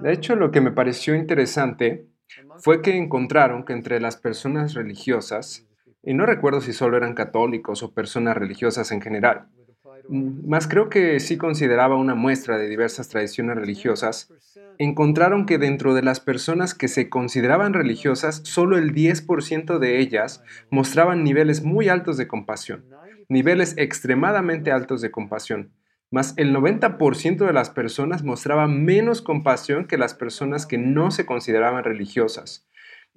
De hecho, lo que me pareció interesante fue que encontraron que entre las personas religiosas, y no recuerdo si solo eran católicos o personas religiosas en general, más creo que sí consideraba una muestra de diversas tradiciones religiosas, encontraron que dentro de las personas que se consideraban religiosas, solo el 10% de ellas mostraban niveles muy altos de compasión, niveles extremadamente altos de compasión, más el 90% de las personas mostraba menos compasión que las personas que no se consideraban religiosas.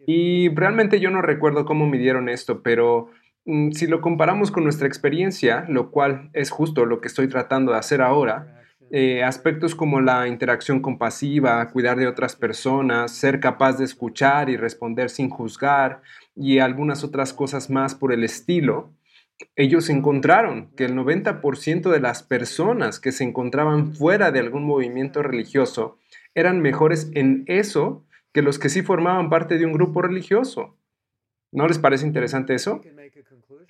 Y realmente yo no recuerdo cómo midieron esto, pero mm, si lo comparamos con nuestra experiencia, lo cual es justo lo que estoy tratando de hacer ahora, eh, aspectos como la interacción compasiva, cuidar de otras personas, ser capaz de escuchar y responder sin juzgar y algunas otras cosas más por el estilo, ellos encontraron que el 90% de las personas que se encontraban fuera de algún movimiento religioso eran mejores en eso que los que sí formaban parte de un grupo religioso. ¿No les parece interesante eso?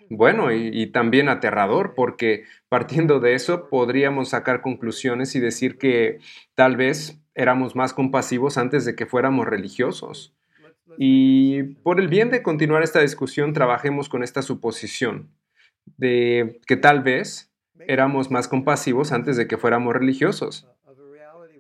Bueno, y, también aterrador, porque partiendo de eso podríamos sacar conclusiones y decir que tal vez éramos más compasivos antes de que fuéramos religiosos. Y por el bien de continuar esta discusión, trabajemos con esta suposición de que tal vez éramos más compasivos antes de que fuéramos religiosos.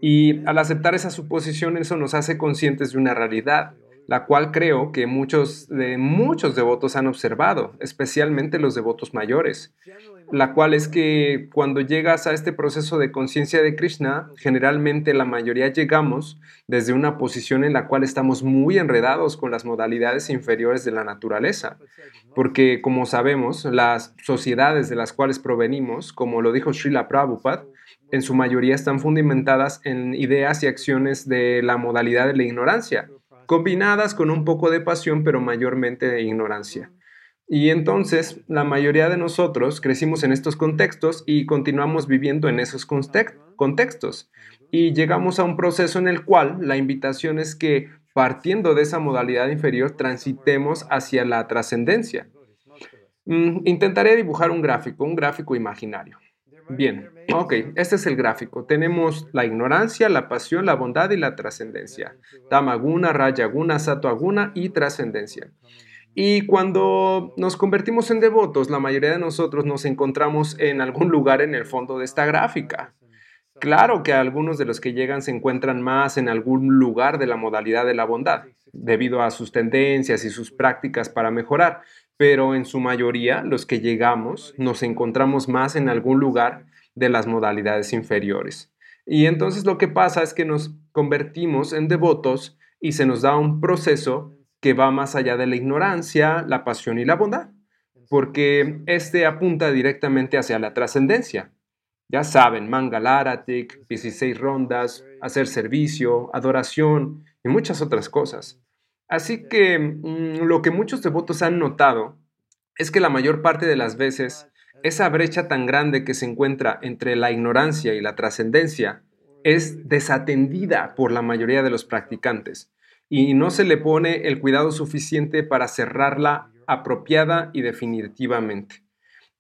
Y al aceptar esa suposición, eso nos hace conscientes de una realidad, la cual creo que muchos de muchos devotos han observado, especialmente los devotos mayores la cual es que cuando llegas a este proceso de conciencia de Krishna, generalmente la mayoría llegamos desde una posición en la cual estamos muy enredados con las modalidades inferiores de la naturaleza, porque como sabemos, las sociedades de las cuales provenimos, como lo dijo Srila Prabhupada, en su mayoría están fundamentadas en ideas y acciones de la modalidad de la ignorancia, combinadas con un poco de pasión, pero mayormente de ignorancia. Y entonces la mayoría de nosotros crecimos en estos contextos y continuamos viviendo en esos contextos. Y llegamos a un proceso en el cual la invitación es que partiendo de esa modalidad inferior transitemos hacia la trascendencia. Mm, intentaré dibujar un gráfico, un gráfico imaginario. Bien, ok, este es el gráfico. Tenemos la ignorancia, la pasión, la bondad y la trascendencia. Tamaguna, Rayaguna, Satoaguna y trascendencia. Y cuando nos convertimos en devotos, la mayoría de nosotros nos encontramos en algún lugar en el fondo de esta gráfica. Claro que algunos de los que llegan se encuentran más en algún lugar de la modalidad de la bondad, debido a sus tendencias y sus prácticas para mejorar, pero en su mayoría los que llegamos nos encontramos más en algún lugar de las modalidades inferiores. Y entonces lo que pasa es que nos convertimos en devotos y se nos da un proceso que va más allá de la ignorancia, la pasión y la bondad, porque este apunta directamente hacia la trascendencia. Ya saben, Mangalaratik, 16 rondas, hacer servicio, adoración y muchas otras cosas. Así que mm, lo que muchos devotos han notado es que la mayor parte de las veces esa brecha tan grande que se encuentra entre la ignorancia y la trascendencia es desatendida por la mayoría de los practicantes y no se le pone el cuidado suficiente para cerrarla apropiada y definitivamente.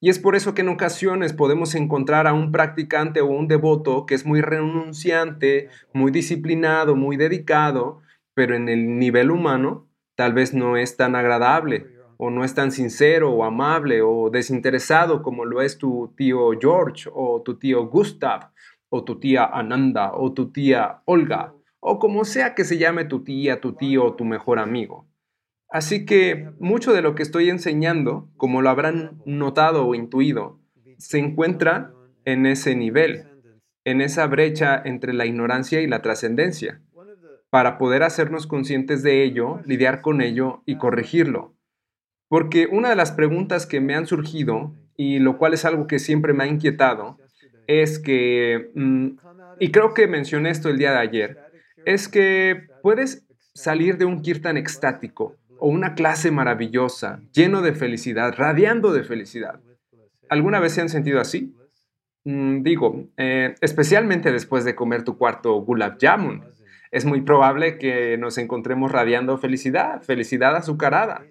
Y es por eso que en ocasiones podemos encontrar a un practicante o un devoto que es muy renunciante, muy disciplinado, muy dedicado, pero en el nivel humano tal vez no es tan agradable o no es tan sincero o amable o desinteresado como lo es tu tío George o tu tío Gustav o tu tía Ananda o tu tía Olga o como sea que se llame tu tía, tu tío o tu mejor amigo. Así que mucho de lo que estoy enseñando, como lo habrán notado o intuido, se encuentra en ese nivel, en esa brecha entre la ignorancia y la trascendencia, para poder hacernos conscientes de ello, lidiar con ello y corregirlo. Porque una de las preguntas que me han surgido, y lo cual es algo que siempre me ha inquietado, es que, mm, y creo que mencioné esto el día de ayer, es que puedes salir de un kirtan extático o una clase maravillosa, lleno de felicidad, radiando de felicidad. ¿Alguna vez se han sentido así? Mm, digo, eh, especialmente después de comer tu cuarto gulab jamun. Es muy probable que nos encontremos radiando felicidad, felicidad azucarada.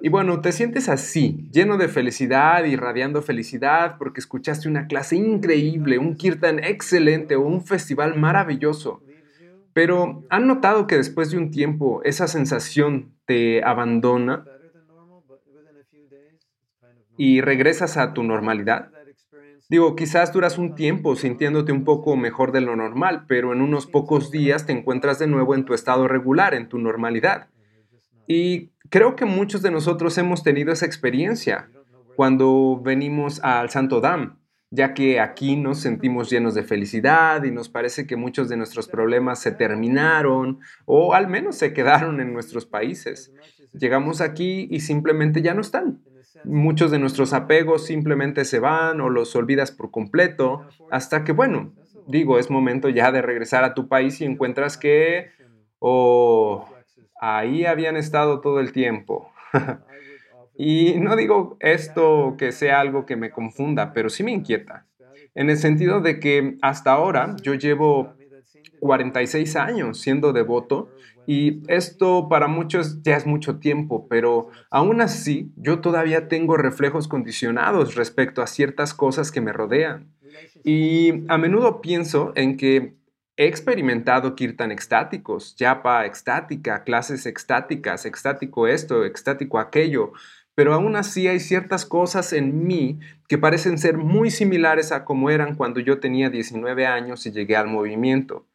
Y bueno, te sientes así, lleno de felicidad, irradiando felicidad porque escuchaste una clase increíble, un kirtan excelente o un festival maravilloso. Pero ¿han notado que después de un tiempo esa sensación te abandona y regresas a tu normalidad? Digo, quizás duras un tiempo sintiéndote un poco mejor de lo normal, pero en unos pocos días te encuentras de nuevo en tu estado regular, en tu normalidad. Y creo que muchos de nosotros hemos tenido esa experiencia cuando venimos al Santo Dam, ya que aquí nos sentimos llenos de felicidad y nos parece que muchos de nuestros problemas se terminaron o al menos se quedaron en nuestros países. Llegamos aquí y simplemente ya no están. Muchos de nuestros apegos simplemente se van o los olvidas por completo hasta que, bueno, digo, es momento ya de regresar a tu país y encuentras que, oh, ahí habían estado todo el tiempo. y no digo esto que sea algo que me confunda, pero sí me inquieta. En el sentido de que hasta ahora yo llevo 46 años siendo devoto y esto para muchos ya es mucho tiempo, pero aún así yo todavía tengo reflejos condicionados respecto a ciertas cosas que me rodean. Y a menudo pienso en que he experimentado kirtan extáticos, yapa extática, clases extáticas, extático esto, extático aquello, pero aún así hay ciertas cosas en mí que parecen ser muy similares a como eran cuando yo tenía 19 años y llegué al movimiento.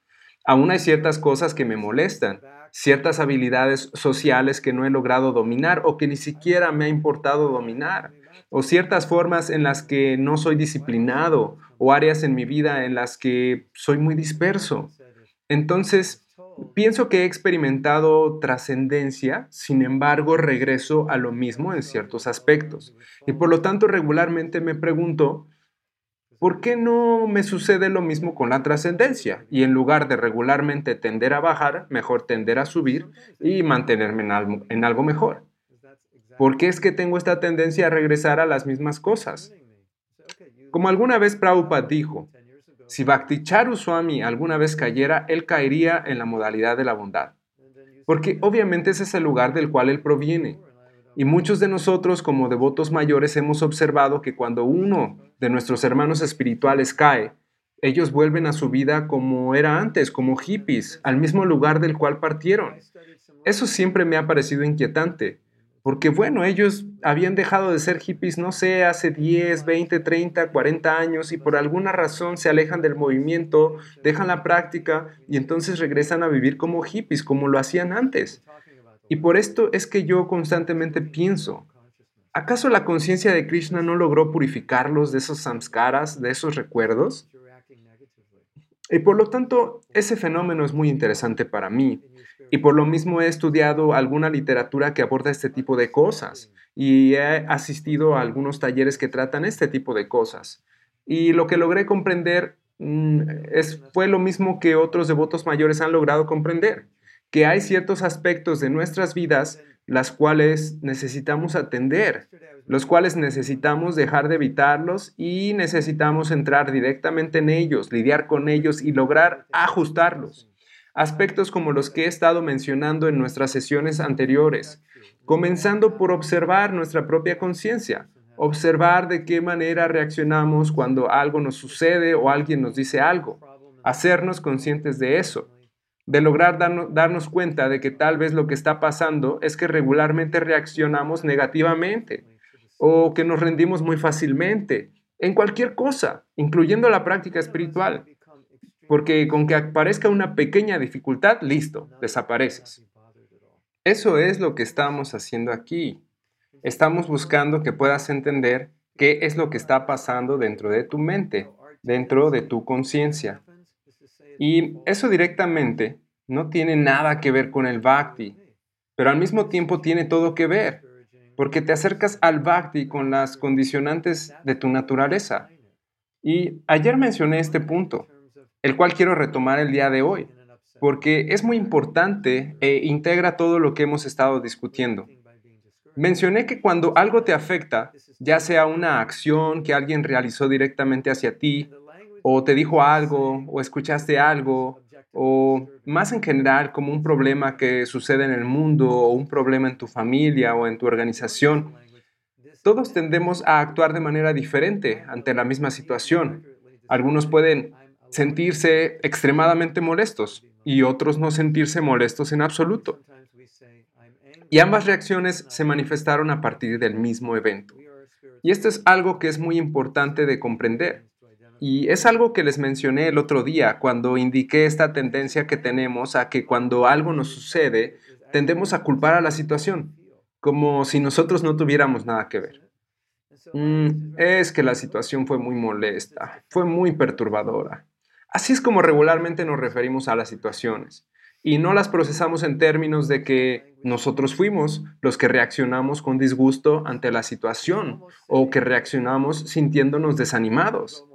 Aún hay ciertas cosas que me molestan, ciertas habilidades sociales que no he logrado dominar o que ni siquiera me ha importado dominar, o ciertas formas en las que no soy disciplinado, o áreas en mi vida en las que soy muy disperso. Entonces, pienso que he experimentado trascendencia, sin embargo, regreso a lo mismo en ciertos aspectos. Y por lo tanto, regularmente me pregunto, ¿por qué no me sucede lo mismo con la trascendencia? Y en lugar de regularmente tender a bajar, mejor tender a subir y mantenerme en algo, mejor. ¿Por qué es que tengo esta tendencia a regresar a las mismas cosas? Como alguna vez Prabhupada dijo, si Bhakti Swami alguna vez cayera, él caería en la modalidad de la bondad. Porque obviamente ese es el lugar del cual él proviene. Y muchos de nosotros como devotos mayores hemos observado que cuando uno de nuestros hermanos espirituales cae, ellos vuelven a su vida como era antes, como hippies, al mismo lugar del cual partieron. Eso siempre me ha parecido inquietante, porque bueno, ellos habían dejado de ser hippies, no sé, hace 10, 20, 30, 40 años y por alguna razón se alejan del movimiento, dejan la práctica y entonces regresan a vivir como hippies, como lo hacían antes. Y por esto es que yo constantemente pienso, ¿acaso la conciencia de Krishna no logró purificarlos de esos samskaras, de esos recuerdos? Y por lo tanto, ese fenómeno es muy interesante para mí. Y por lo mismo he estudiado alguna literatura que aborda este tipo de cosas y he asistido a algunos talleres que tratan este tipo de cosas. Y lo que logré comprender mm, es, fue lo mismo que otros devotos mayores han logrado comprender que hay ciertos aspectos de nuestras vidas las cuales necesitamos atender, los cuales necesitamos dejar de evitarlos y necesitamos entrar directamente en ellos, lidiar con ellos y lograr ajustarlos. Aspectos como los que he estado mencionando en nuestras sesiones anteriores, comenzando por observar nuestra propia conciencia, observar de qué manera reaccionamos cuando algo nos sucede o alguien nos dice algo, hacernos conscientes de eso de lograr darnos, cuenta de que tal vez lo que está pasando es que regularmente reaccionamos negativamente o que nos rendimos muy fácilmente en cualquier cosa, incluyendo la práctica espiritual. Porque con que aparezca una pequeña dificultad, listo, desapareces. Eso es lo que estamos haciendo aquí. Estamos buscando que puedas entender qué es lo que está pasando dentro de tu mente, dentro de tu conciencia. Y eso directamente no tiene nada que ver con el bhakti, pero al mismo tiempo tiene todo que ver, porque te acercas al bhakti con las condicionantes de tu naturaleza. Y ayer mencioné este punto, el cual quiero retomar el día de hoy, porque es muy importante e integra todo lo que hemos estado discutiendo. Mencioné que cuando algo te afecta, ya sea una acción que alguien realizó directamente hacia ti, o te dijo algo, o escuchaste algo, o más en general como un problema que sucede en el mundo, o un problema en tu familia o en tu organización, todos tendemos a actuar de manera diferente ante la misma situación. Algunos pueden sentirse extremadamente molestos y otros no sentirse molestos en absoluto. Y ambas reacciones se manifestaron a partir del mismo evento. Y esto es algo que es muy importante de comprender. Y es algo que les mencioné el otro día cuando indiqué esta tendencia que tenemos a que cuando algo nos sucede, tendemos a culpar a la situación, como si nosotros no tuviéramos nada que ver. Mm, es que la situación fue muy molesta, fue muy perturbadora. Así es como regularmente nos referimos a las situaciones y no las procesamos en términos de que nosotros fuimos los que reaccionamos con disgusto ante la situación o que reaccionamos sintiéndonos desanimados.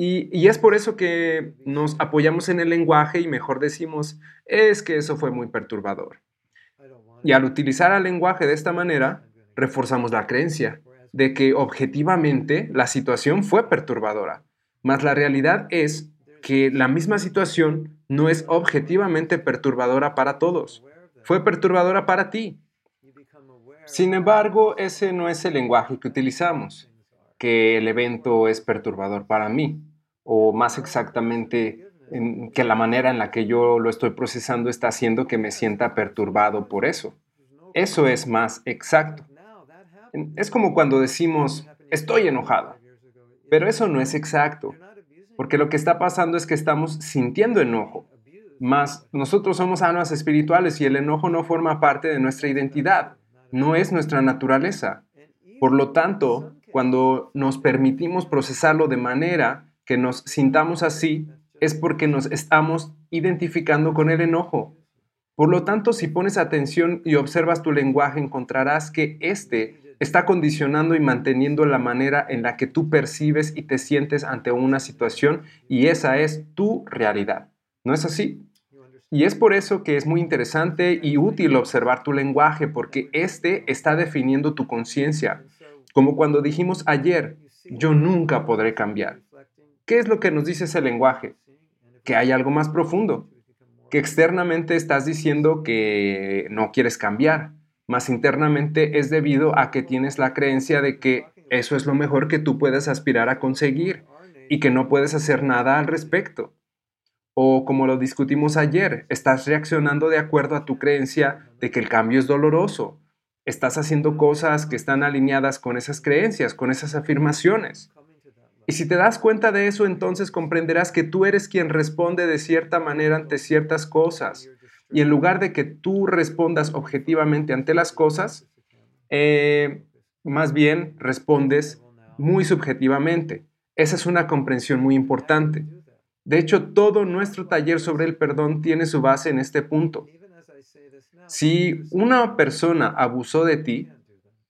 Y, es por eso que nos apoyamos en el lenguaje y mejor decimos, es que eso fue muy perturbador. Y al utilizar el lenguaje de esta manera, reforzamos la creencia de que objetivamente la situación fue perturbadora, mas la realidad es que la misma situación no es objetivamente perturbadora para todos. Fue perturbadora para ti. Sin embargo, ese no es el lenguaje que utilizamos, que el evento es perturbador para mí, o más exactamente que la manera en la que yo lo estoy procesando está haciendo que me sienta perturbado por eso. Eso es más exacto. Es como cuando decimos, estoy enojado, pero eso no es exacto. Porque lo que está pasando es que estamos sintiendo enojo. Más nosotros somos almas espirituales y el enojo no forma parte de nuestra identidad, no es nuestra naturaleza. Por lo tanto, cuando nos permitimos procesarlo de manera que nos sintamos así, es porque nos estamos identificando con el enojo. Por lo tanto, si pones atención y observas tu lenguaje, encontrarás que este está condicionando y manteniendo la manera en la que tú percibes y te sientes ante una situación y esa es tu realidad. ¿No es así? Y es por eso que es muy interesante y útil observar tu lenguaje porque este está definiendo tu conciencia. Como cuando dijimos ayer, yo nunca podré cambiar. ¿Qué es lo que nos dice ese lenguaje? Que hay algo más profundo, que externamente estás diciendo que no quieres cambiar, más internamente es debido a que tienes la creencia de que eso es lo mejor que tú puedes aspirar a conseguir y que no puedes hacer nada al respecto. O como lo discutimos ayer, estás reaccionando de acuerdo a tu creencia de que el cambio es doloroso. Estás haciendo cosas que están alineadas con esas creencias, con esas afirmaciones. Y si te das cuenta de eso, entonces comprenderás que tú eres quien responde de cierta manera ante ciertas cosas y en lugar de que tú respondas objetivamente ante las cosas, eh, más bien respondes muy subjetivamente. Esa es una comprensión muy importante. De hecho, todo nuestro taller sobre el perdón tiene su base en este punto. Si una persona abusó de ti,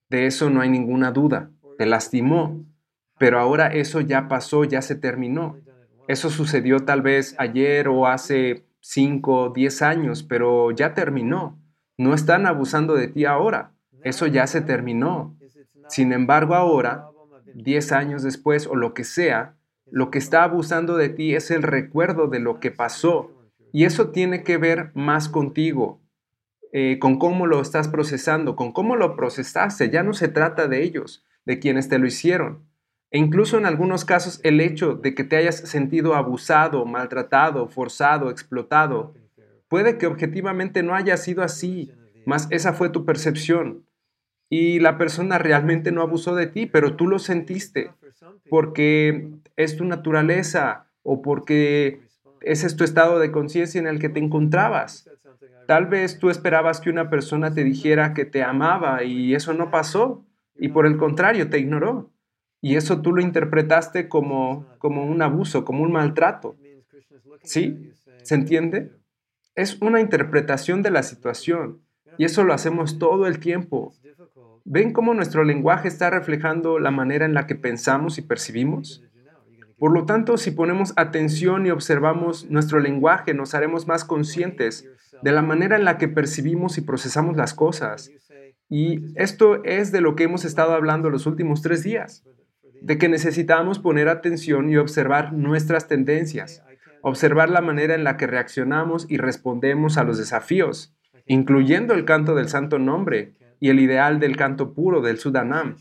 de eso no hay ninguna duda, te lastimó, pero ahora eso ya pasó, ya se terminó. Eso sucedió tal vez ayer o hace 5, 10 años, pero ya terminó. No están abusando de ti ahora. Eso ya se terminó. Sin embargo, ahora, 10 años después o lo que sea, lo que está abusando de ti es el recuerdo de lo que pasó. Y eso tiene que ver más contigo, eh, con cómo lo estás procesando, con cómo lo procesaste. Ya no se trata de ellos, de quienes te lo hicieron. E incluso en algunos casos el hecho de que te hayas sentido abusado, maltratado, forzado, explotado, puede que objetivamente no haya sido así, mas esa fue tu percepción. Y la persona realmente no abusó de ti, pero tú lo sentiste, porque es tu naturaleza o porque ese es tu estado de conciencia en el que te encontrabas. Tal vez tú esperabas que una persona te dijera que te amaba y eso no pasó, y por el contrario, te ignoró. Y eso tú lo interpretaste como, como un abuso, como un maltrato. ¿Sí? ¿Se entiende? Es una interpretación de la situación. Y eso lo hacemos todo el tiempo. ¿Ven cómo nuestro lenguaje está reflejando la manera en la que pensamos y percibimos? Por lo tanto, si ponemos atención y observamos nuestro lenguaje, nos haremos más conscientes de la manera en la que percibimos y procesamos las cosas. Y esto es de lo que hemos estado hablando los últimos tres días. de que necesitamos poner atención y observar nuestras tendencias, observar la manera en la que reaccionamos y respondemos a los desafíos, incluyendo el canto del santo nombre y el ideal del canto puro del Sudanam.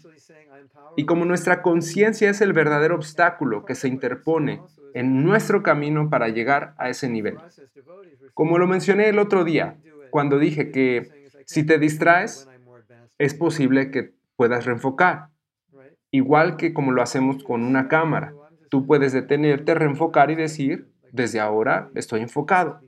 Y como nuestra conciencia es el verdadero obstáculo que se interpone en nuestro camino para llegar a ese nivel. Como lo mencioné el otro día, cuando dije que si te distraes, es posible que puedas reenfocar. Igual que como lo hacemos con una cámara. Tú puedes detenerte, reenfocar y decir, desde ahora estoy enfocado.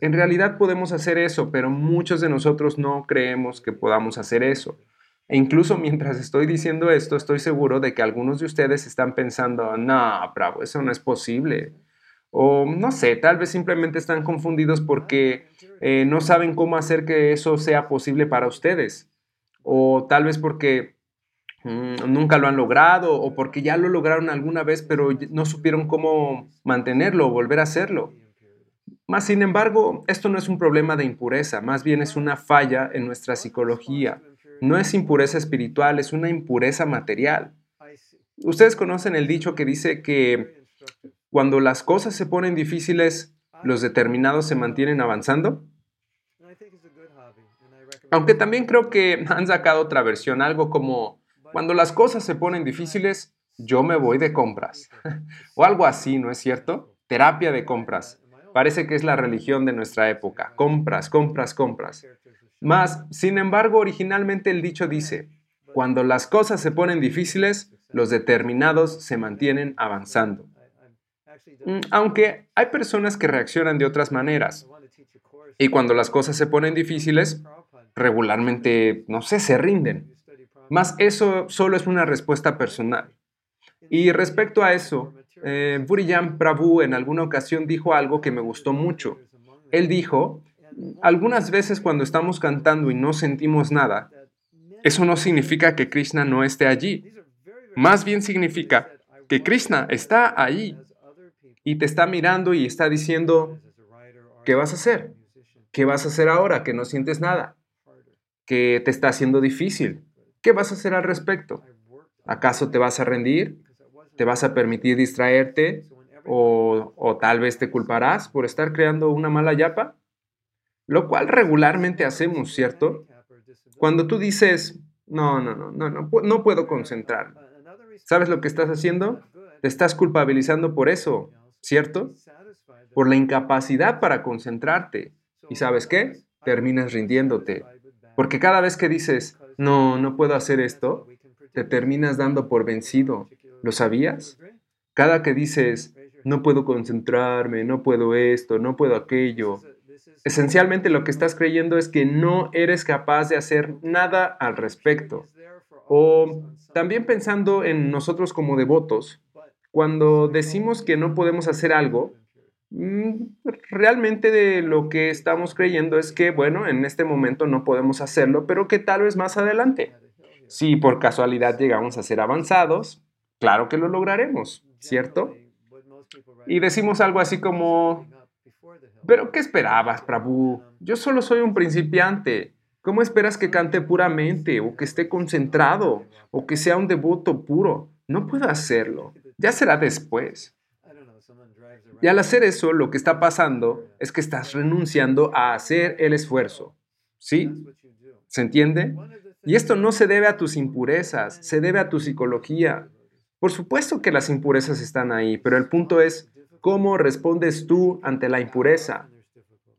En realidad podemos hacer eso, pero muchos de nosotros no creemos que podamos hacer eso. E incluso mientras estoy diciendo esto, estoy seguro de que algunos de ustedes están pensando, no, bravo, eso no es posible. O no sé, tal vez simplemente están confundidos porque eh, no saben cómo hacer que eso sea posible para ustedes. O tal vez porque mm, nunca lo han logrado o porque ya lo lograron alguna vez pero no supieron cómo mantenerlo o volver a hacerlo. Más sin embargo, esto no es un problema de impureza, más bien es una falla en nuestra psicología no es impureza espiritual, es una impureza material. Ustedes conocen el dicho que dice que cuando las cosas se ponen difíciles, los determinados se mantienen avanzando. Aunque también creo que han sacado otra versión, algo como cuando las cosas se ponen difíciles, yo me voy de compras. o algo así, ¿no es cierto? Terapia de compras. Parece que es la religión de nuestra época. Compras, compras, compras. Más, sin embargo, originalmente el dicho dice, cuando las cosas se ponen difíciles, los determinados se mantienen avanzando. Mm, aunque hay personas que reaccionan de otras maneras. Y cuando las cosas se ponen difíciles, regularmente, no sé, se rinden. Más eso solo es una respuesta personal. Y respecto a eso, eh, Buriyam Prabhu en alguna ocasión dijo algo que me gustó mucho. Él dijo algunas veces cuando estamos cantando y no sentimos nada, eso no significa que Krishna no esté allí. Más bien significa que Krishna está ahí y te está mirando y está diciendo, ¿qué vas a hacer? ¿Qué vas a hacer ahora que no sientes nada? ¿Qué te está haciendo difícil? ¿Qué vas a hacer al respecto? ¿Acaso te vas a rendir? ¿Te vas a permitir distraerte? ¿O, o tal vez te culparás por estar creando una mala yapa? Lo cual regularmente hacemos, ¿cierto? Cuando tú dices, no, no, no, no, no, no puedo concentrarme. ¿Sabes lo que estás haciendo? Te estás culpabilizando por eso, ¿cierto? Por la incapacidad para concentrarte. ¿Y sabes qué? Terminas rindiéndote. Porque cada vez que dices, no, no puedo hacer esto, te terminas dando por vencido. ¿Lo sabías? Cada que dices, no puedo concentrarme, no puedo esto, no puedo aquello, Esencialmente lo que estás creyendo es que no eres capaz de hacer nada al respecto. O también pensando en nosotros como devotos, cuando decimos que no podemos hacer algo, mm, realmente de lo que estamos creyendo es que, bueno, en este momento no podemos hacerlo, pero que tal vez más adelante. Si por casualidad llegamos a ser avanzados, claro que lo lograremos, ¿cierto? Y decimos algo así como, pero, ¿qué esperabas, Prabhu? Yo solo soy un principiante. ¿Cómo esperas que cante puramente, o que esté concentrado, o que sea un devoto puro? No puedo hacerlo. Ya será después. Y al hacer eso, lo que está pasando es que estás renunciando a hacer el esfuerzo. ¿Sí? ¿Se entiende? Y esto no se debe a tus impurezas, se debe a tu psicología. Por supuesto que las impurezas están ahí, pero el punto es, ¿Cómo respondes tú ante la impureza?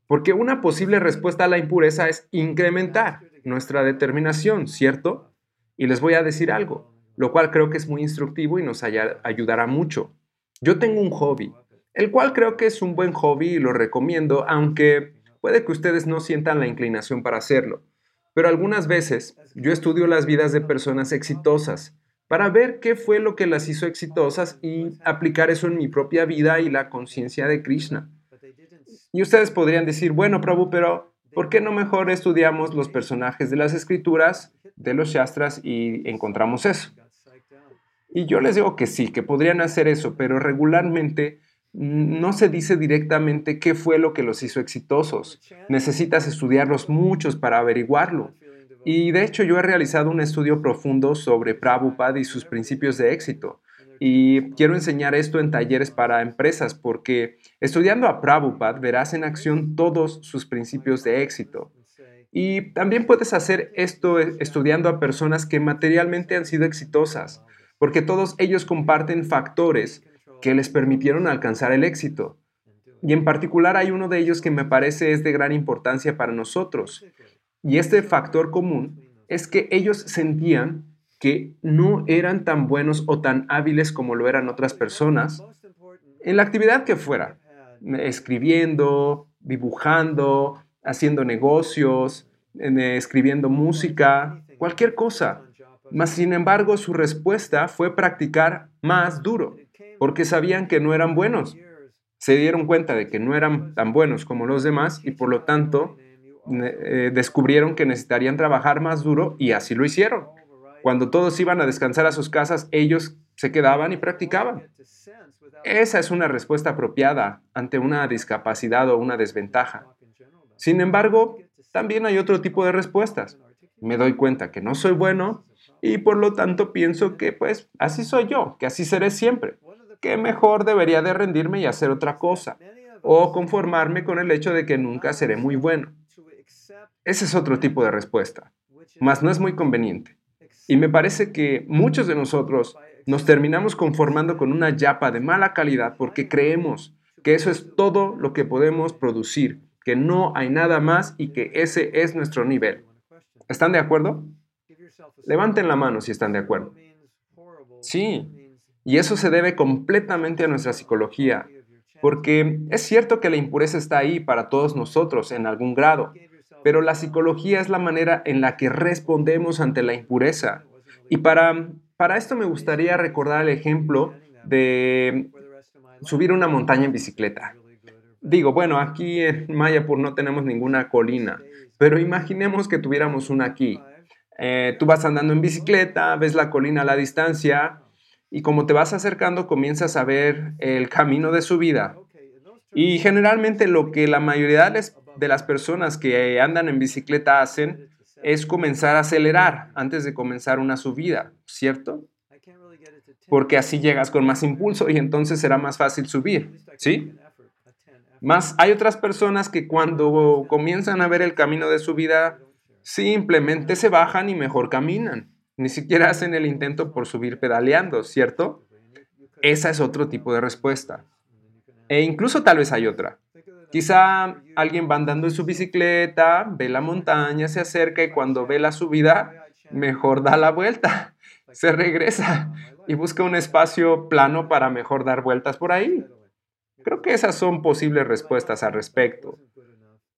Porque una posible respuesta a la impureza es incrementar nuestra determinación, ¿cierto? Y les voy a decir algo, lo cual creo que es muy instructivo y nos ayudará mucho. Yo tengo un hobby, el cual creo que es un buen hobby y lo recomiendo, aunque puede que ustedes no sientan la inclinación para hacerlo. Pero algunas veces yo estudio las vidas de personas exitosas para ver qué fue lo que las hizo exitosas y aplicar eso en mi propia vida y la conciencia de Krishna. Y ustedes podrían decir, bueno, Prabhu, pero ¿por qué no mejor estudiamos los personajes de las escrituras, de los shastras y encontramos eso? Y yo les digo que sí, que podrían hacer eso, pero regularmente no se dice directamente qué fue lo que los hizo exitosos. Necesitas estudiarlos muchos para averiguarlo. Y de hecho yo he realizado un estudio profundo sobre Prabhupada y sus principios de éxito. Y quiero enseñar esto en talleres para empresas porque estudiando a Prabhupada verás en acción todos sus principios de éxito. Y también puedes hacer esto estudiando a personas que materialmente han sido exitosas, porque todos ellos comparten factores que les permitieron alcanzar el éxito. Y en particular hay uno de ellos que me parece es de gran importancia para nosotros. Y este factor común es que ellos sentían que no eran tan buenos o tan hábiles como lo eran otras personas en la actividad que fuera, escribiendo, dibujando, haciendo negocios, escribiendo música, cualquier cosa. Mas, sin embargo, su respuesta fue practicar más duro, porque sabían que no eran buenos. Se dieron cuenta de que no eran tan buenos como los demás y por lo tanto eh, descubrieron que necesitarían trabajar más duro y así lo hicieron. Cuando todos iban a descansar a sus casas, ellos se quedaban y practicaban. Esa es una respuesta apropiada ante una discapacidad o una desventaja. Sin embargo, también hay otro tipo de respuestas. Me doy cuenta que no soy bueno y por lo tanto pienso que pues así soy yo, que así seré siempre, que mejor debería de rendirme y hacer otra cosa, o conformarme con el hecho de que nunca seré muy bueno. Ese es otro tipo de respuesta, mas no es muy conveniente. Y me parece que muchos de nosotros nos terminamos conformando con una yapa de mala calidad porque creemos que eso es todo lo que podemos producir que no hay nada más y que ese es nuestro nivel. ¿Están de acuerdo? Levanten la mano si están de acuerdo. Sí, y eso se debe completamente a nuestra psicología, porque es cierto que la impureza está ahí para todos nosotros en algún grado, pero la psicología es la manera en la que respondemos ante la impureza. Y para, para esto me gustaría recordar el ejemplo de subir una montaña en bicicleta. Digo, bueno, aquí en Mayapur no tenemos ninguna colina, pero imaginemos que tuviéramos una aquí. Eh, tú vas andando en bicicleta, ves la colina a la distancia y como te vas acercando comienzas a ver el camino de subida. Y generalmente lo que la mayoría de las personas que andan en bicicleta hacen es comenzar a acelerar antes de comenzar una subida, ¿cierto? Porque así llegas con más impulso y entonces será más fácil subir, ¿sí? Más hay otras personas que cuando comienzan a ver el camino de su vida, simplemente se bajan y mejor caminan. Ni siquiera hacen el intento por subir pedaleando, ¿cierto? Esa es otro tipo de respuesta. E incluso tal vez hay otra. Quizá alguien va andando en su bicicleta, ve la montaña, se acerca y cuando ve la subida, mejor da la vuelta, se regresa y busca un espacio plano para mejor dar vueltas por ahí. Creo que esas son posibles respuestas al respecto.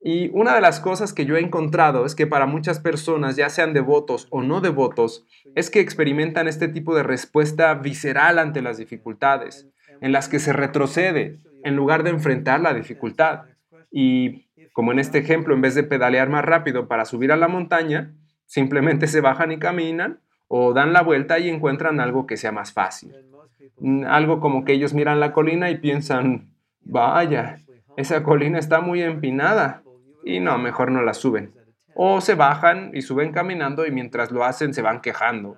Y una de las cosas que yo he encontrado es que para muchas personas, ya sean devotos o no devotos, es que experimentan este tipo de respuesta visceral ante las dificultades, en las que se retrocede en lugar de enfrentar la dificultad. Y como en este ejemplo, en vez de pedalear más rápido para subir a la montaña, simplemente se bajan y caminan o dan la vuelta y encuentran algo que sea más fácil. Algo como que ellos miran la colina y piensan, Vaya, esa colina está muy empinada. Y no, mejor no la suben. O se bajan y suben caminando y mientras lo hacen se van quejando.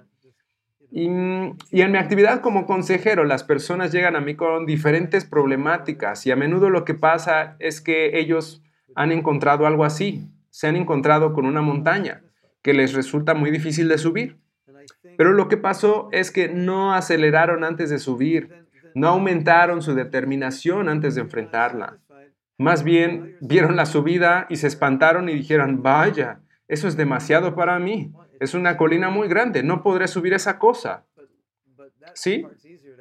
Y, en mi actividad como consejero, las personas llegan a mí con diferentes problemáticas y a menudo lo que pasa es que ellos han encontrado algo así, se han encontrado con una montaña que les resulta muy difícil de subir. Pero lo que pasó es que no aceleraron antes de subir, no aumentaron su determinación antes de enfrentarla. Más bien vieron la subida y se espantaron y dijeron, vaya, eso es demasiado para mí. Es una colina muy grande, no podré subir esa cosa. ¿Sí?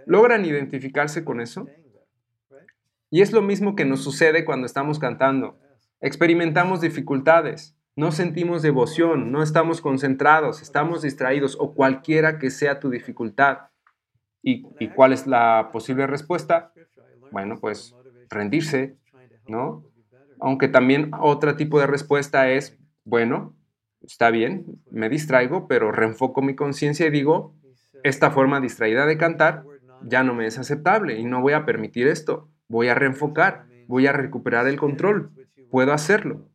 ¿Logran identificarse con eso? Y es lo mismo que nos sucede cuando estamos cantando. Experimentamos dificultades, no sentimos devoción, no estamos concentrados, estamos distraídos o cualquiera que sea tu dificultad. ¿Y, cuál es la posible respuesta? Bueno, pues rendirse, ¿no? Aunque también otro tipo de respuesta es, bueno, está bien, me distraigo, pero reenfoco mi conciencia y digo, esta forma distraída de cantar ya no me es aceptable y no voy a permitir esto. Voy a reenfocar, voy a recuperar el control, puedo hacerlo.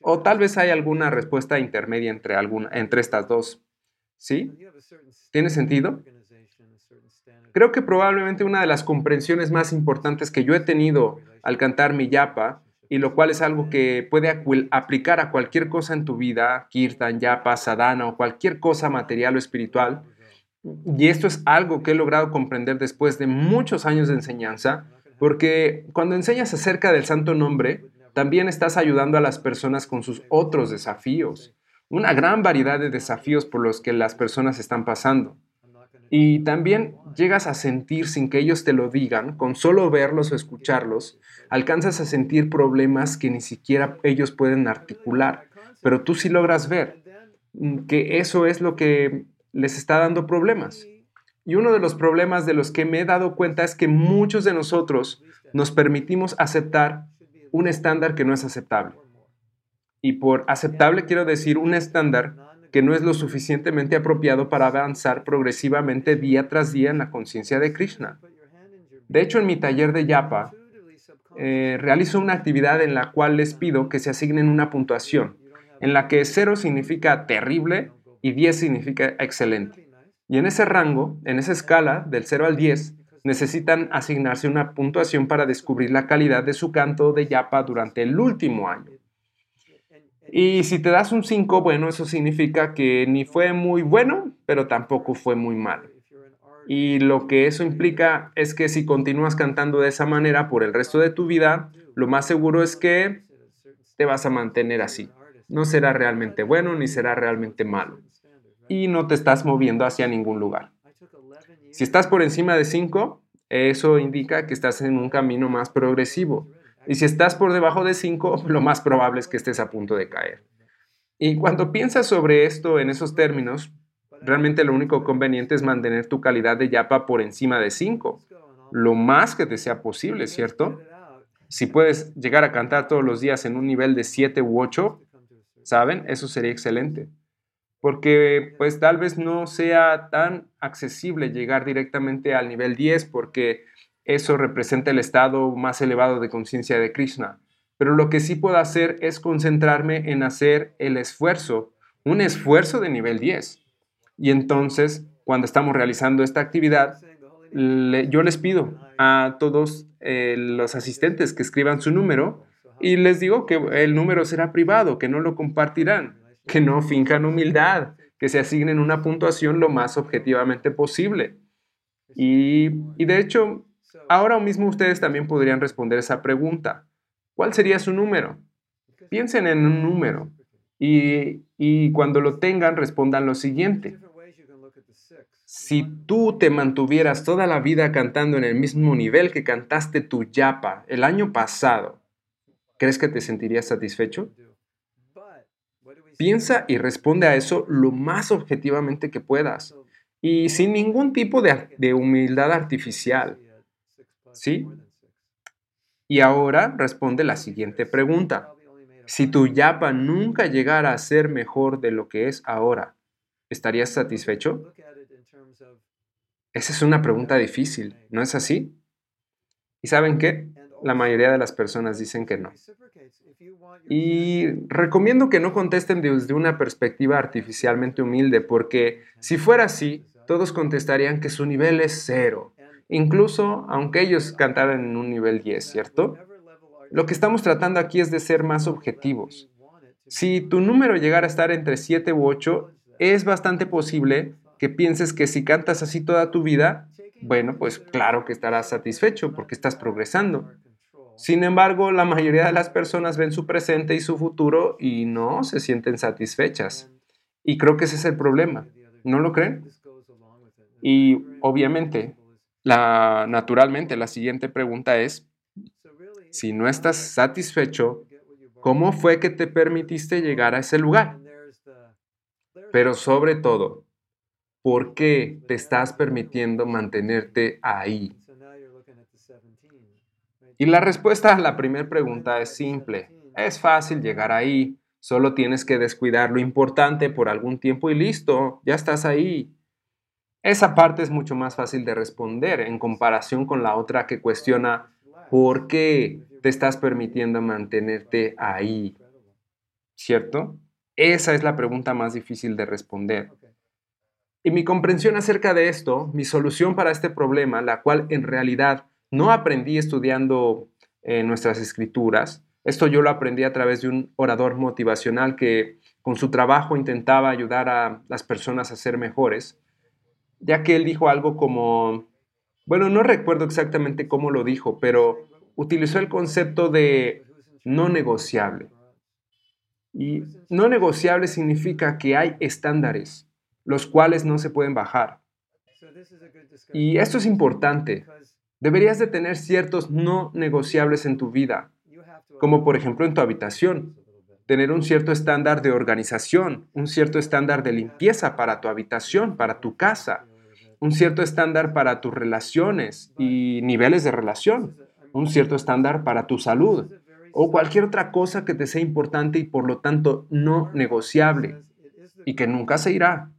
O tal vez hay alguna respuesta intermedia entre, alguna, entre estas dos. ¿Sí? ¿Tiene sentido? Creo que probablemente una de las comprensiones más importantes que yo he tenido al cantar mi yapa, y lo cual es algo que puede aplicar a cualquier cosa en tu vida, kirtan, yapa, sadhana o cualquier cosa material o espiritual, y esto es algo que he logrado comprender después de muchos años de enseñanza, porque cuando enseñas acerca del santo nombre, también estás ayudando a las personas con sus otros desafíos, una gran variedad de desafíos por los que las personas están pasando. Y también llegas a sentir sin que ellos te lo digan, con solo verlos o escucharlos, alcanzas a sentir problemas que ni siquiera ellos pueden articular, pero tú sí logras ver que eso es lo que les está dando problemas. Y uno de los problemas de los que me he dado cuenta es que muchos de nosotros nos permitimos aceptar un estándar que no es aceptable. Y por aceptable quiero decir un estándar que no es lo suficientemente apropiado para avanzar progresivamente día tras día en la conciencia de Krishna. De hecho, en mi taller de Yapa, eh, realizo una actividad en la cual les pido que se asignen una puntuación, en la que 0 significa terrible y 10 significa excelente. Y en ese rango, en esa escala del 0 al 10, necesitan asignarse una puntuación para descubrir la calidad de su canto de Yapa durante el último año. Y si te das un 5, bueno, eso significa que ni fue muy bueno, pero tampoco fue muy malo. Y lo que eso implica es que si continúas cantando de esa manera por el resto de tu vida, lo más seguro es que te vas a mantener así. No será realmente bueno ni será realmente malo. Y no te estás moviendo hacia ningún lugar. Si estás por encima de 5, eso indica que estás en un camino más progresivo. Y si estás por debajo de 5, lo más probable es que estés a punto de caer. Y cuando piensas sobre esto en esos términos, realmente lo único conveniente es mantener tu calidad de yapa por encima de 5, lo más que te sea posible, ¿cierto? Si puedes llegar a cantar todos los días en un nivel de 7 u 8, ¿saben? Eso sería excelente. Porque pues tal vez no sea tan accesible llegar directamente al nivel 10 porque eso representa el estado más elevado de conciencia de Krishna. Pero lo que sí puedo hacer es concentrarme en hacer el esfuerzo, un esfuerzo de nivel 10. Y entonces, cuando estamos realizando esta actividad, yo les pido a todos eh, los asistentes que escriban su número y les digo que el número será privado, que no lo compartirán, que no finjan humildad, que se asignen una puntuación lo más objetivamente posible. Y, y de hecho, Ahora mismo ustedes también podrían responder esa pregunta. ¿Cuál sería su número? Piensen en un número y, y cuando lo tengan respondan lo siguiente. Si tú te mantuvieras toda la vida cantando en el mismo nivel que cantaste tu yapa el año pasado, ¿crees que te sentirías satisfecho? Piensa y responde a eso lo más objetivamente que puedas y sin ningún tipo de, de humildad artificial. ¿Sí? Y ahora responde la siguiente pregunta. Si tu yapa nunca llegara a ser mejor de lo que es ahora, ¿estarías satisfecho? Esa es una pregunta difícil, ¿no es así? ¿Y saben qué? La mayoría de las personas dicen que no. Y recomiendo que no contesten desde una perspectiva artificialmente humilde, porque si fuera así, todos contestarían que su nivel es cero incluso aunque ellos cantaran en un nivel 10, ¿cierto? Lo que estamos tratando aquí es de ser más objetivos. Si tu número llegara a estar entre 7 u 8, es bastante posible que pienses que si cantas así toda tu vida, bueno, pues claro que estarás satisfecho porque estás progresando. Sin embargo, la mayoría de las personas ven su presente y su futuro y no se sienten satisfechas. Y creo que ese es el problema. ¿No lo creen? Y obviamente, la, naturalmente, la siguiente pregunta es, si no estás satisfecho, ¿cómo fue que te permitiste llegar a ese lugar? Pero sobre todo, ¿por qué te estás permitiendo mantenerte ahí? Y la respuesta a la primera pregunta es simple. Es fácil llegar ahí. Solo tienes que descuidar lo importante por algún tiempo y listo, ya estás ahí. Esa parte es mucho más fácil de responder en comparación con la otra que cuestiona por qué te estás permitiendo mantenerte ahí. ¿Cierto? Esa es la pregunta más difícil de responder. Y mi comprensión acerca de esto, mi solución para este problema, la cual en realidad no aprendí estudiando eh, nuestras escrituras, esto yo lo aprendí a través de un orador motivacional que con su trabajo intentaba ayudar a las personas a ser mejores, ya que él dijo algo como, bueno, no recuerdo exactamente cómo lo dijo, pero utilizó el concepto de no negociable. Y no negociable significa que hay estándares los cuales no se pueden bajar. Y esto es importante. Deberías de tener ciertos no negociables en tu vida, como por ejemplo en tu habitación. Tener un cierto estándar de organización, un cierto estándar de limpieza para tu habitación, para tu casa, un cierto estándar para tus relaciones y niveles de relación, un cierto estándar para tu salud o cualquier otra cosa que te sea importante y por lo tanto no negociable y que nunca se irá.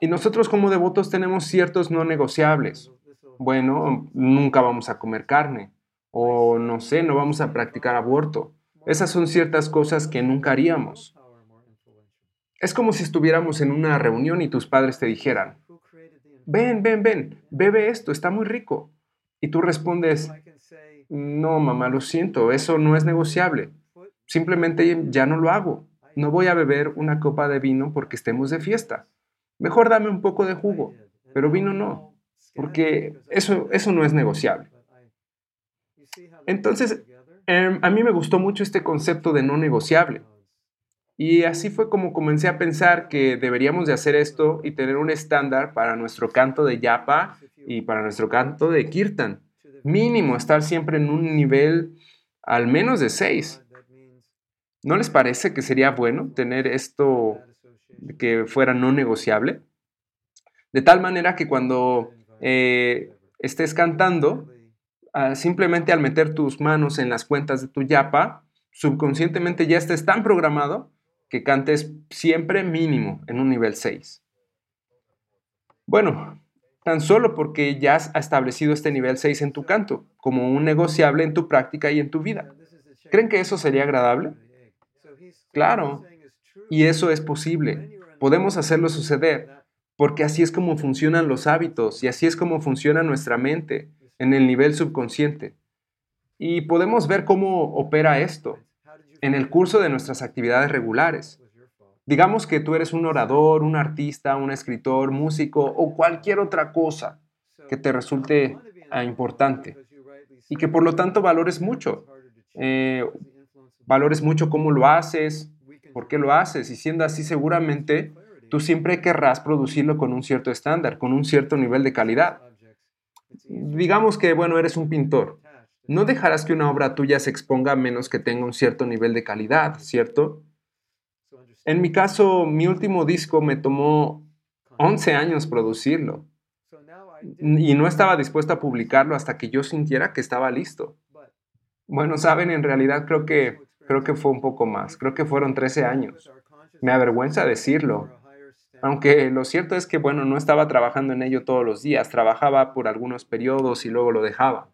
Y nosotros como devotos tenemos ciertos no negociables. Bueno, nunca vamos a comer carne. O no sé, no vamos a practicar aborto. Esas son ciertas cosas que nunca haríamos. Es como si estuviéramos en una reunión y tus padres te dijeran, ven, ven, ven, bebe esto, está muy rico. Y tú respondes, no, mamá, lo siento, eso no es negociable. Simplemente ya no lo hago. No voy a beber una copa de vino porque estemos de fiesta. Mejor dame un poco de jugo, pero vino no, porque eso, eso no es negociable. Entonces, em, a mí me gustó mucho este concepto de no negociable. Y así fue como comencé a pensar que deberíamos de hacer esto y tener un estándar para nuestro canto de yapa y para nuestro canto de kirtan. Mínimo estar siempre en un nivel al menos de 6. ¿No les parece que sería bueno tener esto que fuera no negociable, de tal manera que cuando eh, estés cantando, ah, simplemente al meter tus manos en las cuentas de tu yapa, subconscientemente ya estés tan programado que cantes siempre mínimo en un nivel 6. Bueno, tan solo porque ya has establecido este nivel 6 en tu canto, como un negociable en tu práctica y en tu vida. ¿Creen que eso sería agradable? Claro, y eso es posible. Podemos hacerlo suceder, porque así es como funcionan los hábitos y así es como funciona nuestra mente en el nivel subconsciente. Y podemos ver cómo opera esto en el curso de nuestras actividades regulares. Digamos que tú eres un orador, un artista, un escritor, músico o cualquier otra cosa que te resulte ah, importante y que por lo tanto valores mucho. Eh, valores mucho cómo lo haces, por qué lo haces y siendo así seguramente tú siempre querrás producirlo con un cierto estándar, con un cierto nivel de calidad. Digamos que, bueno, eres un pintor. No dejarás que una obra tuya se exponga a menos que tenga un cierto nivel de calidad, ¿cierto? En mi caso, mi último disco me tomó 11 años producirlo y no estaba dispuesto a publicarlo hasta que yo sintiera que estaba listo. Bueno, saben, en realidad creo que Creo que fue un poco más, creo que fueron 13 años. Me avergüenza decirlo, aunque lo cierto es que, bueno, no estaba trabajando en ello todos los días, trabajaba por algunos periodos y luego lo dejaba.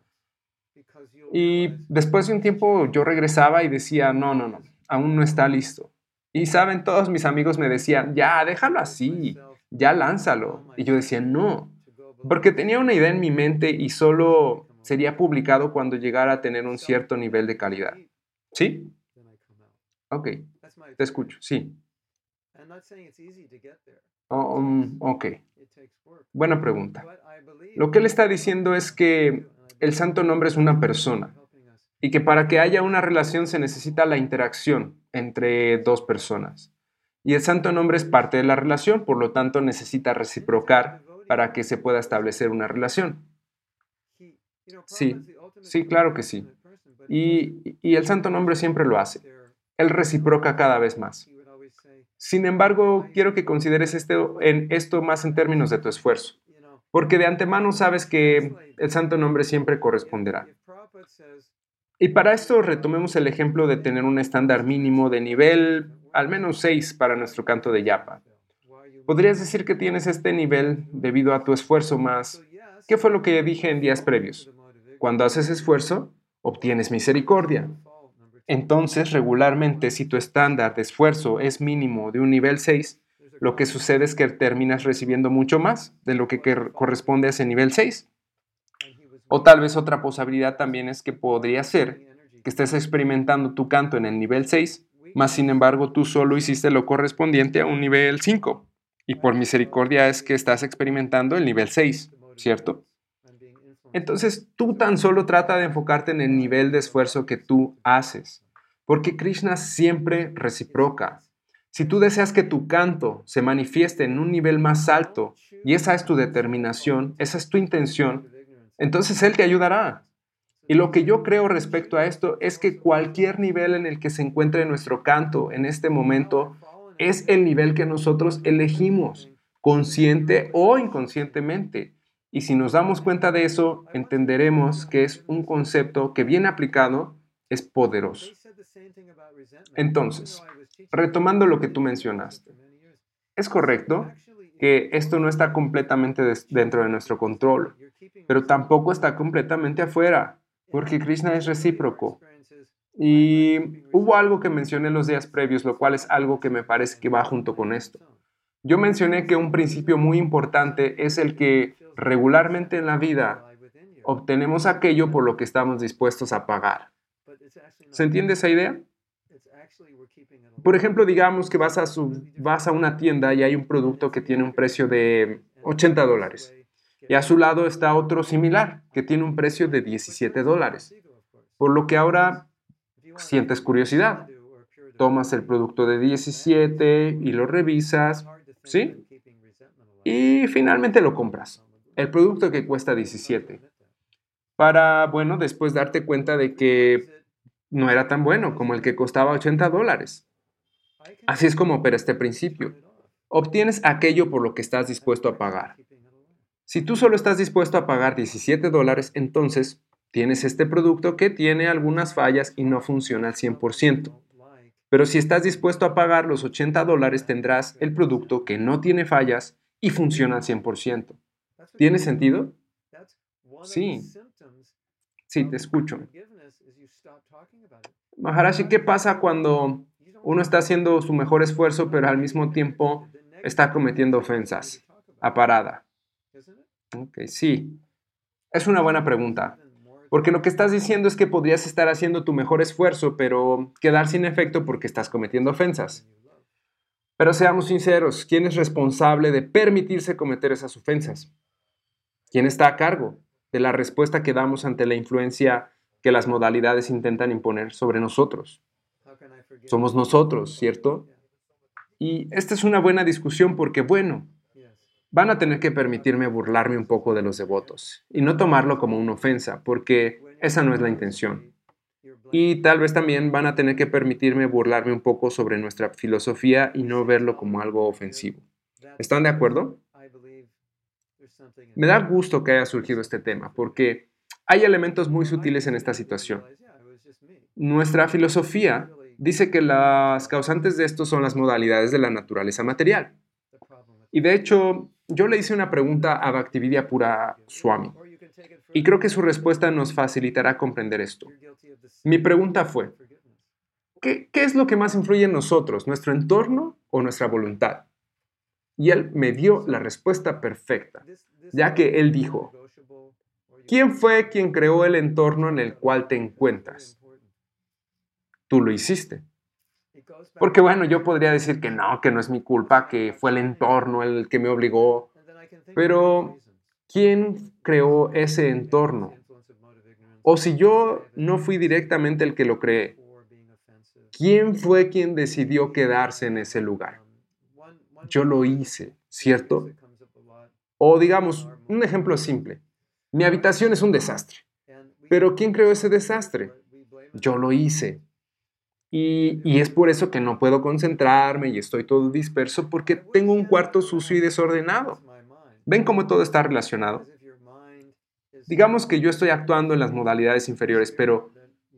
Y después de un tiempo yo regresaba y decía, no, no, no, aún no está listo. Y saben, todos mis amigos me decían, ya, déjalo así, ya lánzalo. Y yo decía, no, porque tenía una idea en mi mente y solo sería publicado cuando llegara a tener un cierto nivel de calidad. ¿Sí? Ok, te escucho, sí. Oh, um, ok, buena pregunta. Lo que él está diciendo es que el santo nombre es una persona y que para que haya una relación se necesita la interacción entre dos personas. Y el santo nombre es parte de la relación, por lo tanto necesita reciprocar para que se pueda establecer una relación. Sí, sí, claro que sí. Y, y el santo nombre siempre lo hace. Él reciproca cada vez más. Sin embargo, quiero que consideres esto, en esto más en términos de tu esfuerzo, porque de antemano sabes que el santo nombre siempre corresponderá. Y para esto retomemos el ejemplo de tener un estándar mínimo de nivel al menos 6 para nuestro canto de yapa. Podrías decir que tienes este nivel debido a tu esfuerzo más. ¿Qué fue lo que dije en días previos? Cuando haces esfuerzo, obtienes misericordia. Entonces, regularmente, si tu estándar de esfuerzo es mínimo de un nivel 6, lo que sucede es que terminas recibiendo mucho más de lo que corresponde a ese nivel 6. O tal vez otra posibilidad también es que podría ser que estés experimentando tu canto en el nivel 6, más sin embargo tú solo hiciste lo correspondiente a un nivel 5. Y por misericordia es que estás experimentando el nivel 6, ¿cierto? Entonces tú tan solo trata de enfocarte en el nivel de esfuerzo que tú haces, porque Krishna siempre reciproca. Si tú deseas que tu canto se manifieste en un nivel más alto y esa es tu determinación, esa es tu intención, entonces Él te ayudará. Y lo que yo creo respecto a esto es que cualquier nivel en el que se encuentre nuestro canto en este momento es el nivel que nosotros elegimos, consciente o inconscientemente. Y si nos damos cuenta de eso, entenderemos que es un concepto que bien aplicado es poderoso. Entonces, retomando lo que tú mencionaste, es correcto que esto no está completamente dentro de nuestro control, pero tampoco está completamente afuera, porque Krishna es recíproco. Y hubo algo que mencioné en los días previos, lo cual es algo que me parece que va junto con esto. Yo mencioné que un principio muy importante es el que regularmente en la vida obtenemos aquello por lo que estamos dispuestos a pagar. ¿Se entiende esa idea? Por ejemplo, digamos que vas a, vas a una tienda y hay un producto que tiene un precio de 80 dólares. Y a su lado está otro similar que tiene un precio de 17 dólares. Por lo que ahora sientes curiosidad. Tomas el producto de 17 y lo revisas, ¿sí? Y finalmente lo compras. El producto que cuesta 17. Para, bueno, después darte cuenta de que no era tan bueno como el que costaba 80 dólares. Así es como opera este principio. Obtienes aquello por lo que estás dispuesto a pagar. Si tú solo estás dispuesto a pagar 17 dólares, entonces tienes este producto que tiene algunas fallas y no funciona al 100%. Pero si estás dispuesto a pagar los 80 dólares, tendrás el producto que no tiene fallas y funciona al 100%. ¿Tiene sentido? Sí. Sí, te escucho. Maharashi, ¿qué pasa cuando uno está haciendo su mejor esfuerzo, pero al mismo tiempo está cometiendo ofensas a parada? Ok, sí. Es una buena pregunta. Porque lo que estás diciendo es que podrías estar haciendo tu mejor esfuerzo, pero quedar sin efecto porque estás cometiendo ofensas. Pero seamos sinceros, ¿quién es responsable de permitirse cometer esas ofensas? ¿Quién está a cargo de la respuesta que damos ante la influencia que las modalidades intentan imponer sobre nosotros? Somos nosotros, ¿cierto? Y esta es una buena discusión porque, bueno, van a tener que permitirme burlarme un poco de los devotos y no tomarlo como una ofensa, porque esa no es la intención. Y tal vez también van a tener que permitirme burlarme un poco sobre nuestra filosofía y no verlo como algo ofensivo. ¿Están de acuerdo? Me da gusto que haya surgido este tema, porque hay elementos muy sutiles en esta situación. Nuestra filosofía dice que las causantes de esto son las modalidades de la naturaleza material. Y de hecho, yo le hice una pregunta a Bhaktividya Pura Swami y creo que su respuesta nos facilitará comprender esto. Mi pregunta fue, ¿qué, ¿qué, es lo que más influye en nosotros, nuestro entorno o nuestra voluntad? Y él me dio la respuesta perfecta, ya que él dijo, ¿quién fue quien creó el entorno en el cual te encuentras? Tú lo hiciste. Porque bueno, yo podría decir que no, que no es mi culpa, que fue el entorno el que me obligó. Pero, ¿quién creó ese entorno? O si yo no fui directamente el que lo creé, ¿quién fue quien decidió quedarse en ese lugar? Yo lo hice, ¿cierto? O digamos, un ejemplo simple. Mi habitación es un desastre. Pero ¿quién creó ese desastre? Yo lo hice. Y, es por eso que no puedo concentrarme y estoy todo disperso porque tengo un cuarto sucio y desordenado. ¿Ven cómo todo está relacionado? Digamos que yo estoy actuando en las modalidades inferiores, pero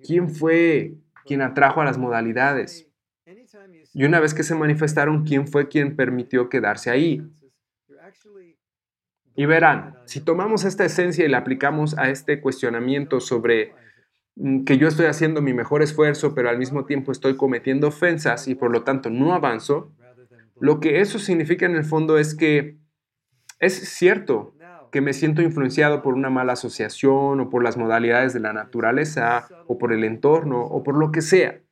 ¿quién fue quien atrajo a las modalidades? Y una vez que se manifestaron, ¿quién fue quien permitió quedarse ahí? Y verán, si tomamos esta esencia y la aplicamos a este cuestionamiento sobre que yo estoy haciendo mi mejor esfuerzo, pero al mismo tiempo estoy cometiendo ofensas y por lo tanto no avanzo, Lo que eso significa en el fondo es que es cierto que me siento influenciado por una mala asociación o por las modalidades de la naturaleza o por el entorno o por lo que sea,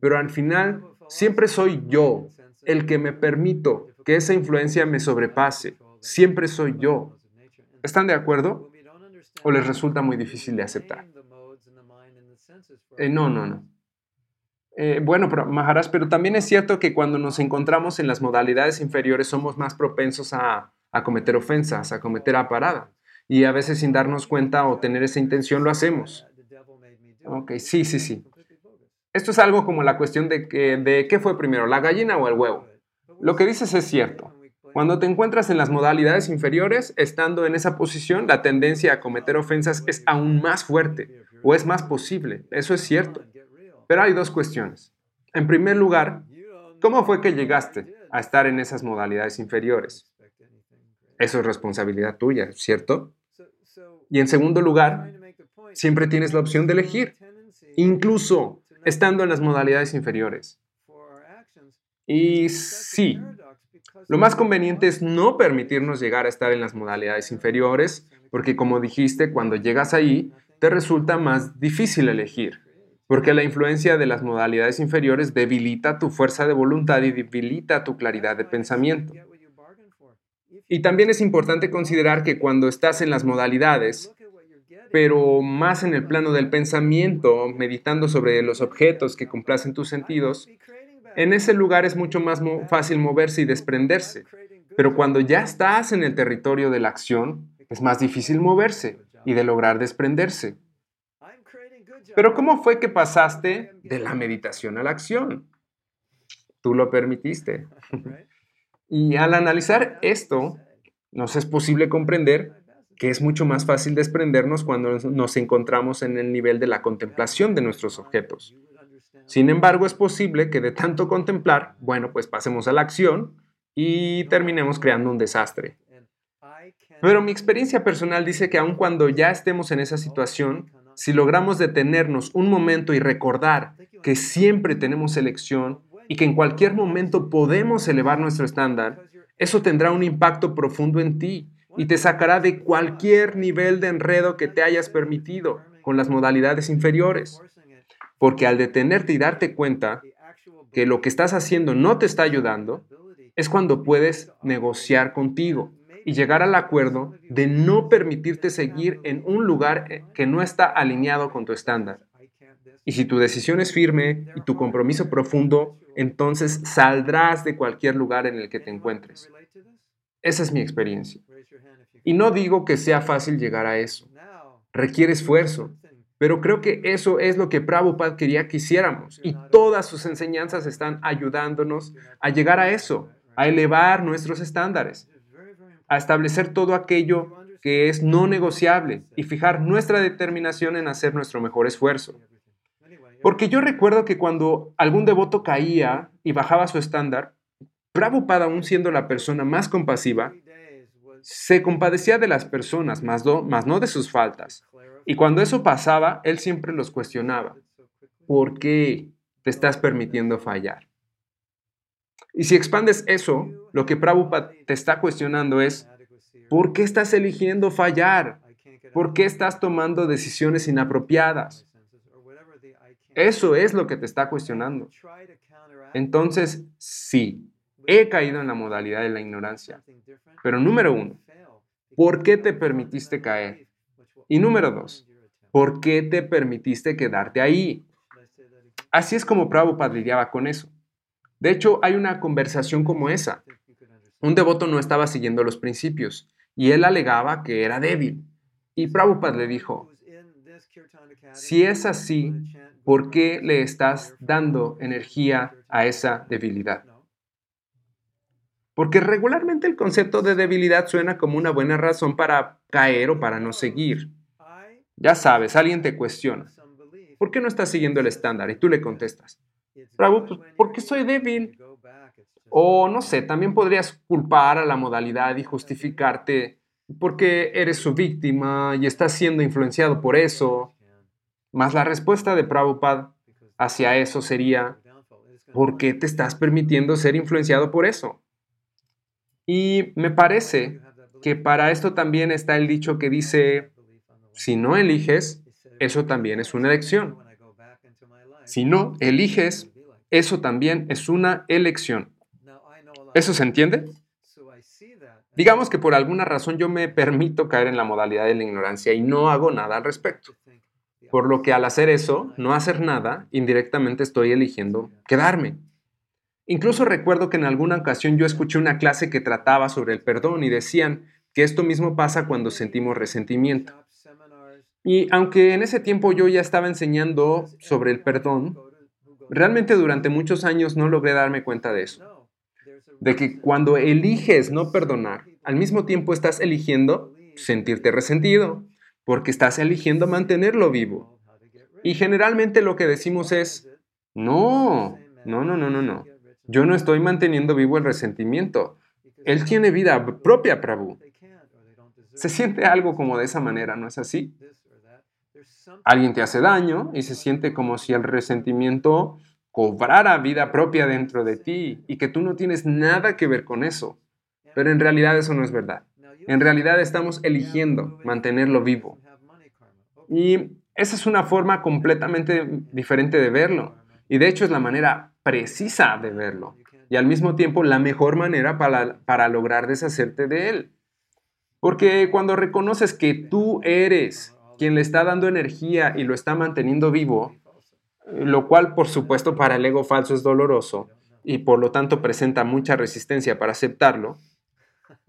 pero al final siempre soy yo el que me permito que esa influencia me sobrepase. Siempre soy yo. ¿Están de acuerdo? ¿O les resulta muy difícil de aceptar? Eh, no, no, no. Eh, bueno, pero, pero también es cierto que cuando nos encontramos en las modalidades inferiores somos más propensos a, cometer ofensas, a cometer aparada. Y a veces sin darnos cuenta o tener esa intención lo hacemos. Ok, sí, sí, sí. Esto es algo como la cuestión de, que, de qué fue primero, la gallina o el huevo. Lo que dices es cierto. Cuando te encuentras en las modalidades inferiores, estando en esa posición, la tendencia a cometer ofensas es aún más fuerte o es más posible. Eso es cierto. Pero hay dos cuestiones. En primer lugar, ¿cómo fue que llegaste a estar en esas modalidades inferiores? Eso es responsabilidad tuya, ¿cierto? Y en segundo lugar, siempre tienes la opción de elegir, incluso estando en las modalidades inferiores. Y sí, lo más conveniente es no permitirnos llegar a estar en las modalidades inferiores, porque como dijiste, cuando llegas ahí, resulta más difícil elegir, porque la influencia de las modalidades inferiores debilita tu fuerza de voluntad y debilita tu claridad de pensamiento. Y también es importante considerar que cuando estás en las modalidades, pero más en el plano del pensamiento, meditando sobre los objetos que complacen tus sentidos, en ese lugar es mucho más fácil moverse y desprenderse. Pero cuando ya estás en el territorio de la acción, es más difícil moverse y de lograr desprenderse. Pero ¿cómo fue que pasaste de la meditación a la acción? Tú lo permitiste. Y al analizar esto, nos es posible comprender que es mucho más fácil desprendernos cuando nos encontramos en el nivel de la contemplación de nuestros objetos. Sin embargo, es posible que de tanto contemplar, bueno, pues pasemos a la acción y terminemos creando un desastre. Pero mi experiencia personal dice que aun cuando ya estemos en esa situación, si logramos detenernos un momento y recordar que siempre tenemos elección y que en cualquier momento podemos elevar nuestro estándar, eso tendrá un impacto profundo en ti y te sacará de cualquier nivel de enredo que te hayas permitido con las modalidades inferiores. Porque al detenerte y darte cuenta que lo que estás haciendo no te está ayudando, es cuando puedes negociar contigo y llegar al acuerdo de no permitirte seguir en un lugar eh, que no está alineado con tu estándar. Y si tu decisión es firme y tu compromiso profundo, entonces saldrás de cualquier lugar en el que te encuentres. Esa es mi experiencia. Y no digo que sea fácil llegar a eso. Requiere esfuerzo. Pero creo que eso es lo que Prabhupada quería que hiciéramos. Y todas sus enseñanzas están ayudándonos a llegar a eso, a elevar nuestros estándares a establecer todo aquello que es no negociable y fijar nuestra determinación en hacer nuestro mejor esfuerzo. Porque yo recuerdo que cuando algún devoto caía y bajaba su estándar, Prabhupada, aún siendo la persona más compasiva, se compadecía de las personas, más, más no de sus faltas. Y cuando eso pasaba, él siempre los cuestionaba. ¿Por qué te estás permitiendo fallar? Y si expandes eso, lo que Prabhupada te está cuestionando es, ¿por qué estás eligiendo fallar? ¿Por qué estás tomando decisiones inapropiadas? Eso es lo que te está cuestionando. Entonces, sí, he caído en la modalidad de la ignorancia. Pero número uno, ¿por qué te permitiste caer? Y número dos, ¿por qué te permitiste quedarte ahí? Así es como Prabhupada lidiaba con eso. De hecho, hay una conversación como esa. Un devoto no estaba siguiendo los principios y él alegaba que era débil. Y Prabhupada le dijo, si es así, ¿por qué le estás dando energía a esa debilidad? Porque regularmente el concepto de debilidad suena como una buena razón para caer o para no seguir. Ya sabes, alguien te cuestiona, ¿por qué no estás siguiendo el estándar? Y tú le contestas, Bravo, pues, porque soy débil. O no sé, también podrías culpar a la modalidad y justificarte porque eres su víctima y estás siendo influenciado por eso. Más la respuesta de Prabhupada hacia eso sería, ¿por qué te estás permitiendo ser influenciado por eso? Y me parece que para esto también está el dicho que dice, si no eliges, eso también es una elección. Si no eliges, eso también es una elección. ¿Eso se entiende? Digamos que por alguna razón yo me permito caer en la modalidad de la ignorancia y no hago nada al respecto. Por lo que al hacer eso, no hacer nada, indirectamente estoy eligiendo quedarme. Incluso recuerdo que en alguna ocasión yo escuché una clase que trataba sobre el perdón y decían que esto mismo pasa cuando sentimos resentimiento. Y aunque en ese tiempo yo ya estaba enseñando sobre el perdón, realmente durante muchos años no logré darme cuenta de eso. De que cuando eliges no perdonar, al mismo tiempo estás eligiendo sentirte resentido, porque estás eligiendo mantenerlo vivo. Y generalmente lo que decimos es, no, no, no, no, no, no. Yo no estoy manteniendo vivo el resentimiento. Él tiene vida propia, Prabhu. Se siente algo como de esa manera, ¿no es así? Alguien te hace daño y se siente como si el resentimiento cobrara vida propia dentro de ti y que tú no tienes nada que ver con eso. Pero en realidad eso no es verdad. En realidad estamos eligiendo mantenerlo vivo. Y esa es una forma completamente diferente de verlo. Y de hecho es la manera precisa de verlo y al mismo tiempo la mejor manera para, para lograr deshacerte de él. Porque cuando reconoces que tú eres quien le está dando energía y lo está manteniendo vivo, lo cual por supuesto para el ego falso es doloroso y por lo tanto presenta mucha resistencia para aceptarlo,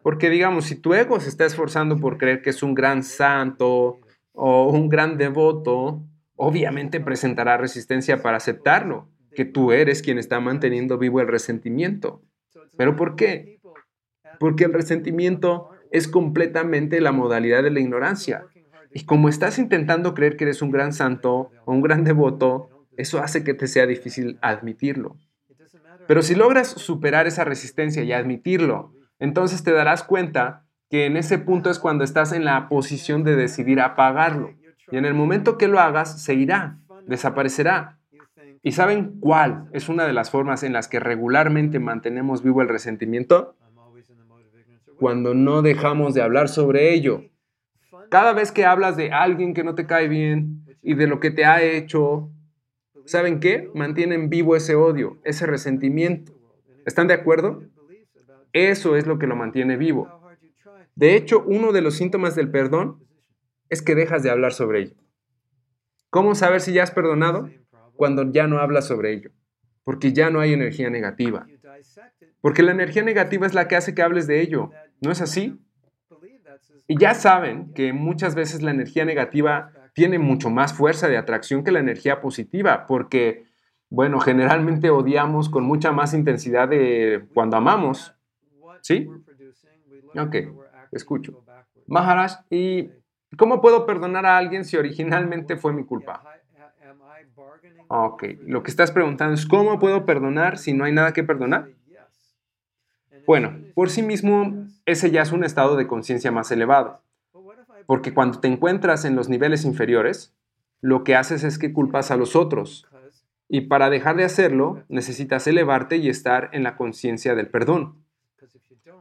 porque digamos, si tu ego se está esforzando por creer que es un gran santo o un gran devoto, obviamente presentará resistencia para aceptarlo que tú eres quien está manteniendo vivo el resentimiento. ¿Pero por qué? Porque el resentimiento es completamente la modalidad de la ignorancia. Y como estás intentando creer que eres un gran santo o un gran devoto, eso hace que te sea difícil admitirlo. Pero si logras superar esa resistencia y admitirlo, entonces te darás cuenta que en ese punto es cuando estás en la posición de decidir apagarlo. Y en el momento que lo hagas, se irá, desaparecerá. ¿Y saben cuál es una de las formas en las que regularmente mantenemos vivo el resentimiento? Cuando no dejamos de hablar sobre ello. Cada vez que hablas de alguien que no te cae bien y de lo que te ha hecho, ¿saben qué? Mantienen vivo ese odio, ese resentimiento. ¿Están de acuerdo? Eso es lo que lo mantiene vivo. De hecho, uno de los síntomas del perdón es que dejas de hablar sobre ello. ¿Cómo saber si ya has perdonado? cuando ya no hablas sobre ello, porque ya no hay energía negativa. Porque la energía negativa es la que hace que hables de ello, ¿no es así? Y ya saben que muchas veces la energía negativa tiene mucho más fuerza de atracción que la energía positiva, porque, bueno, generalmente odiamos con mucha más intensidad de cuando amamos. ¿Sí? Ok, escucho. Maharaj, ¿y cómo puedo perdonar a alguien si originalmente fue mi culpa? Ok, lo que estás preguntando es cómo puedo perdonar si no hay nada que perdonar. Bueno, por sí mismo, ese ya es un estado de conciencia más elevado. Porque cuando te encuentras en los niveles inferiores, lo que haces es que culpas a los otros. Y para dejar de hacerlo, necesitas elevarte y estar en la conciencia del perdón.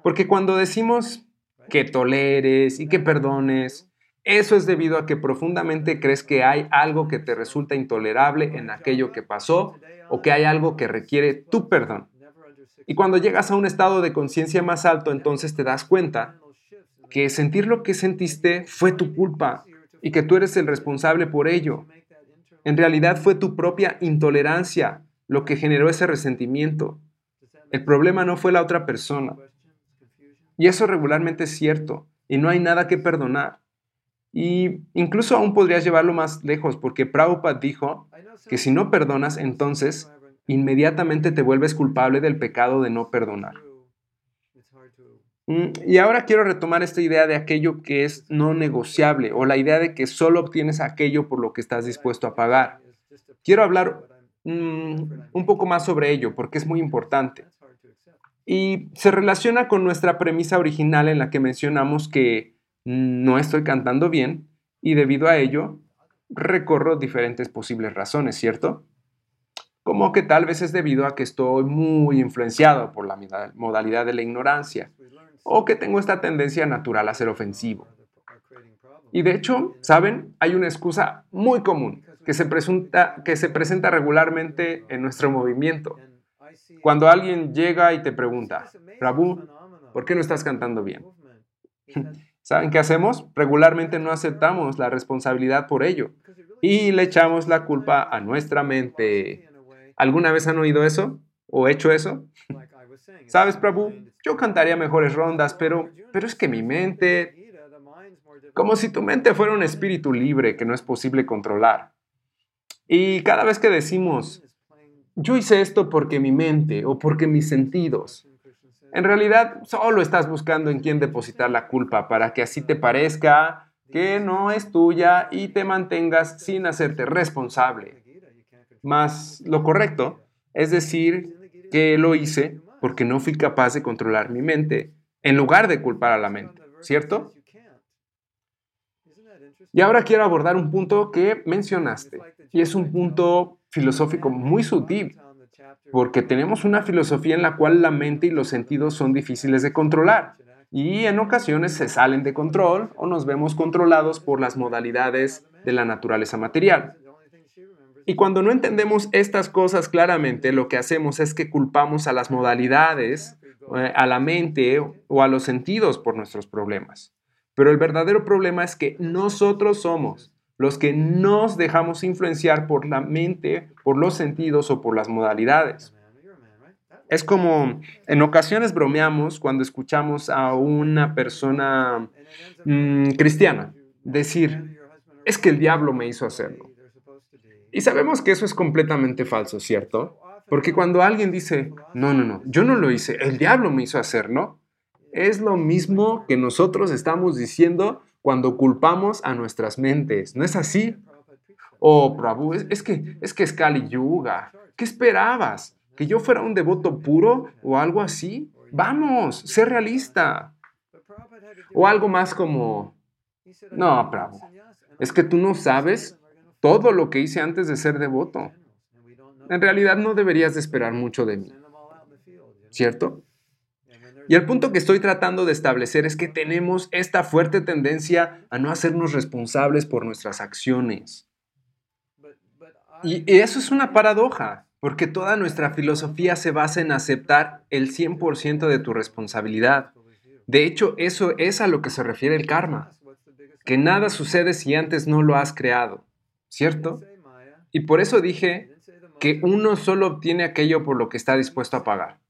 Porque cuando decimos que toleres y que perdones, eso es debido a que profundamente crees que hay algo que te resulta intolerable en aquello que pasó o que hay algo que requiere tu perdón. Y cuando llegas a un estado de conciencia más alto, entonces te das cuenta que sentir lo que sentiste fue tu culpa y que tú eres el responsable por ello. En realidad fue tu propia intolerancia lo que generó ese resentimiento. El problema no fue la otra persona. Y eso regularmente es cierto, y no hay nada que perdonar. Y incluso aún podrías llevarlo más lejos, porque Prabhupada dijo que si no perdonas, entonces inmediatamente te vuelves culpable del pecado de no perdonar. Mm, y ahora quiero retomar esta idea de aquello que es no negociable o la idea de que solo obtienes aquello por lo que estás dispuesto a pagar. Quiero hablar mm, un poco más sobre ello porque es muy importante. Y se relaciona con nuestra premisa original en la que mencionamos que no estoy cantando bien y debido a ello recorro diferentes posibles razones, ¿cierto? Como que tal vez es debido a que estoy muy influenciado por la modalidad de la ignorancia. o que tengo esta tendencia natural a ser ofensivo. Y de hecho, ¿saben? Hay una excusa muy común que se, presenta, que se presenta regularmente en nuestro movimiento. Cuando alguien llega y te pregunta, Prabhu, ¿por qué no estás cantando bien? ¿Saben qué hacemos? Regularmente no aceptamos la responsabilidad por ello y le echamos la culpa a nuestra mente. ¿Alguna vez han oído eso? ¿O hecho eso? ¿Sabes, Prabhu? Yo cantaría mejores rondas, pero, pero es que mi mente... Como si tu mente fuera un espíritu libre que no es posible controlar. Y cada vez que decimos, yo hice esto porque mi mente o porque mis sentidos, en realidad solo estás buscando en quién depositar la culpa para que así te parezca que no es tuya y te mantengas sin hacerte responsable. Más lo correcto es decir que lo hice porque no fui capaz de controlar mi mente, en lugar de culpar a la mente, ¿cierto? Y ahora quiero abordar un punto que mencionaste, y es un punto filosófico muy sutil, porque tenemos una filosofía en la cual la mente y los sentidos son difíciles de controlar, y en ocasiones se salen de control o nos vemos controlados por las modalidades de la naturaleza material. Y cuando no entendemos estas cosas claramente, lo que hacemos es que culpamos a las modalidades, eh, a la mente o a los sentidos por nuestros problemas. Pero el verdadero problema es que nosotros somos los que nos dejamos influenciar por la mente, por los sentidos o por las modalidades. Es como en ocasiones bromeamos cuando escuchamos a una persona mm, cristiana decir, es que el diablo me hizo hacerlo. Y sabemos que eso es completamente falso, ¿cierto? Porque cuando alguien dice, no, no, no, yo no lo hice, el diablo me hizo hacerlo, es lo mismo que nosotros estamos diciendo cuando culpamos a nuestras mentes. ¿No es así? Oh, Prabhu, es, que, es que es Kali Yuga. ¿Qué esperabas? ¿Que yo fuera un devoto puro o algo así? Vamos, sé realista. O algo más como, no, Prabhu, es que tú no sabes todo lo que hice antes de ser devoto. En realidad no deberías de esperar mucho de mí. ¿Cierto? Y el punto que estoy tratando de establecer es que tenemos esta fuerte tendencia a no hacernos responsables por nuestras acciones. Y eso es una paradoja, porque toda nuestra filosofía se basa en aceptar el 100% de tu responsabilidad. De hecho, eso es a lo que se refiere el karma, que nada sucede si antes no lo has creado. ¿Cierto? Y por eso dije que uno solo obtiene aquello por lo que está dispuesto a pagar.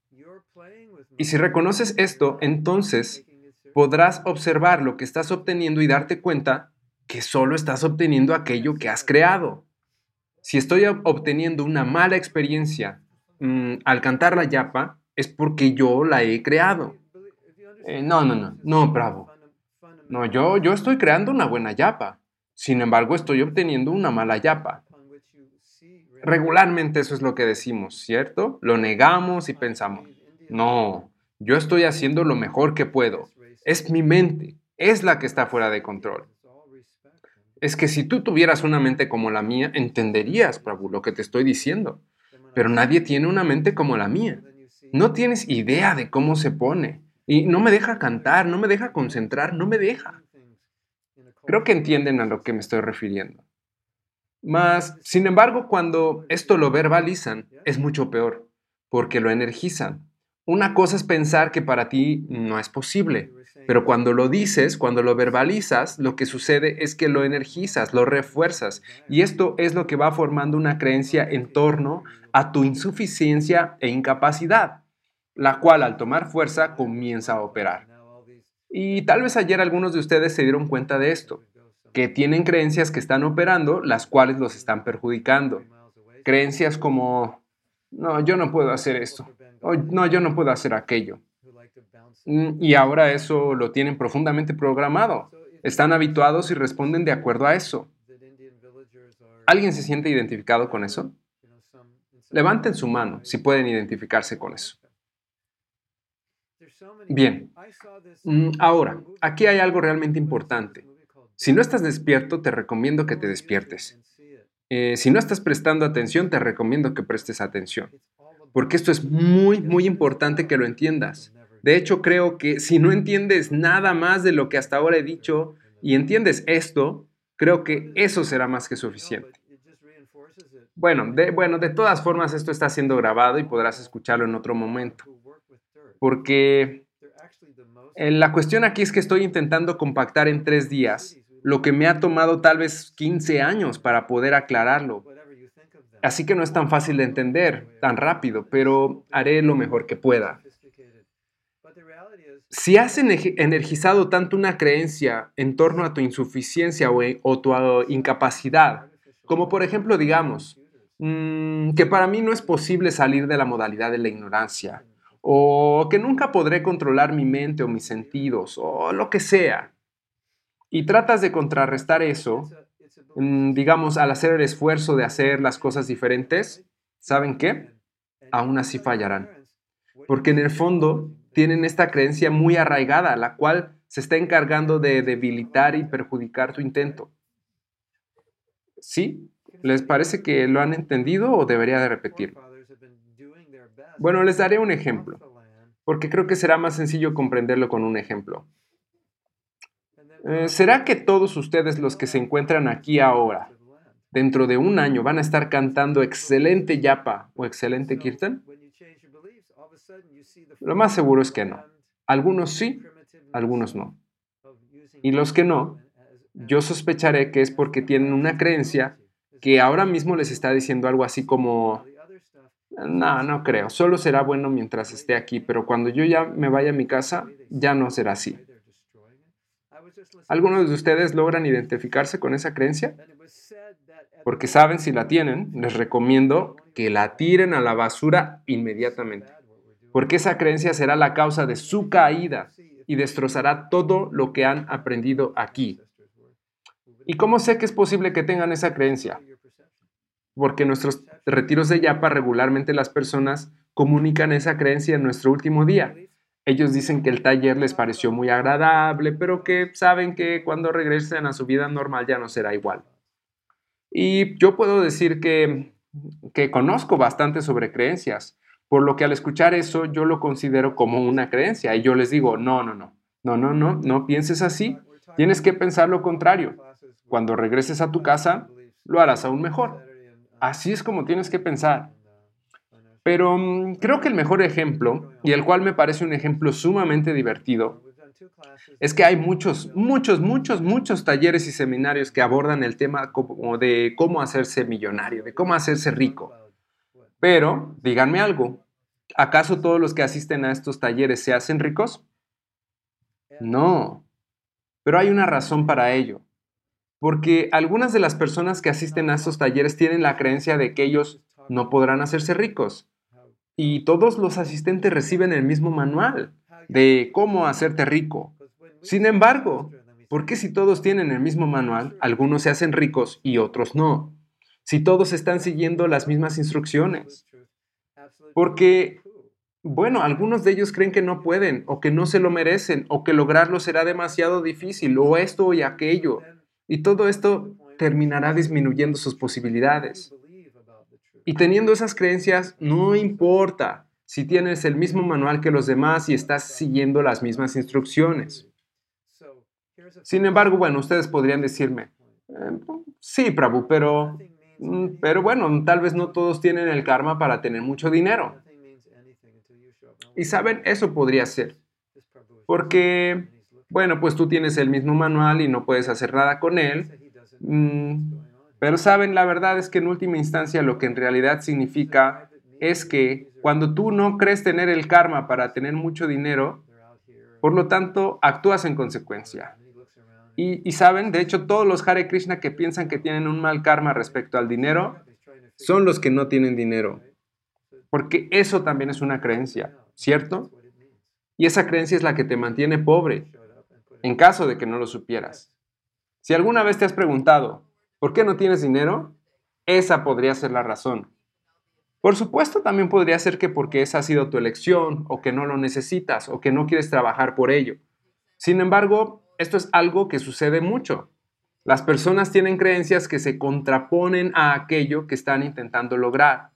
Y si reconoces esto, entonces podrás observar lo que estás obteniendo y darte cuenta que solo estás obteniendo aquello que has creado. Si estoy obteniendo una mala experiencia mm, al cantar la yapa, es porque yo la he creado. Eh, no, no, no, no, bravo. No, yo, yo estoy creando una buena yapa. Sin embargo, estoy obteniendo una mala yapa. Regularmente eso es lo que decimos, ¿cierto? Lo negamos y pensamos, no, yo estoy haciendo lo mejor que puedo. Es mi mente, es la que está fuera de control. Es que si tú tuvieras una mente como la mía, entenderías, Prabhu, lo que te estoy diciendo. Pero nadie tiene una mente como la mía. No tienes idea de cómo se pone. Y no me deja cantar, no me deja concentrar, no me deja. Creo que entienden a lo que me estoy refiriendo. Mas, sin embargo, cuando esto lo verbalizan, es mucho peor, porque lo energizan. Una cosa es pensar que para ti no es posible, pero cuando lo dices, cuando lo verbalizas, lo que sucede es que lo energizas, lo refuerzas, y esto es lo que va formando una creencia en torno a tu insuficiencia e incapacidad, la cual al tomar fuerza comienza a operar. Y tal vez ayer algunos de ustedes se dieron cuenta de esto, que tienen creencias que están operando, las cuales los están perjudicando. Creencias como, no, yo no puedo hacer esto, o no, yo no puedo hacer aquello. Mm, y ahora eso lo tienen profundamente programado. Están habituados y responden de acuerdo a eso. ¿Alguien se siente identificado con eso? Levanten su mano si pueden identificarse con eso. Bien, mm, ahora, aquí hay algo realmente importante. Si no estás despierto, te recomiendo que te despiertes. Eh, si no estás prestando atención, te recomiendo que prestes atención. Porque esto es muy, muy importante que lo entiendas. De hecho, creo que si no entiendes nada más de lo que hasta ahora he dicho y entiendes esto, creo que eso será más que suficiente. Bueno, bueno, de todas formas esto está siendo grabado y podrás escucharlo en otro momento. Porque la cuestión aquí es que estoy intentando compactar en tres días lo que me ha tomado tal vez 15 años para poder aclararlo. Así que no es tan fácil de entender, tan rápido, pero haré lo mejor que pueda. Si has energizado tanto una creencia en torno a tu insuficiencia o, e, tu ah, incapacidad, como por ejemplo digamos, mm, que para mí no es posible salir de la modalidad de la ignorancia, o que nunca podré controlar mi mente o mis sentidos, o lo que sea, y tratas de contrarrestar eso, mm, digamos, al hacer el esfuerzo de hacer las cosas diferentes, ¿saben qué? Aún así fallarán. Porque en el fondo tienen esta creencia muy arraigada, la cual se está encargando de debilitar y perjudicar tu intento. ¿Sí? ¿Les parece que lo han entendido o debería de repetir? Bueno, les daré un ejemplo, porque creo que será más sencillo comprenderlo con un ejemplo. Eh, ¿Será que todos ustedes los que se encuentran aquí ahora, dentro de un año, van a estar cantando excelente yapa o excelente kirtan? Lo más seguro es que no. Algunos sí, algunos no. Y los que no, yo sospecharé que es porque tienen una creencia que ahora mismo les está diciendo algo así como, no, no creo, solo será bueno mientras esté aquí, pero cuando yo ya me vaya a mi casa, ya no será así. ¿Algunos de ustedes logran identificarse con esa creencia? Porque saben si la tienen, les recomiendo que la tiren a la basura inmediatamente porque esa creencia será la causa de su caída y destrozará todo lo que han aprendido aquí. ¿Y cómo sé que es posible que tengan esa creencia? Porque en nuestros retiros de Yapa regularmente las personas comunican esa creencia en nuestro último día. Ellos dicen que el taller les pareció muy agradable, pero que saben que cuando regresen a su vida normal ya no será igual. Y yo puedo decir que, que conozco bastante sobre creencias. Por lo que al escuchar eso yo lo considero como una creencia y yo les digo, no, no, no, no, no, no, no pienses así. Tienes que pensar lo contrario. Cuando regreses a tu casa, lo harás aún mejor. Así es como tienes que pensar. Pero mm, creo que el mejor ejemplo, y el cual me parece un ejemplo sumamente divertido, es que hay muchos, muchos, muchos, muchos talleres y seminarios que abordan el tema como de cómo hacerse millonario, de cómo hacerse rico. Pero, díganme algo, ¿acaso todos los que asisten a estos talleres se hacen ricos? No, pero hay una razón para ello. Porque algunas de las personas que asisten a estos talleres tienen la creencia de que ellos no podrán hacerse ricos. Y todos los asistentes reciben el mismo manual de cómo hacerte rico. Sin embargo, ¿por qué si todos tienen el mismo manual, algunos se hacen ricos y otros no? si todos están siguiendo las mismas instrucciones? Porque, bueno, algunos de ellos creen que no pueden o que no se lo merecen o que lograrlo será demasiado difícil o esto y aquello. Y todo esto terminará disminuyendo sus posibilidades. Y teniendo esas creencias, no importa si tienes el mismo manual que los demás y estás siguiendo las mismas instrucciones. Sin embargo, bueno, ustedes podrían decirme, eh, sí, Prabhu, pero Mm, pero bueno, tal vez no todos tienen el karma para tener mucho dinero. Y saben, eso podría ser. Porque, bueno, pues tú tienes el mismo manual y no puedes hacer nada con él. Mm, pero saben, la verdad es que en última instancia lo que en realidad significa es que cuando tú no crees tener el karma para tener mucho dinero, por lo tanto, actúas en consecuencia. Y, saben, de hecho, todos los Hare Krishna que piensan que tienen un mal karma respecto al dinero son los que no tienen dinero. Porque eso también es una creencia, ¿cierto? Y esa creencia es la que te mantiene pobre, en caso de que no lo supieras. Si alguna vez te has preguntado, ¿por qué no tienes dinero? Esa podría ser la razón. Por supuesto, también podría ser que porque esa ha sido tu elección, o que no lo necesitas, o que no quieres trabajar por ello. Sin embargo, esto es algo que sucede mucho. Las personas tienen creencias que se contraponen a aquello que están intentando lograr.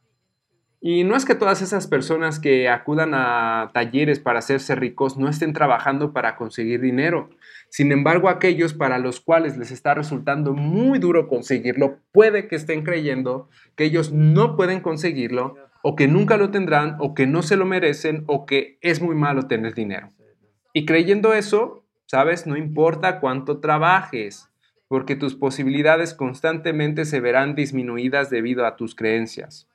Y no es que todas esas personas que acudan a talleres para hacerse ricos no estén trabajando para conseguir dinero. Sin embargo, aquellos para los cuales les está resultando muy duro conseguirlo, puede que estén creyendo que ellos no pueden conseguirlo o que nunca lo tendrán o que no se lo merecen o que es muy malo tener dinero. Y creyendo eso, sabes, no importa cuánto trabajes, porque tus posibilidades constantemente se verán disminuidas debido a tus creencias.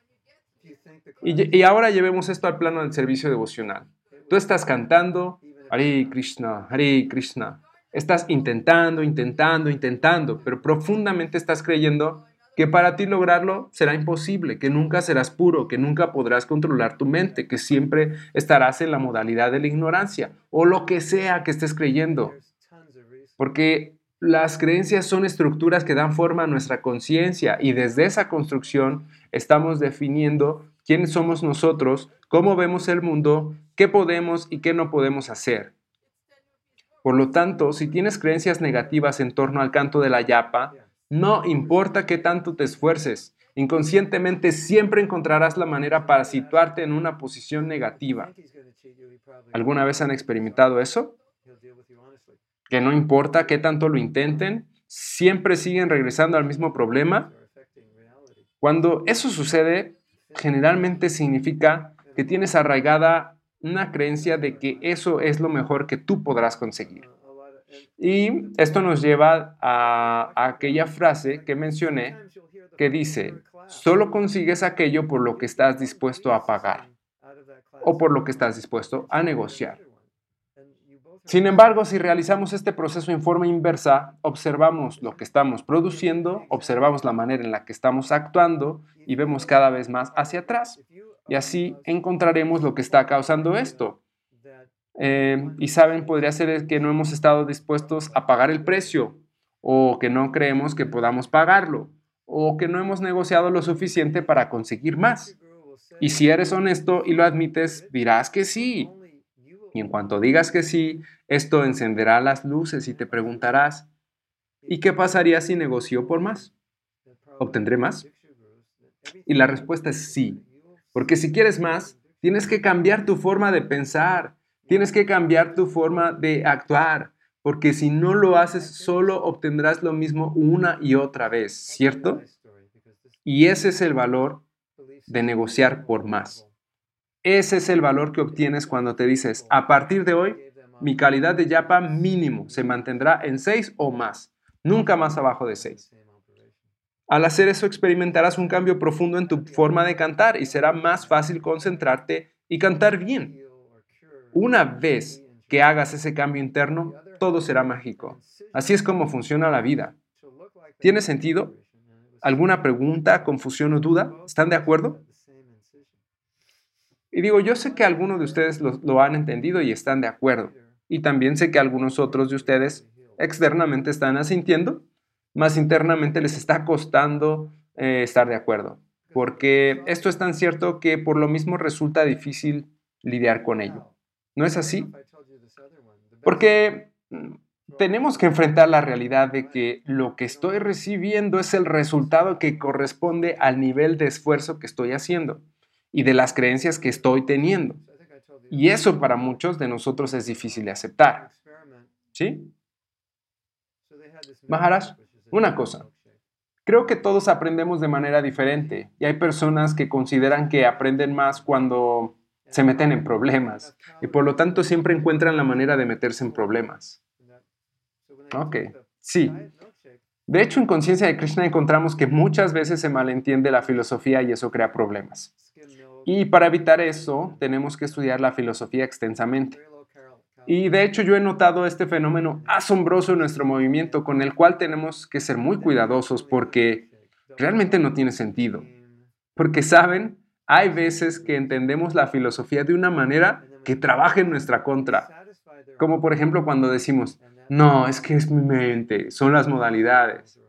Y, ahora llevemos esto al plano del servicio devocional. Tú estás cantando, Hare Krishna, Hare Krishna. Estás intentando, intentando, intentando, pero profundamente estás creyendo que para ti lograrlo será imposible, que nunca serás puro, que nunca podrás controlar tu mente, que siempre estarás en la modalidad de la ignorancia o lo que sea que estés creyendo. Porque las creencias son estructuras que dan forma a nuestra conciencia y desde esa construcción estamos definiendo quiénes somos nosotros, cómo vemos el mundo, qué podemos y qué no podemos hacer. Por lo tanto, si tienes creencias negativas en torno al canto de la yapa, no importa qué tanto te esfuerces, inconscientemente siempre encontrarás la manera para situarte en una posición negativa. ¿Alguna vez han experimentado eso? Que no importa qué tanto lo intenten, siempre siguen regresando al mismo problema. Cuando eso sucede, generalmente significa que tienes arraigada una creencia de que eso es lo mejor que tú podrás conseguir. Y esto nos lleva a, aquella frase que mencioné que dice, solo consigues aquello por lo que estás dispuesto a pagar o por lo que estás dispuesto a negociar. Sin embargo, si realizamos este proceso en forma inversa, observamos lo que estamos produciendo, observamos la manera en la que estamos actuando y vemos cada vez más hacia atrás. Y así encontraremos lo que está causando esto. Eh, y saben, podría ser que no hemos estado dispuestos a pagar el precio o que no creemos que podamos pagarlo o que no hemos negociado lo suficiente para conseguir más. Y si eres honesto y lo admites, dirás que sí. Y en cuanto digas que sí, esto encenderá las luces y te preguntarás, ¿y qué pasaría si negocio por más? ¿Obtendré más? Y la respuesta es sí, porque si quieres más, tienes que cambiar tu forma de pensar, tienes que cambiar tu forma de actuar, porque si no lo haces, solo obtendrás lo mismo una y otra vez, ¿cierto? Y ese es el valor de negociar por más. Ese es el valor que obtienes cuando te dices, a partir de hoy, mi calidad de yapa mínimo se mantendrá en 6 o más, nunca más abajo de 6. Al hacer eso experimentarás un cambio profundo en tu forma de cantar y será más fácil concentrarte y cantar bien. Una vez que hagas ese cambio interno, todo será mágico. Así es como funciona la vida. ¿Tiene sentido? ¿Alguna pregunta, confusión o duda? ¿Están de acuerdo? Y digo, yo sé que algunos de ustedes lo, han entendido y están de acuerdo. Y también sé que algunos otros de ustedes externamente están asintiendo, más internamente les está costando eh, estar de acuerdo. Porque esto es tan cierto que por lo mismo resulta difícil lidiar con ello. ¿No es así? Porque mm, tenemos que enfrentar la realidad de que lo que estoy recibiendo es el resultado que corresponde al nivel de esfuerzo que estoy haciendo y de las creencias que estoy teniendo. Y eso para muchos de nosotros es difícil de aceptar. ¿Sí? Maharaj, una cosa. Creo que todos aprendemos de manera diferente y hay personas que consideran que aprenden más cuando se meten en problemas y por lo tanto siempre encuentran la manera de meterse en problemas. Ok, sí. De hecho, en Conciencia de Krishna encontramos que muchas veces se malentiende la filosofía y eso crea problemas. Y para evitar eso, tenemos que estudiar la filosofía extensamente. Y de hecho yo he notado este fenómeno asombroso en nuestro movimiento con el cual tenemos que ser muy cuidadosos porque realmente no tiene sentido. Porque, ¿saben? Hay veces que entendemos la filosofía de una manera que trabaja en nuestra contra. Como por ejemplo cuando decimos, no, es que es mi mente, son las modalidades.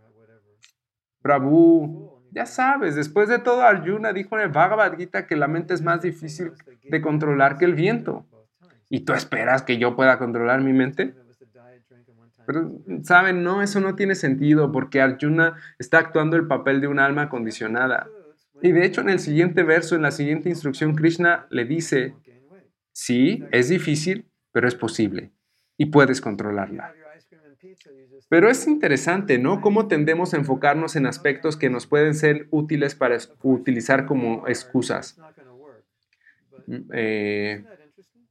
Prabhu, ya sabes, después de todo, Arjuna dijo en el Bhagavad Gita que la mente es más difícil de controlar que el viento. ¿Y tú esperas que yo pueda controlar mi mente? Pero, ¿saben? No, eso no tiene sentido porque Arjuna está actuando el papel de un alma condicionada. Y de hecho en el siguiente verso, en la siguiente instrucción, Krishna le dice, sí, es difícil, pero es posible y puedes controlarla. Pero es interesante, ¿no? Cómo tendemos a enfocarnos en aspectos que nos pueden ser útiles para utilizar como excusas. Mm, eh,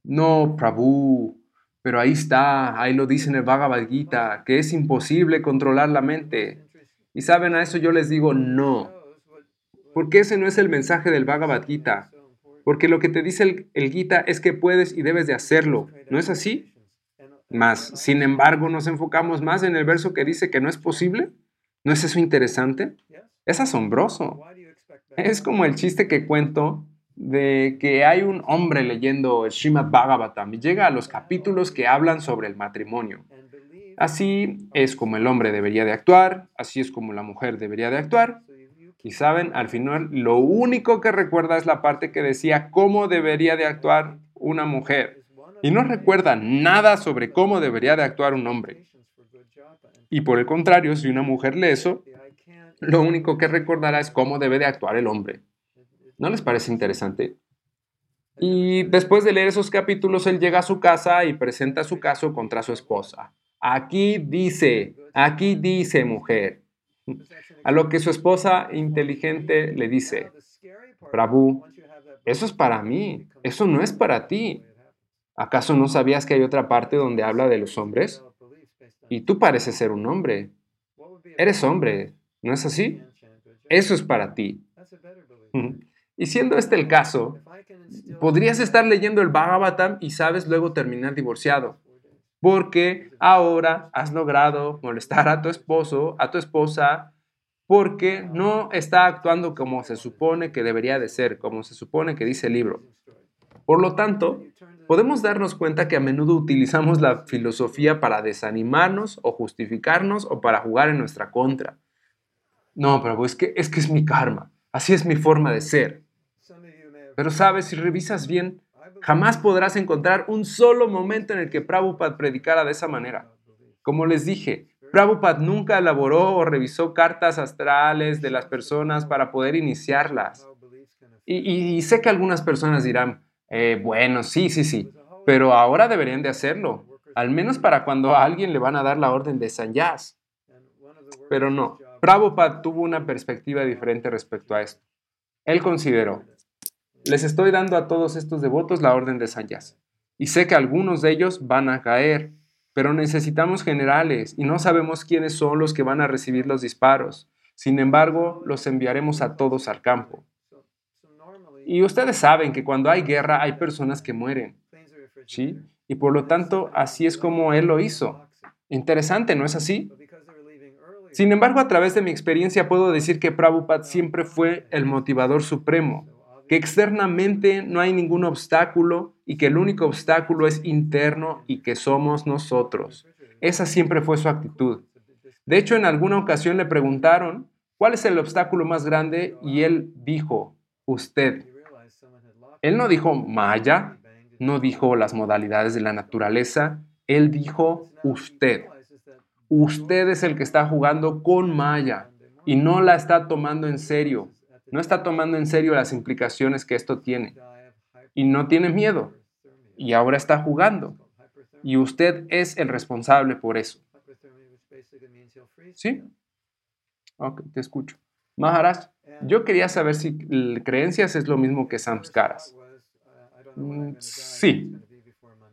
no, Prabhu, pero ahí está, ahí lo dice en el Bhagavad Gita, que es imposible controlar la mente. Y saben, a eso yo les digo no. Porque ese no es el mensaje del Bhagavad Gita. Porque lo que te dice el, el Gita es que puedes y debes de hacerlo. ¿No es así? Más, sin embargo, nos enfocamos más en el verso que dice que no es posible. ¿No es eso interesante? Es asombroso. Es como el chiste que cuento de que hay un hombre leyendo el Srimad Bhagavatam y llega a los capítulos que hablan sobre el matrimonio. Así es como el hombre debería de actuar, así es como la mujer debería de actuar. Y saben, al final lo único que recuerda es la parte que decía cómo debería de actuar una mujer. Y no recuerda nada sobre cómo debería de actuar un hombre. Y por el contrario, si una mujer lee eso, lo único que recordará es cómo debe de actuar el hombre. ¿No les parece interesante? Y después de leer esos capítulos, él llega a su casa y presenta su caso contra su esposa. Aquí dice, aquí dice mujer. A lo que su esposa inteligente le dice, Prabhu, eso es para mí, eso no es para ti. ¿Acaso no sabías que hay otra parte donde habla de los hombres? Y tú pareces ser un hombre. Eres hombre, ¿no es así? Eso es para ti. Y siendo este el caso, podrías estar leyendo el Bhagavatam y sabes luego terminar divorciado, porque ahora has logrado molestar a tu esposo, a tu esposa, porque no está actuando como se supone que debería de ser, como se supone que dice el libro. Por lo tanto, podemos darnos cuenta que a menudo utilizamos la filosofía para desanimarnos o justificarnos o para jugar en nuestra contra. No, pero es que es, que es mi karma, así es mi forma de ser. Pero sabes, si revisas bien, jamás podrás encontrar un solo momento en el que Prabhupada predicara de esa manera. Como les dije, Prabhupada nunca elaboró o revisó cartas astrales de las personas para poder iniciarlas. Y, sé que algunas personas dirán, eh, bueno, sí, sí, sí, pero ahora deberían de hacerlo, al menos para cuando a alguien le van a dar la orden de sanyas. Pero no, Prabhupada tuvo una perspectiva diferente respecto a esto. Él consideró, les estoy dando a todos estos devotos la orden de Sanyas. Y sé que algunos de ellos van a caer, pero necesitamos generales y no sabemos quiénes son los que van a recibir los disparos. Sin embargo, los enviaremos a todos al campo. Y ustedes saben que cuando hay guerra hay personas que mueren. ¿Sí? Y por lo tanto, así es como él lo hizo. Interesante, ¿no es así? Sin embargo, a través de mi experiencia puedo decir que Prabhupada siempre fue el motivador supremo que externamente no hay ningún obstáculo y que el único obstáculo es interno y que somos nosotros. Esa siempre fue su actitud. De hecho, en alguna ocasión le preguntaron, ¿cuál es el obstáculo más grande? Y él dijo, usted. Él no dijo Maya, no dijo las modalidades de la naturaleza, él dijo usted. Usted es el que está jugando con Maya y no la está tomando en serio no está tomando en serio las implicaciones que esto tiene y no tiene miedo y ahora está jugando y usted es el responsable por eso. ¿Sí? Ok, te escucho. Maharaj, yo quería saber si creencias es lo mismo que samskaras. Mm, sí.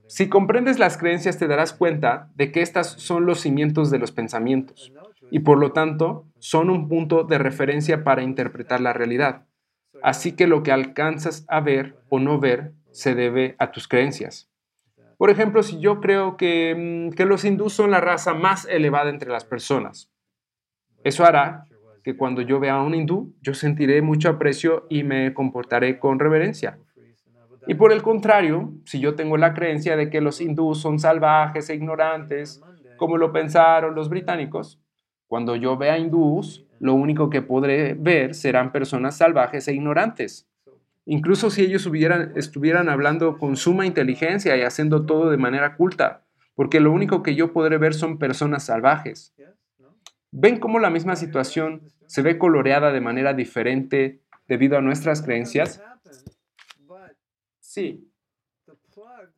Si comprendes las creencias te darás cuenta de que estas son los cimientos de los pensamientos y por lo tanto son un punto de referencia para interpretar la realidad. Así que lo que alcanzas a ver o no ver se debe a tus creencias. Por ejemplo, si yo creo que, mm, que los hindús son la raza más elevada entre las personas, eso hará que cuando yo vea a un hindú, yo sentiré mucho aprecio y me comportaré con reverencia. Y por el contrario, si yo tengo la creencia de que los hindús son salvajes e ignorantes, como lo pensaron los británicos, cuando yo vea hindús, lo único que podré ver serán personas salvajes e ignorantes. Incluso si ellos estuvieran hablando con suma inteligencia y haciendo todo de manera culta, porque lo único que yo podré ver son personas salvajes. ¿Ven cómo la misma situación se ve coloreada de manera diferente debido a nuestras creencias? Sí.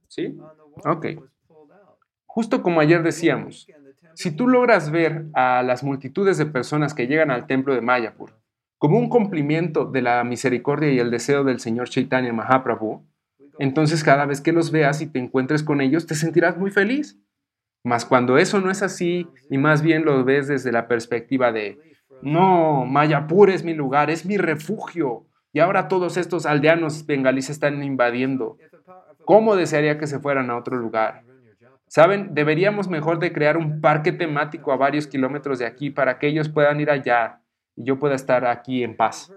¿Sí? Ok. Justo como ayer decíamos, si tú logras ver a las multitudes de personas que llegan al templo de Mayapur como un cumplimiento de la misericordia y el deseo del Señor Chaitanya Mahaprabhu, entonces cada vez que los veas y te encuentres con ellos, te sentirás muy feliz. Mas cuando eso no es así y más bien lo ves desde la perspectiva de, no, Mayapur es mi lugar, es mi refugio, y ahora todos estos aldeanos bengalíes están invadiendo. ¿Cómo desearía que se fueran a otro lugar? Saben, deberíamos mejor de crear un parque temático a varios kilómetros de aquí para que ellos puedan ir allá y yo pueda estar aquí en paz.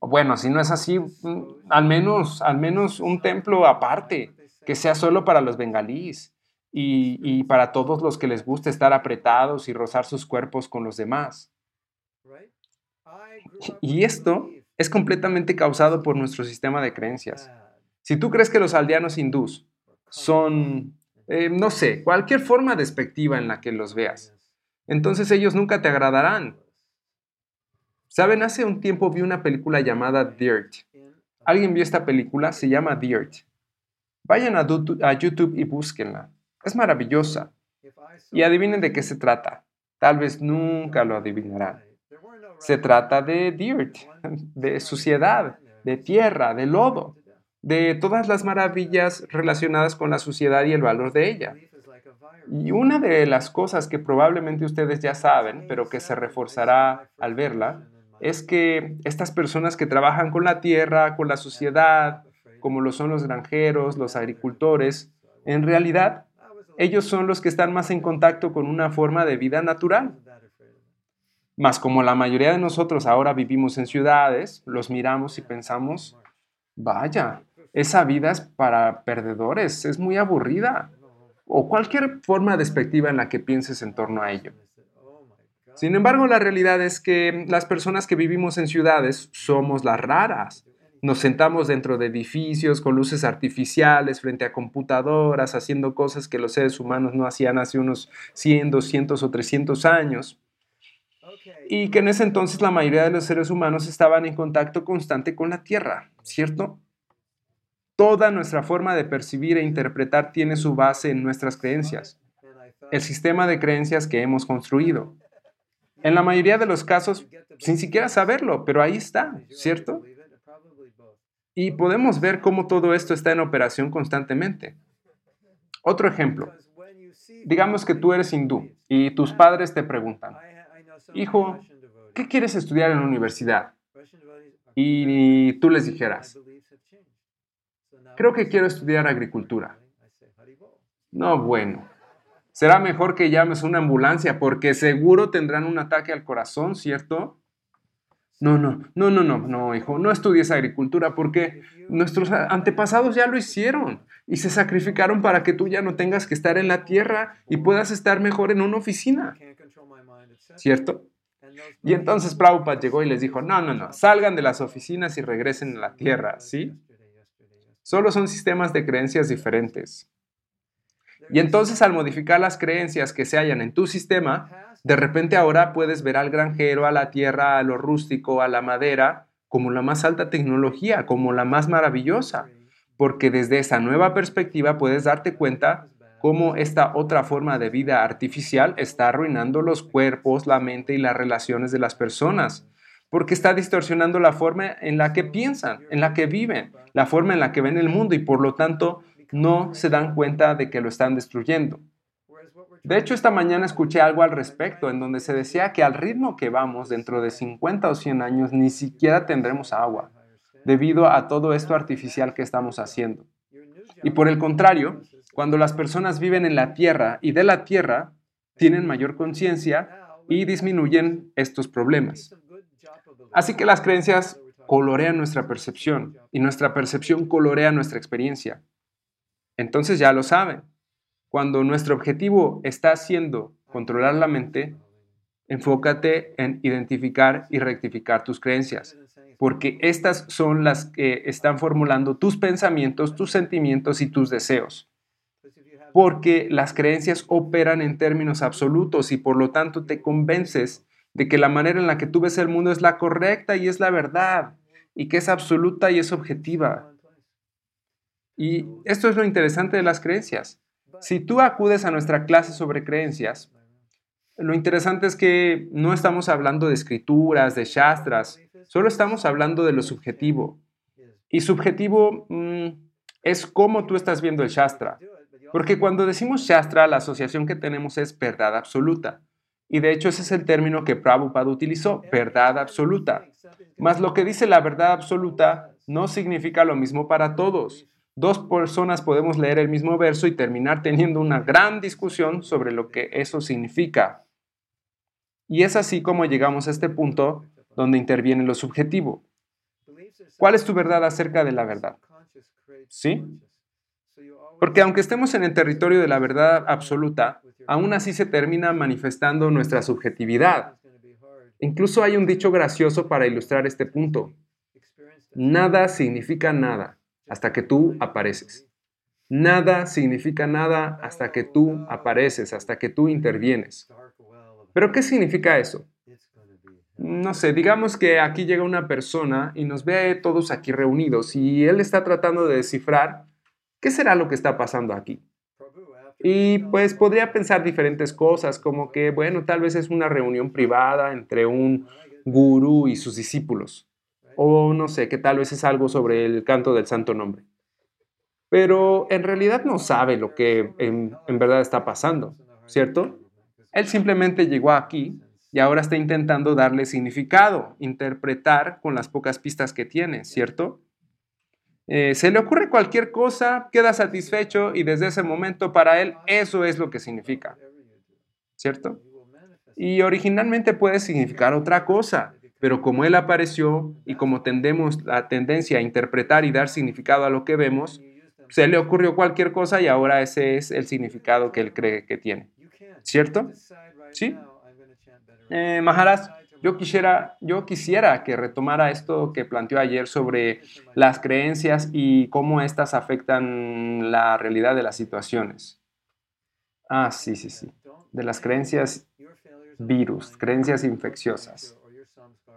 Bueno, si no es así, mm, al menos, al menos un templo aparte, que sea solo para los bengalíes y, y para todos los que les gusta estar apretados y rozar sus cuerpos con los demás. Y esto es completamente causado por nuestro sistema de creencias. Si tú crees que los aldeanos hindús son eh, no sé, cualquier forma despectiva en la que los veas. Entonces ellos nunca te agradarán. Saben, hace un tiempo vi una película llamada Dirt. ¿Alguien vio esta película? Se llama Dirt. Vayan a, a YouTube y búsquenla. Es maravillosa. Y adivinen de qué se trata. Tal vez nunca lo adivinarán. Se trata de dirt, de suciedad, de tierra, de lodo de todas las maravillas relacionadas con la sociedad y el valor de ella. Y una de las cosas que probablemente ustedes ya saben, pero que se reforzará al verla, es que estas personas que trabajan con la tierra, con la sociedad, como lo son los granjeros, los agricultores, en realidad ellos son los que están más en contacto con una forma de vida natural. Más como la mayoría de nosotros ahora vivimos en ciudades, los miramos y pensamos, vaya, esa vida es para perdedores, es muy aburrida. O cualquier forma despectiva en la que pienses en torno a ello. Sin embargo, la realidad es que las personas que vivimos en ciudades somos las raras. Nos sentamos dentro de edificios con luces artificiales, frente a computadoras, haciendo cosas que los seres humanos no hacían hace unos 100, 200 o 300 años. Y que en ese entonces la mayoría de los seres humanos estaban en contacto constante con la Tierra, ¿cierto? Toda nuestra forma de percibir e interpretar tiene su base en nuestras creencias, el sistema de creencias que hemos construido. En la mayoría de los casos, sin siquiera saberlo, pero ahí está, ¿cierto? Y podemos ver cómo todo esto está en operación constantemente. Otro ejemplo. Digamos que tú eres hindú y tus padres te preguntan, hijo, ¿qué quieres estudiar en la universidad? Y tú les dijeras, Creo que quiero estudiar agricultura. No, bueno. Será mejor que llames una ambulancia porque seguro tendrán un ataque al corazón, ¿cierto? No, no, no, no, no, no, hijo, no estudies agricultura porque nuestros antepasados ya lo hicieron y se sacrificaron para que tú ya no tengas que estar en la tierra y puedas estar mejor en una oficina. ¿Cierto? Y entonces Prabhupada llegó y les dijo, no, no, no, salgan de las oficinas y regresen a la tierra, ¿sí? Solo son sistemas de creencias diferentes. Y entonces al modificar las creencias que se hallan en tu sistema, de repente ahora puedes ver al granjero, a la tierra, a lo rústico, a la madera, como la más alta tecnología, como la más maravillosa, porque desde esa nueva perspectiva puedes darte cuenta cómo esta otra forma de vida artificial está arruinando los cuerpos, la mente y las relaciones de las personas porque está distorsionando la forma en la que piensan, en la que viven, la forma en la que ven el mundo y por lo tanto no se dan cuenta de que lo están destruyendo. De hecho, esta mañana escuché algo al respecto en donde se decía que al ritmo que vamos dentro de 50 o 100 años ni siquiera tendremos agua, debido a todo esto artificial que estamos haciendo. Y por el contrario, cuando las personas viven en la tierra y de la tierra, tienen mayor conciencia y disminuyen estos problemas. Así que las creencias colorean nuestra percepción y nuestra percepción colorea nuestra experiencia. Entonces ya lo saben. Cuando nuestro objetivo está siendo controlar la mente, enfócate en identificar y rectificar tus creencias, porque estas son las que están formulando tus pensamientos, tus sentimientos y tus deseos. Porque las creencias operan en términos absolutos y por lo tanto te convences de que la manera en la que tú ves el mundo es la correcta y es la verdad, y que es absoluta y es objetiva. Y esto es lo interesante de las creencias. Si tú acudes a nuestra clase sobre creencias, lo interesante es que no estamos hablando de escrituras, de shastras, solo estamos hablando de lo subjetivo. Y subjetivo mm, es cómo tú estás viendo el shastra. Porque cuando decimos shastra, la asociación que tenemos es verdad absoluta. Y de hecho ese es el término que Prabhupada utilizó, verdad absoluta. Mas lo que dice la verdad absoluta no significa lo mismo para todos. Dos personas podemos leer el mismo verso y terminar teniendo una gran discusión sobre lo que eso significa. Y es así como llegamos a este punto donde interviene lo subjetivo. ¿Cuál es tu verdad acerca de la verdad? ¿Sí? Porque aunque estemos en el territorio de la verdad absoluta, aún así se termina manifestando nuestra subjetividad. Incluso hay un dicho gracioso para ilustrar este punto. Nada significa nada hasta que tú apareces. Nada significa nada hasta que tú apareces, hasta que tú intervienes. ¿Pero qué significa eso? No sé, digamos que aquí llega una persona y nos ve todos aquí reunidos y él está tratando de descifrar qué será lo que está pasando aquí. Y pues podría pensar diferentes cosas, como que, bueno, tal vez es una reunión privada entre un gurú y sus discípulos. O no sé, que tal vez es algo sobre el canto del santo nombre. Pero en realidad no sabe lo que en, verdad está pasando, ¿cierto? Él simplemente llegó aquí y ahora está intentando darle significado, interpretar con las pocas pistas que tiene, ¿cierto? Eh, se le ocurre cualquier cosa, queda satisfecho y desde ese momento para él eso es lo que significa, ¿cierto? Y originalmente puede significar otra cosa, pero como él apareció y como tendemos la tendencia a interpretar y dar significado a lo que vemos, se le ocurrió cualquier cosa y ahora ese es el significado que él cree que tiene, ¿cierto? ¿Sí? Eh, yo quisiera, yo quisiera que retomara esto que planteó ayer sobre las creencias y cómo éstas afectan la realidad de las situaciones. Ah, sí, sí, sí. De las creencias virus, creencias infecciosas.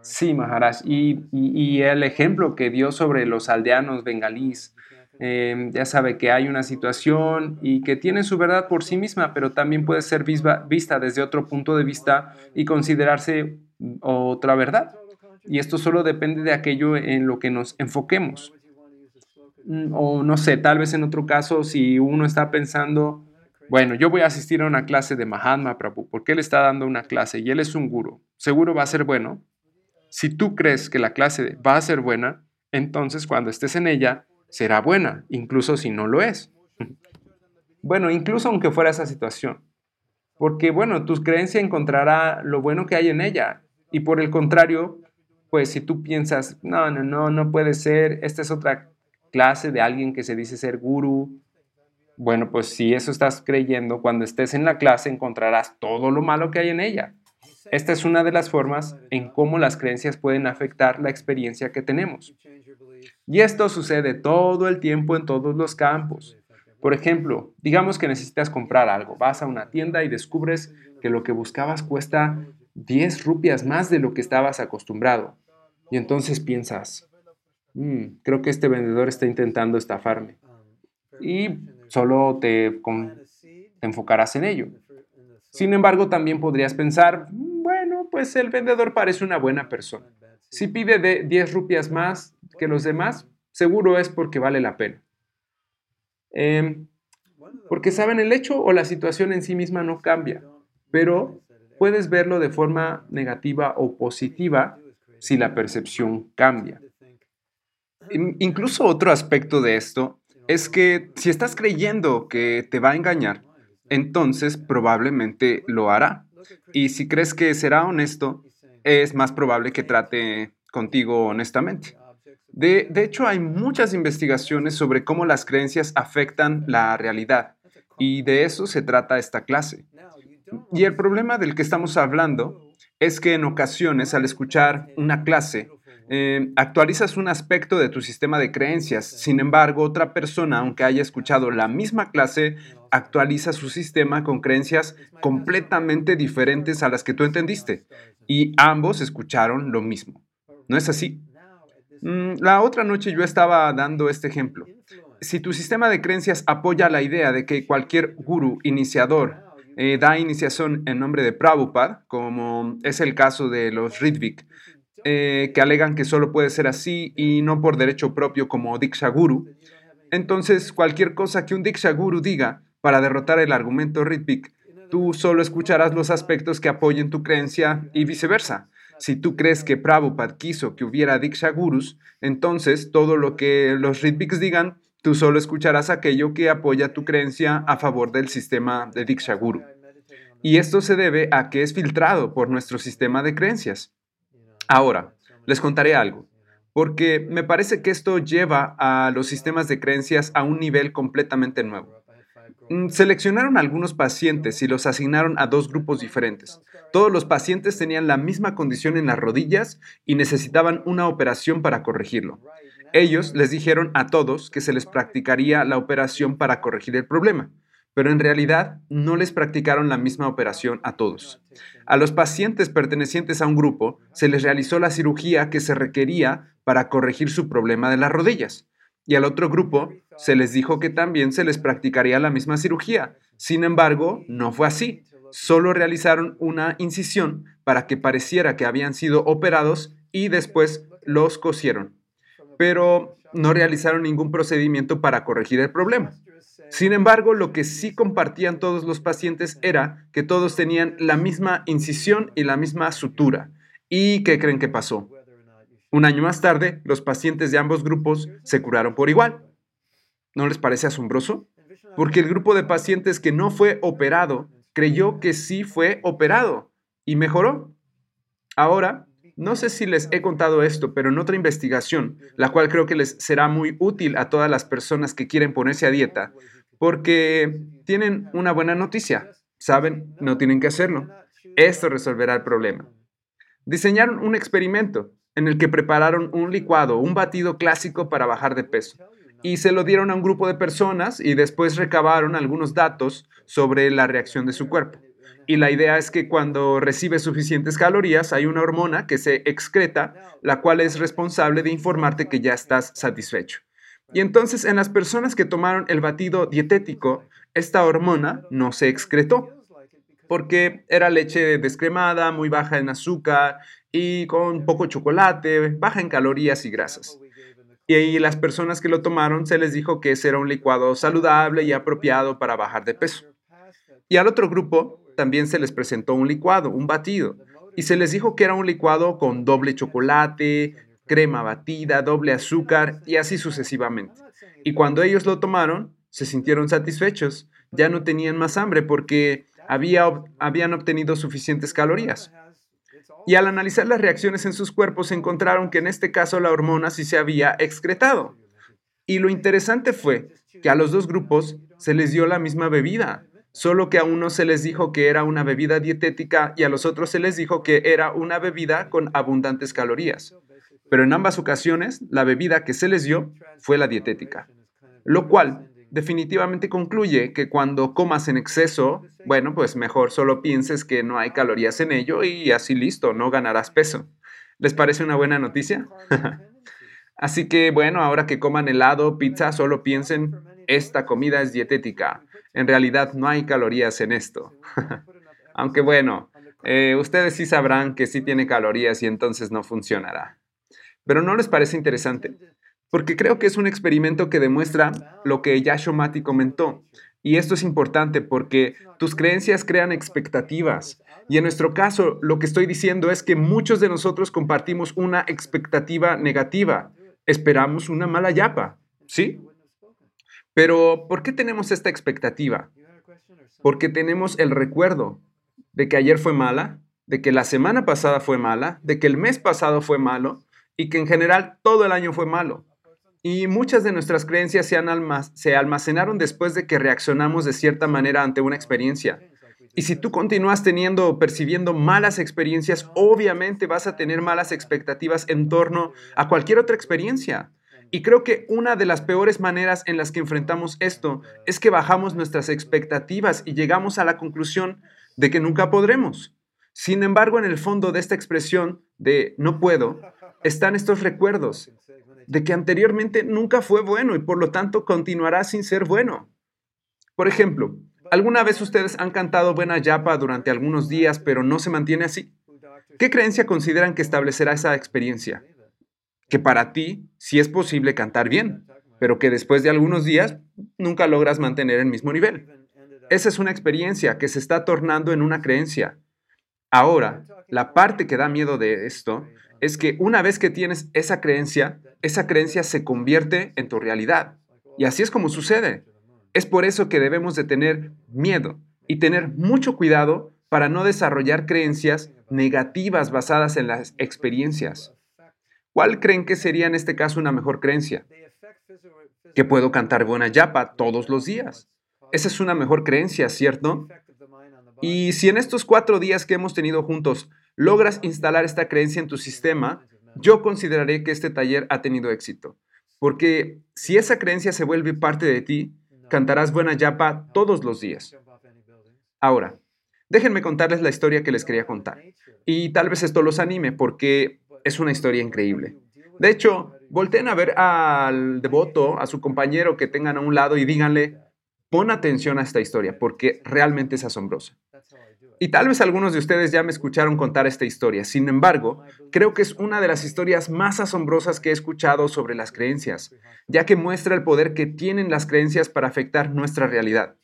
Sí, Maharaj. Y, el ejemplo que dio sobre los aldeanos bengalíes, eh, ya sabe que hay una situación y que tiene su verdad por sí misma, pero también puede ser vista desde otro punto de vista y considerarse otra verdad. Y esto solo depende de aquello en lo que nos enfoquemos. Mm, o no sé, tal vez en otro caso, si uno está pensando, bueno, yo voy a asistir a una clase de Mahatma Prabhu porque él está dando una clase y él es un guru, seguro va a ser bueno. Si tú crees que la clase va a ser buena, entonces cuando estés en ella, será buena, incluso si no lo es. Bueno, incluso aunque fuera esa situación. Porque, bueno, tu creencia encontrará lo bueno que hay en ella. Y por el contrario, pues si tú piensas, no, no, no, no puede ser, esta es otra clase de alguien que se dice ser guru. Bueno, pues si eso estás creyendo, cuando estés en la clase encontrarás todo lo malo que hay en ella. Esta es una de las formas en cómo las creencias pueden afectar la experiencia que tenemos. Y esto sucede todo el tiempo en todos los campos. Por ejemplo, digamos que necesitas comprar algo, vas a una tienda y descubres que lo que buscabas cuesta 10 rupias más de lo que estabas acostumbrado. Y entonces piensas, mm, creo que este vendedor está intentando estafarme. Y solo te, enfocarás en ello. Sin embargo, también podrías pensar, pues el vendedor parece una buena persona. Si pide de 10 rupias más que los demás, seguro es porque vale la pena. Em, porque saben, el hecho o la situación en sí misma no cambia, pero puedes verlo de forma negativa o positiva si la percepción cambia. Incluso otro aspecto de esto es que si estás creyendo que te va a engañar, entonces probablemente lo hará. Y si crees que será honesto, es más probable que trate contigo honestamente. De, de, hecho, hay muchas investigaciones sobre cómo las creencias afectan la realidad y de eso se trata esta clase. Y el problema del que estamos hablando es que en ocasiones al escuchar una clase Eh, actualizas un aspecto de tu sistema de creencias. Sin embargo, otra persona, aunque haya escuchado la misma clase, actualiza su sistema con creencias completamente diferentes a las que tú entendiste. Y ambos escucharon lo mismo. ¿No es así? Mm, la otra noche yo estaba dando este ejemplo. Si tu sistema de creencias apoya la idea de que cualquier guru iniciador eh, da iniciación en nombre de Prabhupada, como es el caso de los Ritvik, eh, que alegan que solo puede ser así y no por derecho propio como Diksha Guru, entonces cualquier cosa que un Diksha Guru diga para derrotar el argumento Ritvik, tú solo escucharás los aspectos que apoyen tu creencia y viceversa. Si tú crees que Prabhupada quiso que hubiera Diksha Gurus, entonces todo lo que los Ritviks digan, tú solo escucharás aquello que apoya tu creencia a favor del sistema de Diksha Guru. Y esto se debe a que es filtrado por nuestro sistema de creencias. Ahora, les contaré algo, porque me parece que esto lleva a los sistemas de creencias a un nivel completamente nuevo. Mm, seleccionaron algunos pacientes y los asignaron a dos grupos diferentes. Todos los pacientes tenían la misma condición en las rodillas y necesitaban una operación para corregirlo. Ellos les dijeron a todos que se les practicaría la operación para corregir el problema, pero en realidad no les practicaron la misma operación a todos. A los pacientes pertenecientes a un grupo se les realizó la cirugía que se requería para corregir su problema de las rodillas y al otro grupo se les dijo que también se les practicaría la misma cirugía. Sin embargo, no fue así. Solo realizaron una incisión para que pareciera que habían sido operados y después los cosieron. Pero no realizaron ningún procedimiento para corregir el problema. Sin embargo, lo que sí compartían todos los pacientes era que todos tenían la misma incisión y la misma sutura. ¿Y qué creen que pasó? Un año más tarde, los pacientes de ambos grupos se curaron por igual. ¿No les parece asombroso? Porque el grupo de pacientes que no fue operado creyó que sí fue operado y mejoró. Ahora, no sé si les he contado esto, pero en otra investigación, la cual creo que les será muy útil a todas las personas que quieren ponerse a dieta, porque tienen una buena noticia. Saben, no tienen que hacerlo. Esto resolverá el problema. Diseñaron un experimento en el que prepararon un licuado, un batido clásico para bajar de peso. Y se lo dieron a un grupo de personas y después recabaron algunos datos sobre la reacción de su cuerpo. Y la idea es que cuando recibe suficientes calorías hay una hormona que se excreta, la cual es responsable de informarte que ya estás satisfecho. Y entonces en las personas que tomaron el batido dietético, esta hormona no se excretó porque era leche descremada, muy baja en azúcar y con poco chocolate, baja en calorías y grasas. Y ahí las personas que lo tomaron se les dijo que ese era un licuado saludable y apropiado para bajar de peso. Y al otro grupo también se les presentó un licuado, un batido, y se les dijo que era un licuado con doble chocolate, crema batida, doble azúcar y así sucesivamente. Y cuando ellos lo tomaron, se sintieron satisfechos, ya no tenían más hambre porque habían obtenido suficientes calorías. Y al analizar las reacciones en sus cuerpos encontraron que en este caso la hormona sí se había excretado. Y lo interesante fue que a los dos grupos se les dio la misma bebida, solo que a uno se les dijo que era una bebida dietética y a los otros se les dijo que era una bebida con abundantes calorías. Pero en ambas ocasiones, la bebida que se les dio fue la dietética, lo cual definitivamente concluye que cuando comas en exceso, bueno, pues mejor solo pienses que no hay calorías en ello y así listo, no ganarás peso. ¿Les parece una buena noticia? así que bueno, ahora que coman helado, pizza, solo piensen, esta comida es dietética. En realidad no hay calorías en esto. Aunque bueno, eh, ustedes sí sabrán que sí tiene calorías y entonces no funcionará. Pero ¿no les parece interesante? Porque creo que es un experimento que demuestra lo que Yashomati comentó. Y esto es importante porque tus creencias crean expectativas. Y en nuestro caso, lo que estoy diciendo es que muchos de nosotros compartimos una expectativa negativa. Esperamos una mala yapa, ¿sí? Pero, ¿por qué tenemos esta expectativa? Porque tenemos el recuerdo de que ayer fue mala, de que la semana pasada fue mala, de que el mes pasado fue malo y que en general todo el año fue malo. Y muchas de nuestras creencias se, se almacenaron después de que reaccionamos de cierta manera ante una experiencia. Y si tú continúas teniendo o percibiendo malas experiencias, obviamente vas a tener malas expectativas en torno a cualquier otra experiencia. Y creo que una de las peores maneras en las que enfrentamos esto es que bajamos nuestras expectativas y llegamos a la conclusión de que nunca podremos. Sin embargo, en el fondo de esta expresión de no puedo, están estos recuerdos de que anteriormente nunca fue bueno y por lo tanto continuará sin ser bueno. Por ejemplo, ¿alguna vez ustedes han cantado buena yapa durante algunos días pero no se mantiene así? ¿Qué creencia consideran que establecerá esa experiencia? Que para ti sí es posible cantar bien, pero que después de algunos días nunca logras mantener el mismo nivel. Esa es una experiencia que se está tornando en una creencia. Ahora, la parte que da miedo de esto es que una vez que tienes esa creencia, esa creencia se convierte en tu realidad. Y así es como sucede. Es por eso que debemos de tener miedo y tener mucho cuidado para no desarrollar creencias negativas basadas en las experiencias. ¿Cuál creen que sería en este caso una mejor creencia? Que puedo cantar buena yapa todos los días. Esa es una mejor creencia, ¿cierto? Y si en estos cuatro días que hemos tenido juntos logras instalar esta creencia en tu sistema, yo consideraré que este taller ha tenido éxito. Porque si esa creencia se vuelve parte de ti, cantarás buena yapa todos los días. Ahora, déjenme contarles la historia que les quería contar. Y tal vez esto los anime porque es una historia increíble. De hecho, volteen a ver al devoto, a su compañero que tengan a un lado y díganle, pon atención a esta historia porque realmente es asombrosa. Y tal vez algunos de ustedes ya me escucharon contar esta historia. Sin embargo, creo que es una de las historias más asombrosas que he escuchado sobre las creencias, ya que muestra el poder que tienen las creencias para afectar nuestra realidad.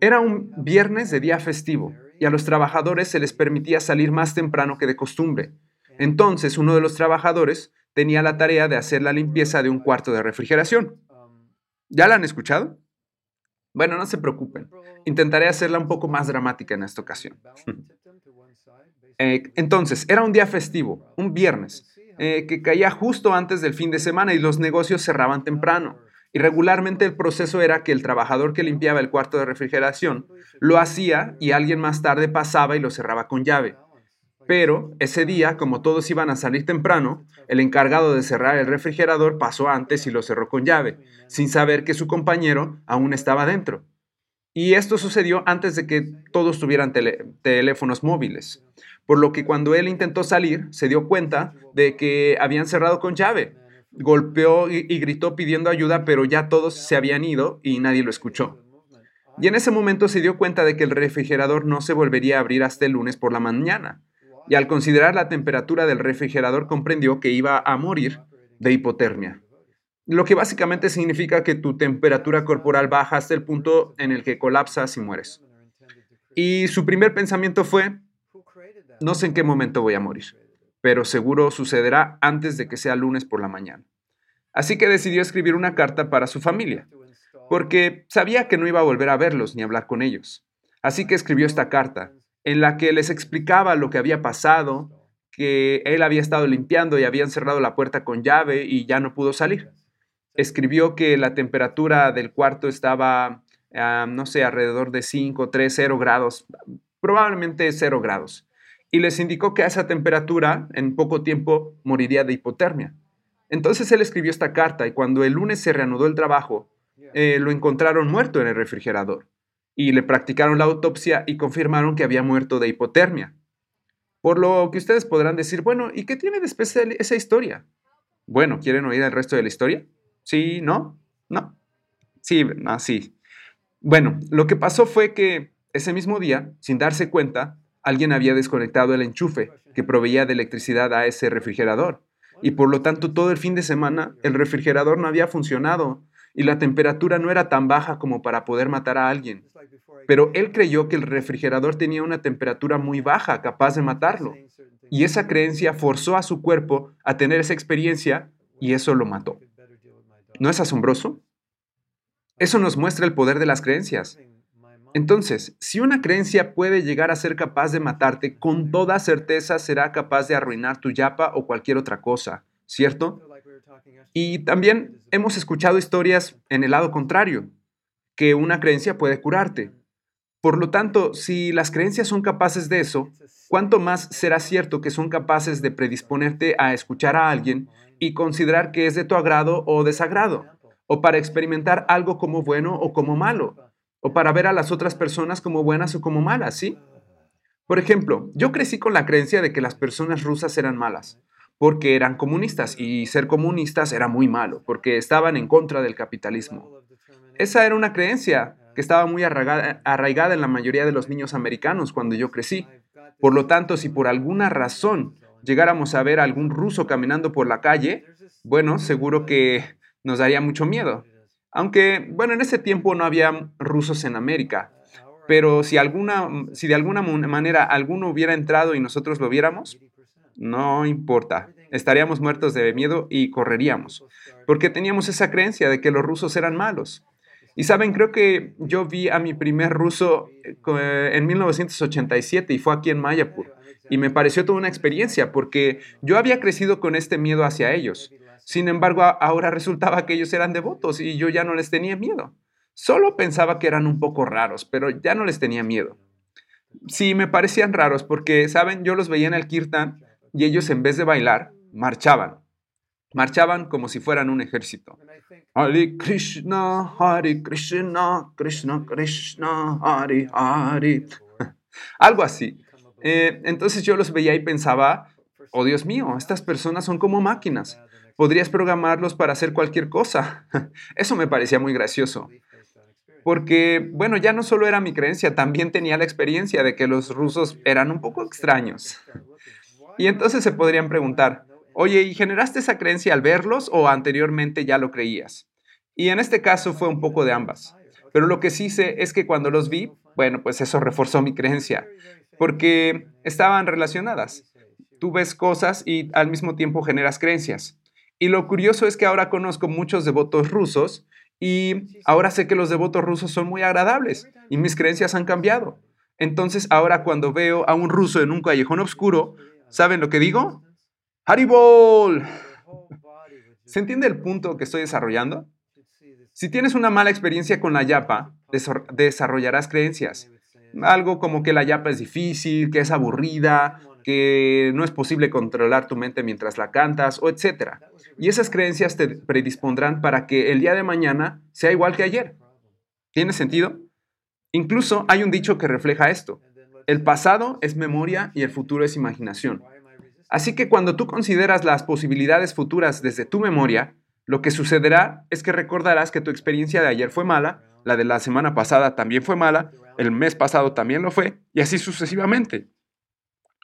Era un viernes de día festivo y a los trabajadores se les permitía salir más temprano que de costumbre. Entonces uno de los trabajadores tenía la tarea de hacer la limpieza de un cuarto de refrigeración. ¿Ya la han escuchado? Bueno, no se preocupen. Intentaré hacerla un poco más dramática en esta ocasión. Eh, entonces, era un día festivo, un viernes, eh, que caía justo antes del fin de semana y los negocios cerraban temprano. Y regularmente el proceso era que el trabajador que limpiaba el cuarto de refrigeración lo hacía y alguien más tarde pasaba y lo cerraba con llave. Pero ese día, como todos iban a salir temprano, el encargado de cerrar el refrigerador pasó antes y lo cerró con llave, sin saber que su compañero aún estaba dentro. Y esto sucedió antes de que todos tuvieran teléfonos móviles, por lo que cuando él intentó salir, se dio cuenta de que habían cerrado con llave. Golpeó y, gritó pidiendo ayuda, pero ya todos se habían ido y nadie lo escuchó. Y en ese momento se dio cuenta de que el refrigerador no se volvería a abrir hasta el lunes por la mañana y al considerar la temperatura del refrigerador comprendió que iba a morir de hipotermia. Lo que básicamente significa que tu temperatura corporal baja hasta el punto en el que colapsas y mueres. Y su primer pensamiento fue, no sé en qué momento voy a morir, pero seguro sucederá antes de que sea lunes por la mañana. Así que decidió escribir una carta para su familia, porque sabía que no iba a volver a verlos ni hablar con ellos. Así que escribió esta carta, en la que les explicaba lo que había pasado, que él había estado limpiando y habían cerrado la puerta con llave y ya no pudo salir. Escribió que la temperatura del cuarto estaba, ah, no sé, alrededor de 5, 3, 0 grados, probablemente 0 grados. Y les indicó que a esa temperatura en poco tiempo moriría de hipotermia. Entonces él escribió esta carta y cuando el lunes se reanudó el trabajo, eh, lo encontraron muerto en el refrigerador y le practicaron la autopsia y confirmaron que había muerto de hipotermia. Por lo que ustedes podrán decir, bueno, ¿y qué tiene de especial esa historia? Bueno, ¿quieren oír el resto de la historia? Sí, ¿no? No. Sí, no, sí. Bueno, lo que pasó fue que ese mismo día, sin darse cuenta, alguien había desconectado el enchufe que proveía de electricidad a ese refrigerador. Y por lo tanto, todo el fin de semana el refrigerador no había funcionado y la temperatura no era tan baja como para poder matar a alguien. Pero él creyó que el refrigerador tenía una temperatura muy baja, capaz de matarlo. Y esa creencia forzó a su cuerpo a tener esa experiencia y eso lo mató. ¿No es asombroso? Eso nos muestra el poder de las creencias. Entonces, si una creencia puede llegar a ser capaz de matarte, con toda certeza será capaz de arruinar tu yapa o cualquier otra cosa, ¿cierto? Y también hemos escuchado historias en el lado contrario, que una creencia puede curarte. Por lo tanto, si las creencias son capaces de eso, ¿cuánto más será cierto que son capaces de predisponerte a escuchar a alguien y considerar que es de tu agrado o desagrado? O para experimentar algo como bueno o como malo? O para ver a las otras personas como buenas o como malas, ¿sí? Por ejemplo, yo crecí con la creencia de que las personas rusas eran malas, porque eran comunistas y ser comunistas era muy malo, porque estaban en contra del capitalismo. Esa era una creencia que estaba muy arraigada, en la mayoría de los niños americanos cuando yo crecí. Por lo tanto, si por alguna razón llegáramos a ver a algún ruso caminando por la calle, bueno, seguro que nos daría mucho miedo. Aunque, bueno, en ese tiempo no había rusos en América, pero si, alguna, si de alguna manera alguno hubiera entrado y nosotros lo viéramos, no importa, estaríamos muertos de miedo y correríamos, porque teníamos esa creencia de que los rusos eran malos. Y saben, creo que yo vi a mi primer ruso eh, en 1987 y fue aquí en Mayapur. Y me pareció toda una experiencia porque yo había crecido con este miedo hacia ellos. Sin embargo, ahora resultaba que ellos eran devotos y yo ya no les tenía miedo. Solo pensaba que eran un poco raros, pero ya no les tenía miedo. Sí, me parecían raros porque, ¿saben? Yo los veía en el kirtan y ellos en vez de bailar, marchaban. Marchaban como si fueran un ejército. Hare Krishna, Hare Krishna, Krishna Krishna, Hare Hare. Algo así. Eh, entonces yo los veía y pensaba, oh Dios mío, estas personas son como máquinas. Podrías programarlos para hacer cualquier cosa. Eso me parecía muy gracioso. Porque, bueno, ya no solo era mi creencia, también tenía la experiencia de que los rusos eran un poco extraños. Y entonces se podrían preguntar, Oye, ¿y generaste esa creencia al verlos o anteriormente ya lo creías? Y en este caso fue un poco de ambas. Pero lo que sí sé es que cuando los vi, bueno, pues eso reforzó mi creencia, porque estaban relacionadas. Tú ves cosas y al mismo tiempo generas creencias. Y lo curioso es que ahora conozco muchos devotos rusos y ahora sé que los devotos rusos son muy agradables y mis creencias han cambiado. Entonces ahora cuando veo a un ruso en un callejón oscuro, ¿saben lo que digo? Haribol. ¿Se entiende el punto que estoy desarrollando? Si tienes una mala experiencia con la yapa, desarrollarás creencias. Algo como que la yapa es difícil, que es aburrida, que no es posible controlar tu mente mientras la cantas, o etc. Y esas creencias te predispondrán para que el día de mañana sea igual que ayer. ¿Tiene sentido? Incluso hay un dicho que refleja esto. El pasado es memoria y el futuro es imaginación. Así que cuando tú consideras las posibilidades futuras desde tu memoria, lo que sucederá es que recordarás que tu experiencia de ayer fue mala, la de la semana pasada también fue mala, el mes pasado también lo fue, y así sucesivamente.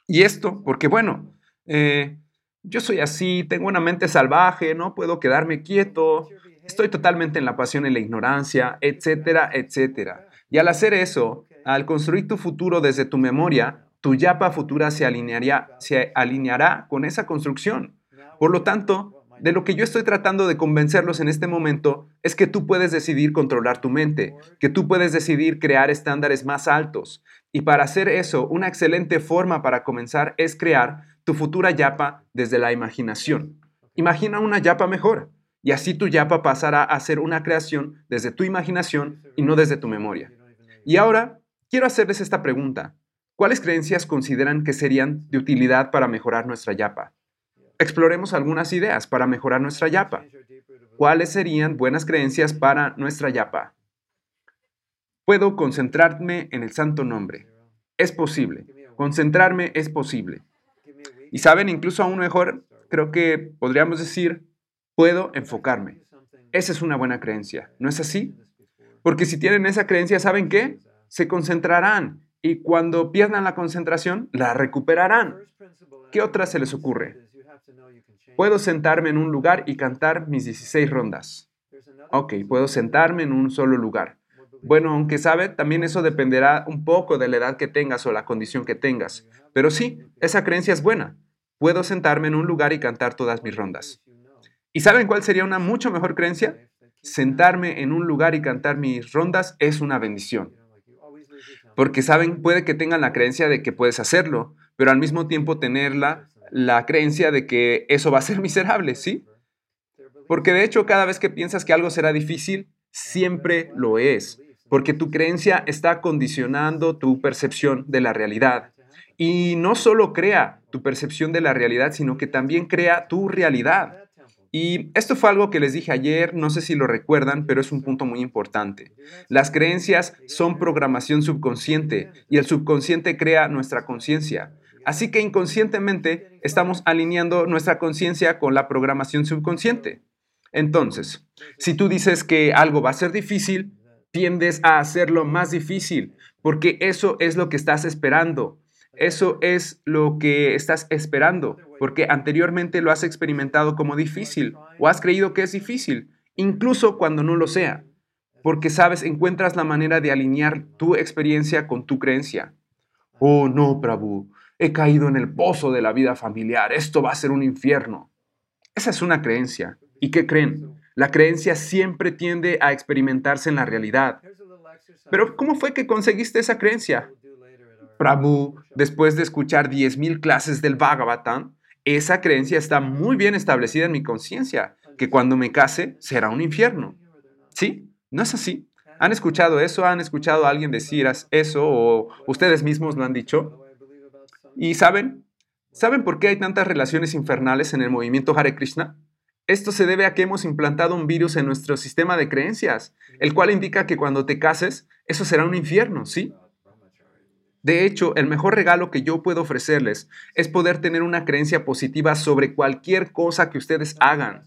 Y esto, porque bueno, eh, yo soy así, tengo una mente salvaje, no puedo quedarme quieto, estoy totalmente en la pasión y la ignorancia, etcétera, etcétera. Y al hacer eso, al construir tu futuro desde tu memoria, tu yapa futura se alinearía, se alineará con esa construcción. Por lo tanto, de lo que yo estoy tratando de convencerlos en este momento es que tú puedes decidir controlar tu mente, que tú puedes decidir crear estándares más altos. Y para hacer eso, una excelente forma para comenzar es crear tu futura yapa desde la imaginación. Imagina una yapa mejor y así tu yapa pasará a ser una creación desde tu imaginación y no desde tu memoria. Y ahora, quiero hacerles esta pregunta. ¿Cuáles creencias consideran que serían de utilidad para mejorar nuestra yapa? Exploremos algunas ideas para mejorar nuestra yapa. ¿Cuáles serían buenas creencias para nuestra yapa? Puedo concentrarme en el santo nombre. Es posible. Concentrarme es posible. Y saben, incluso aún mejor, creo que podríamos decir, puedo enfocarme. Esa es una buena creencia, ¿no es así? Porque si tienen esa creencia, ¿saben qué? Se concentrarán y cuando pierdan la concentración, la recuperarán. ¿Qué otra se les ocurre? Puedo sentarme en un lugar y cantar mis 16 rondas. Ok, puedo sentarme en un solo lugar. Bueno, aunque sabe, también eso dependerá un poco de la edad que tengas o la condición que tengas. Pero sí, esa creencia es buena. Puedo sentarme en un lugar y cantar todas mis rondas. ¿Y saben cuál sería una mucho mejor creencia? Sentarme en un lugar y cantar mis rondas es una bendición. Porque saben, puede que tengan la creencia de que puedes hacerlo, pero al mismo tiempo tener la, creencia de que eso va a ser miserable, ¿sí? Porque de hecho cada vez que piensas que algo será difícil, siempre lo es. porque tu creencia está condicionando tu percepción de la realidad. Y no solo crea tu percepción de la realidad, sino que también crea tu realidad. Y esto fue algo que les dije ayer, no sé si lo recuerdan, pero es un punto muy importante. Las creencias son programación subconsciente y el subconsciente crea nuestra conciencia. Así que inconscientemente estamos alineando nuestra conciencia con la programación subconsciente. Entonces, si tú dices que algo va a ser difícil, tiendes a hacerlo más difícil, porque eso es lo que estás esperando. Eso es lo que estás esperando, porque anteriormente lo has experimentado como difícil o has creído que es difícil, incluso cuando no lo sea, porque sabes, encuentras la manera de alinear tu experiencia con tu creencia. Oh, no, Prabhu, he caído en el pozo de la vida familiar, esto va a ser un infierno. Esa es una creencia. ¿Y qué creen? La creencia siempre tiende a experimentarse en la realidad. Pero ¿cómo fue que conseguiste esa creencia? Prabhu, después de escuchar 10.000 clases del Bhagavatam, esa creencia está muy bien establecida en mi conciencia, que cuando me case será un infierno. ¿Sí? ¿No es así? ¿Han escuchado eso? ¿Han escuchado a alguien decir eso? ¿O ustedes mismos lo han dicho? ¿Y saben? ¿Saben por qué hay tantas relaciones infernales en el movimiento Hare Krishna? Esto se debe a que hemos implantado un virus en nuestro sistema de creencias, el cual indica que cuando te cases, eso será un infierno, ¿sí? De hecho, el mejor regalo que yo puedo ofrecerles es poder tener una creencia positiva sobre cualquier cosa que ustedes hagan,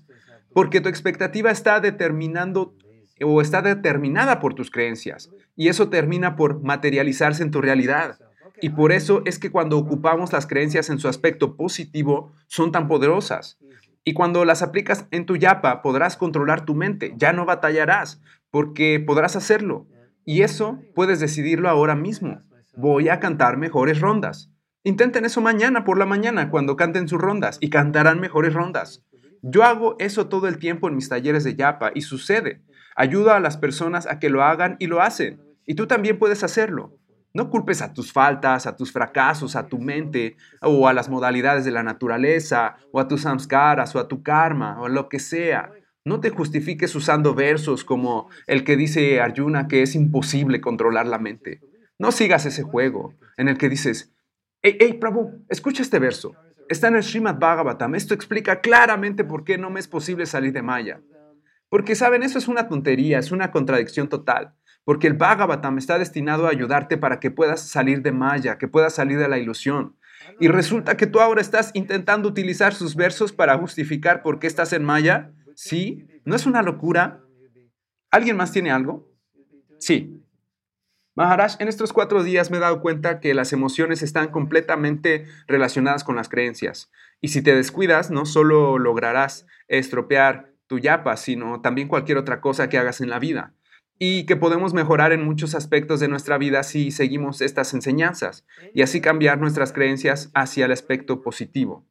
porque tu expectativa está determinando o está determinada por tus creencias, y eso termina por materializarse en tu realidad. Y por eso es que cuando ocupamos las creencias en su aspecto positivo, son tan poderosas. Y cuando las aplicas en tu yapa, podrás controlar tu mente, ya no batallarás, porque podrás hacerlo. Y eso puedes decidirlo ahora mismo voy a cantar mejores rondas. Intenten eso mañana por la mañana cuando canten sus rondas y cantarán mejores rondas. Yo hago eso todo el tiempo en mis talleres de yapa y sucede. Ayuda a las personas a que lo hagan y lo hacen. Y tú también puedes hacerlo. No culpes a tus faltas, a tus fracasos, a tu mente, o a las modalidades de la naturaleza, o a tus samskaras, o a tu karma, o lo que sea. No te justifiques usando versos como el que dice Arjuna que es imposible controlar la mente. No sigas ese juego en el que dices, hey, hey, Prabhu, escucha este verso. Está en el Srimad Bhagavatam. Esto explica claramente por qué no me es posible salir de Maya. Porque, ¿saben? Eso es una tontería, es una contradicción total. Porque el Bhagavatam está destinado a ayudarte para que puedas salir de Maya, que puedas salir de la ilusión. Y resulta que tú ahora estás intentando utilizar sus versos para justificar por qué estás en Maya. ¿Sí? ¿No es una locura? ¿Alguien más tiene algo? Sí. Maharaj, en estos cuatro días me he dado cuenta que las emociones están completamente relacionadas con las creencias. Y si te descuidas, no solo lograrás estropear tu yapa, sino también cualquier otra cosa que hagas en la vida. Y que podemos mejorar en muchos aspectos de nuestra vida si seguimos estas enseñanzas y así cambiar nuestras creencias hacia el aspecto positivo.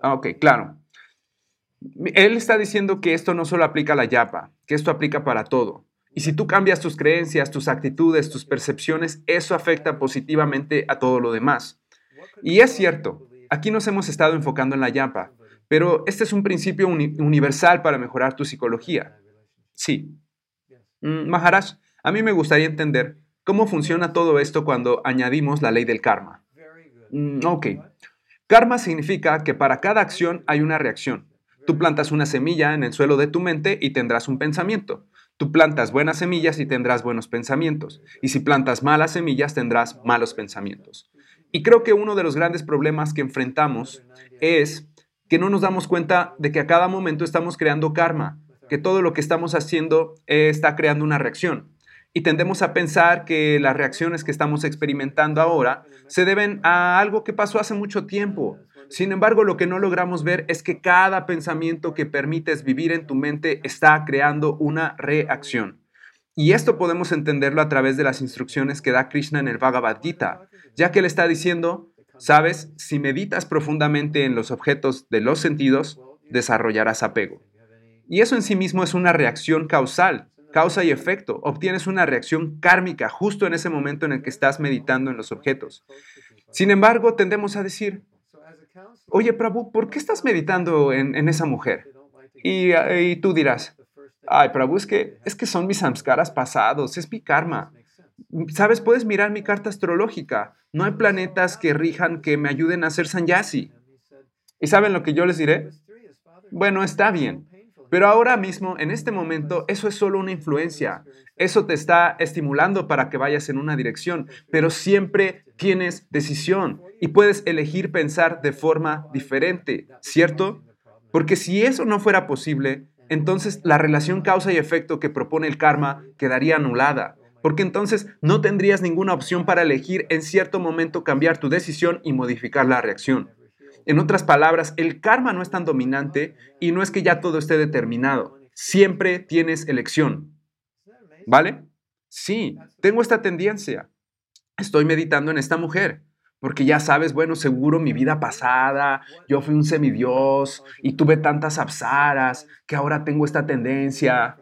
Ah, ok, claro. Él está diciendo que esto no solo aplica a la yapa, que esto aplica para todo. Y si tú cambias tus creencias, tus actitudes, tus percepciones, eso afecta positivamente a todo lo demás. Y es cierto, aquí nos hemos estado enfocando en la yapa, pero este es un principio universal para mejorar tu psicología. Sí. Mm, Maharaj, a mí me gustaría entender cómo funciona todo esto cuando añadimos la ley del karma. Mm, ok. Karma significa que para cada acción hay una reacción. Tú plantas una semilla en el suelo de tu mente y tendrás un pensamiento. Tú plantas buenas semillas y tendrás buenos pensamientos. Y si plantas malas semillas, tendrás malos pensamientos. Y creo que uno de los grandes problemas que enfrentamos es que no nos damos cuenta de que a cada momento estamos creando karma, que todo lo que estamos haciendo está creando una reacción. Y tendemos a pensar que las reacciones que estamos experimentando ahora se deben a algo que pasó hace mucho tiempo, sin embargo, lo que no logramos ver es que cada pensamiento que permites vivir en tu mente está creando una reacción. Y esto podemos entenderlo a través de las instrucciones que da Krishna en el Bhagavad Gita, ya que él está diciendo, sabes, si meditas profundamente en los objetos de los sentidos, desarrollarás apego. Y eso en sí mismo es una reacción causal, causa y efecto. Obtienes una reacción kármica justo en ese momento en el que estás meditando en los objetos. Sin embargo, tendemos a decir, oye Prabhu, ¿por qué estás meditando en, esa mujer? Y, y, tú dirás, Ay, Prabhu, es que, es que son mis samskaras pasados, es mi karma. Sabes, puedes mirar mi carta astrológica. No hay planetas que rijan que me ayuden a hacer sanyasi. ¿Y saben lo que yo les diré? Bueno, está bien. Pero ahora mismo, en este momento, eso es solo una influencia. Eso te está estimulando para que vayas en una dirección, pero siempre tienes decisión y puedes elegir pensar de forma diferente, ¿cierto? Porque si eso no fuera posible, entonces la relación causa y efecto que propone el karma quedaría anulada, porque entonces no tendrías ninguna opción para elegir en cierto momento cambiar tu decisión y modificar la reacción. En otras palabras, el karma no es tan dominante y no es que ya todo esté determinado. Siempre tienes elección. ¿Vale? Sí, tengo esta tendencia. Estoy meditando en esta mujer. Porque ya sabes, bueno, seguro mi vida pasada, yo fui un semidios y tuve tantas absaras que ahora tengo esta tendencia.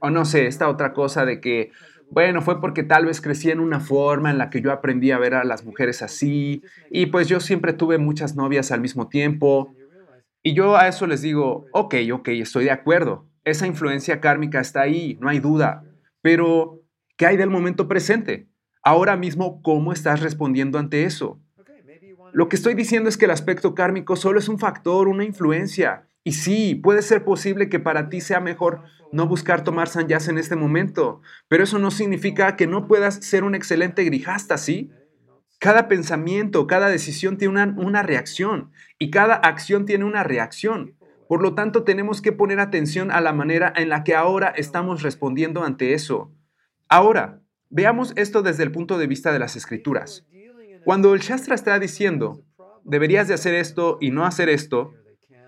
O no sé, esta otra cosa de que, bueno, fue porque tal vez crecí en una forma en la que yo aprendí a ver a las mujeres así. Y pues yo siempre tuve muchas novias al mismo tiempo. Y yo a eso les digo, ok, ok, estoy de acuerdo. Esa influencia kármica está ahí, no hay duda. Pero, ¿qué hay del momento presente? Ahora mismo, ¿cómo estás respondiendo ante eso? Lo que estoy diciendo es que el aspecto kármico solo es un factor, una influencia. Y sí, puede ser posible que para ti sea mejor no buscar tomar sanyas en este momento, pero eso no significa que no puedas ser un excelente grijasta, ¿sí? Cada pensamiento, cada decisión tiene una, una, reacción y cada acción tiene una reacción. Por lo tanto, tenemos que poner atención a la manera en la que ahora estamos respondiendo ante eso. Ahora, Veamos esto desde el punto de vista de las escrituras. Cuando el Shastra está diciendo, deberías de hacer esto y no hacer esto,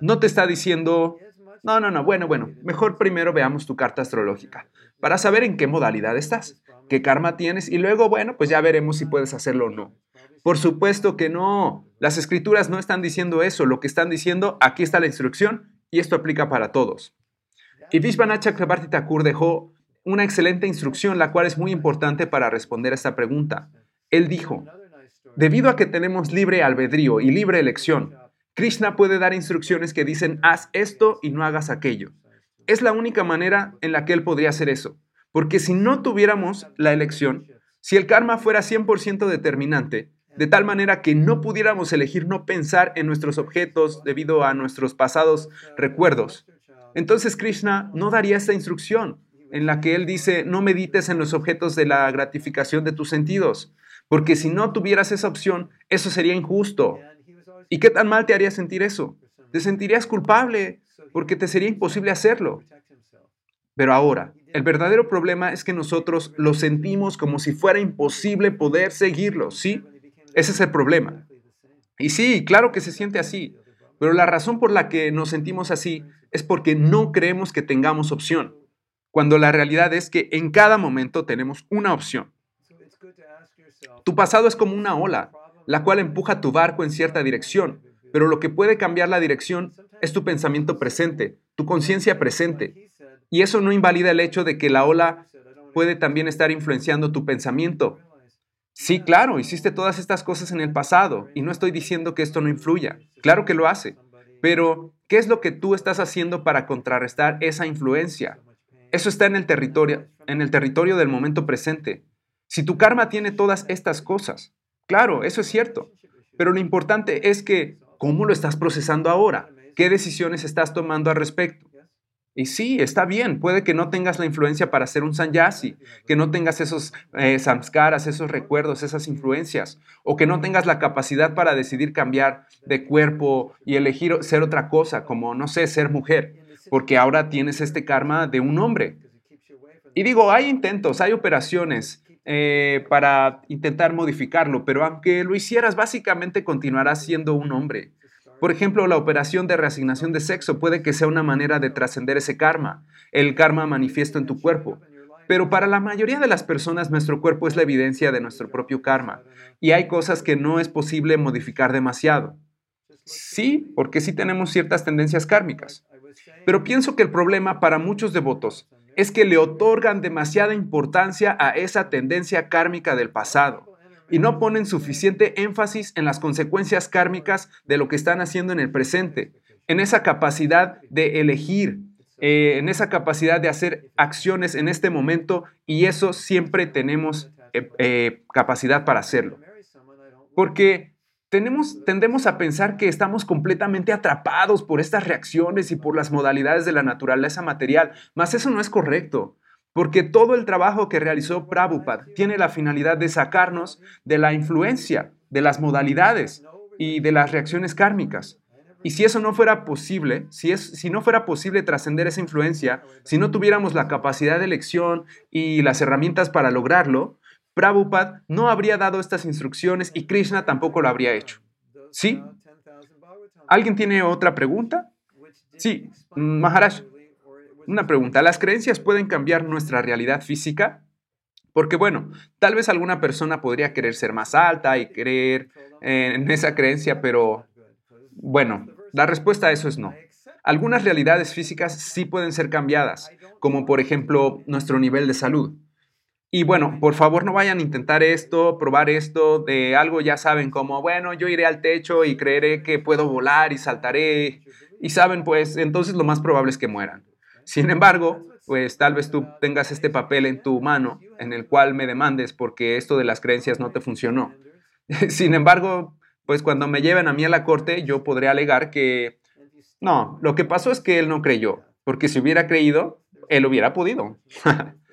no te está diciendo, no, no, no, bueno, bueno, mejor primero veamos tu carta astrológica para saber en qué modalidad estás, qué karma tienes y luego, bueno, pues ya veremos si puedes hacerlo o no. Por supuesto que no. Las escrituras no están diciendo eso. Lo que están diciendo, aquí está la instrucción y esto aplica para todos. Y Vishvanath Chakrabarti Thakur dejó una excelente instrucción, la cual es muy importante para responder a esta pregunta. Él dijo, debido a que tenemos libre albedrío y libre elección, Krishna puede dar instrucciones que dicen, haz esto y no hagas aquello. Es la única manera en la que él podría hacer eso, porque si no tuviéramos la elección, si el karma fuera 100% determinante, de tal manera que no pudiéramos elegir no pensar en nuestros objetos debido a nuestros pasados recuerdos, entonces Krishna no daría esta instrucción, en la que él dice, no medites en los objetos de la gratificación de tus sentidos, porque si no tuvieras esa opción, eso sería injusto. ¿Y qué tan mal te haría sentir eso? Te sentirías culpable porque te sería imposible hacerlo. Pero ahora, el verdadero problema es que nosotros lo sentimos como si fuera imposible poder seguirlo, ¿sí? Ese es el problema. Y sí, claro que se siente así, pero la razón por la que nos sentimos así es porque no creemos que tengamos opción cuando la realidad es que en cada momento tenemos una opción. Tu pasado es como una ola, la cual empuja tu barco en cierta dirección, pero lo que puede cambiar la dirección es tu pensamiento presente, tu conciencia presente. Y eso no invalida el hecho de que la ola puede también estar influenciando tu pensamiento. Sí, claro, hiciste todas estas cosas en el pasado y no estoy diciendo que esto no influya. Claro que lo hace. Pero, ¿qué es lo que tú estás haciendo para contrarrestar esa influencia? Eso está en el territorio, en el territorio del momento presente. Si tu karma tiene todas estas cosas, claro, eso es cierto, pero lo importante es que cómo lo estás procesando ahora, qué decisiones estás tomando al respecto. Y sí, está bien, puede que no tengas la influencia para ser un sanyasi, que no tengas esos eh, samskaras, esos recuerdos, esas influencias, o que no tengas la capacidad para decidir cambiar de cuerpo y elegir ser otra cosa, como, no sé, ser mujer porque ahora tienes este karma de un hombre. Y digo, hay intentos, hay operaciones eh, para intentar modificarlo, pero aunque lo hicieras, básicamente continuarás siendo un hombre. Por ejemplo, la operación de reasignación de sexo puede que sea una manera de trascender ese karma, el karma manifiesto en tu cuerpo. Pero para la mayoría de las personas nuestro cuerpo es la evidencia de nuestro propio karma y hay cosas que no es posible modificar demasiado. Sí, porque sí tenemos ciertas tendencias kármicas. Pero pienso que el problema para muchos devotos es que le otorgan demasiada importancia a esa tendencia kármica del pasado y no ponen suficiente énfasis en las consecuencias kármicas de lo que están haciendo en el presente, en esa capacidad de elegir, eh, en esa capacidad de hacer acciones en este momento y eso siempre tenemos eh, eh, capacidad para hacerlo. Porque tenemos, tendemos a pensar que estamos completamente atrapados por estas reacciones y por las modalidades de la naturaleza material, mas eso no es correcto, porque todo el trabajo que realizó Prabhupada tiene la finalidad de sacarnos de la influencia de las modalidades y de las reacciones kármicas. Y si eso no fuera posible, si, es, si no fuera posible trascender esa influencia, si no tuviéramos la capacidad de elección y las herramientas para lograrlo, Prabhupada no habría dado estas instrucciones y Krishna tampoco lo habría hecho. ¿Sí? ¿Alguien tiene otra pregunta? Sí, Maharaj. Una pregunta. ¿Las creencias pueden cambiar nuestra realidad física? Porque bueno, tal vez alguna persona podría querer ser más alta y creer en esa creencia, pero bueno, la respuesta a eso es no. Algunas realidades físicas sí pueden ser cambiadas, como por ejemplo nuestro nivel de salud. Y bueno, por favor no vayan a intentar esto, probar esto, de algo ya saben como, bueno, yo iré al techo y creeré que puedo volar y saltaré. Y saben, pues entonces lo más probable es que mueran. Sin embargo, pues tal vez tú tengas este papel en tu mano en el cual me demandes porque esto de las creencias no te funcionó. Sin embargo, pues cuando me lleven a mí a la corte, yo podré alegar que no, lo que pasó es que él no creyó, porque si hubiera creído, él hubiera podido.